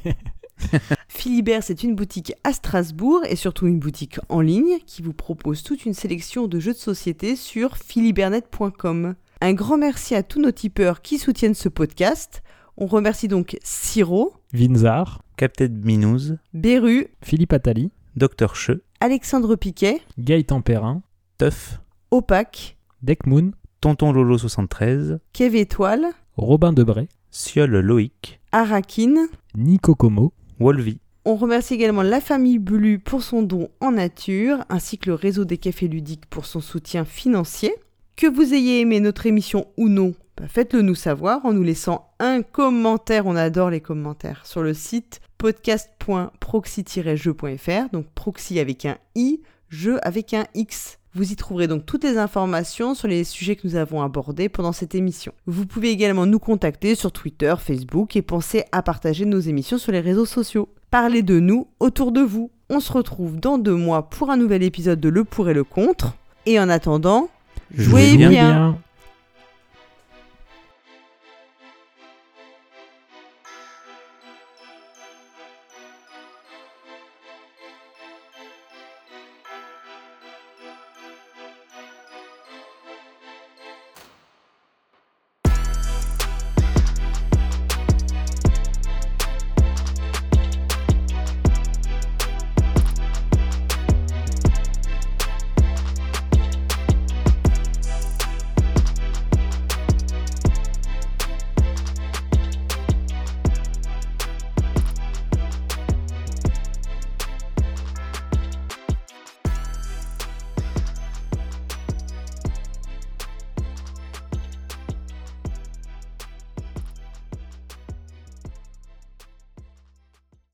Philibert, c'est une boutique à Strasbourg et surtout une boutique en ligne qui vous propose toute une sélection de jeux de société sur philibernet.com. Un grand merci à tous nos tipeurs qui soutiennent ce podcast. On remercie donc Siro,
Vinzar,
Captain Minous,
Beru,
Philippe Attali,
Dr. Che,
Alexandre Piquet,
Gaëtan Perrin,
Tuff,
Opac,
Deckmoon,
Tonton Lolo 73,
Kev Étoile,
Robin Debray,
Siol Loïc,
Arakin.
Nico Como,
Wolvie,
On remercie également la famille Bulu pour son don en nature, ainsi que le réseau des cafés ludiques pour son soutien financier. Que vous ayez aimé notre émission ou non, bah, faites-le nous savoir en nous laissant un commentaire, on adore les commentaires, sur le site podcast.proxy-jeu.fr, donc proxy avec un i, jeu avec un x. Vous y trouverez donc toutes les informations sur les sujets que nous avons abordés pendant cette émission. Vous pouvez également nous contacter sur Twitter, Facebook et pensez à partager nos émissions sur les réseaux sociaux. Parlez de nous autour de vous. On se retrouve dans deux mois pour un nouvel épisode de Le pour et le contre. Et en attendant, jouez,
Jouez
bien.
bien.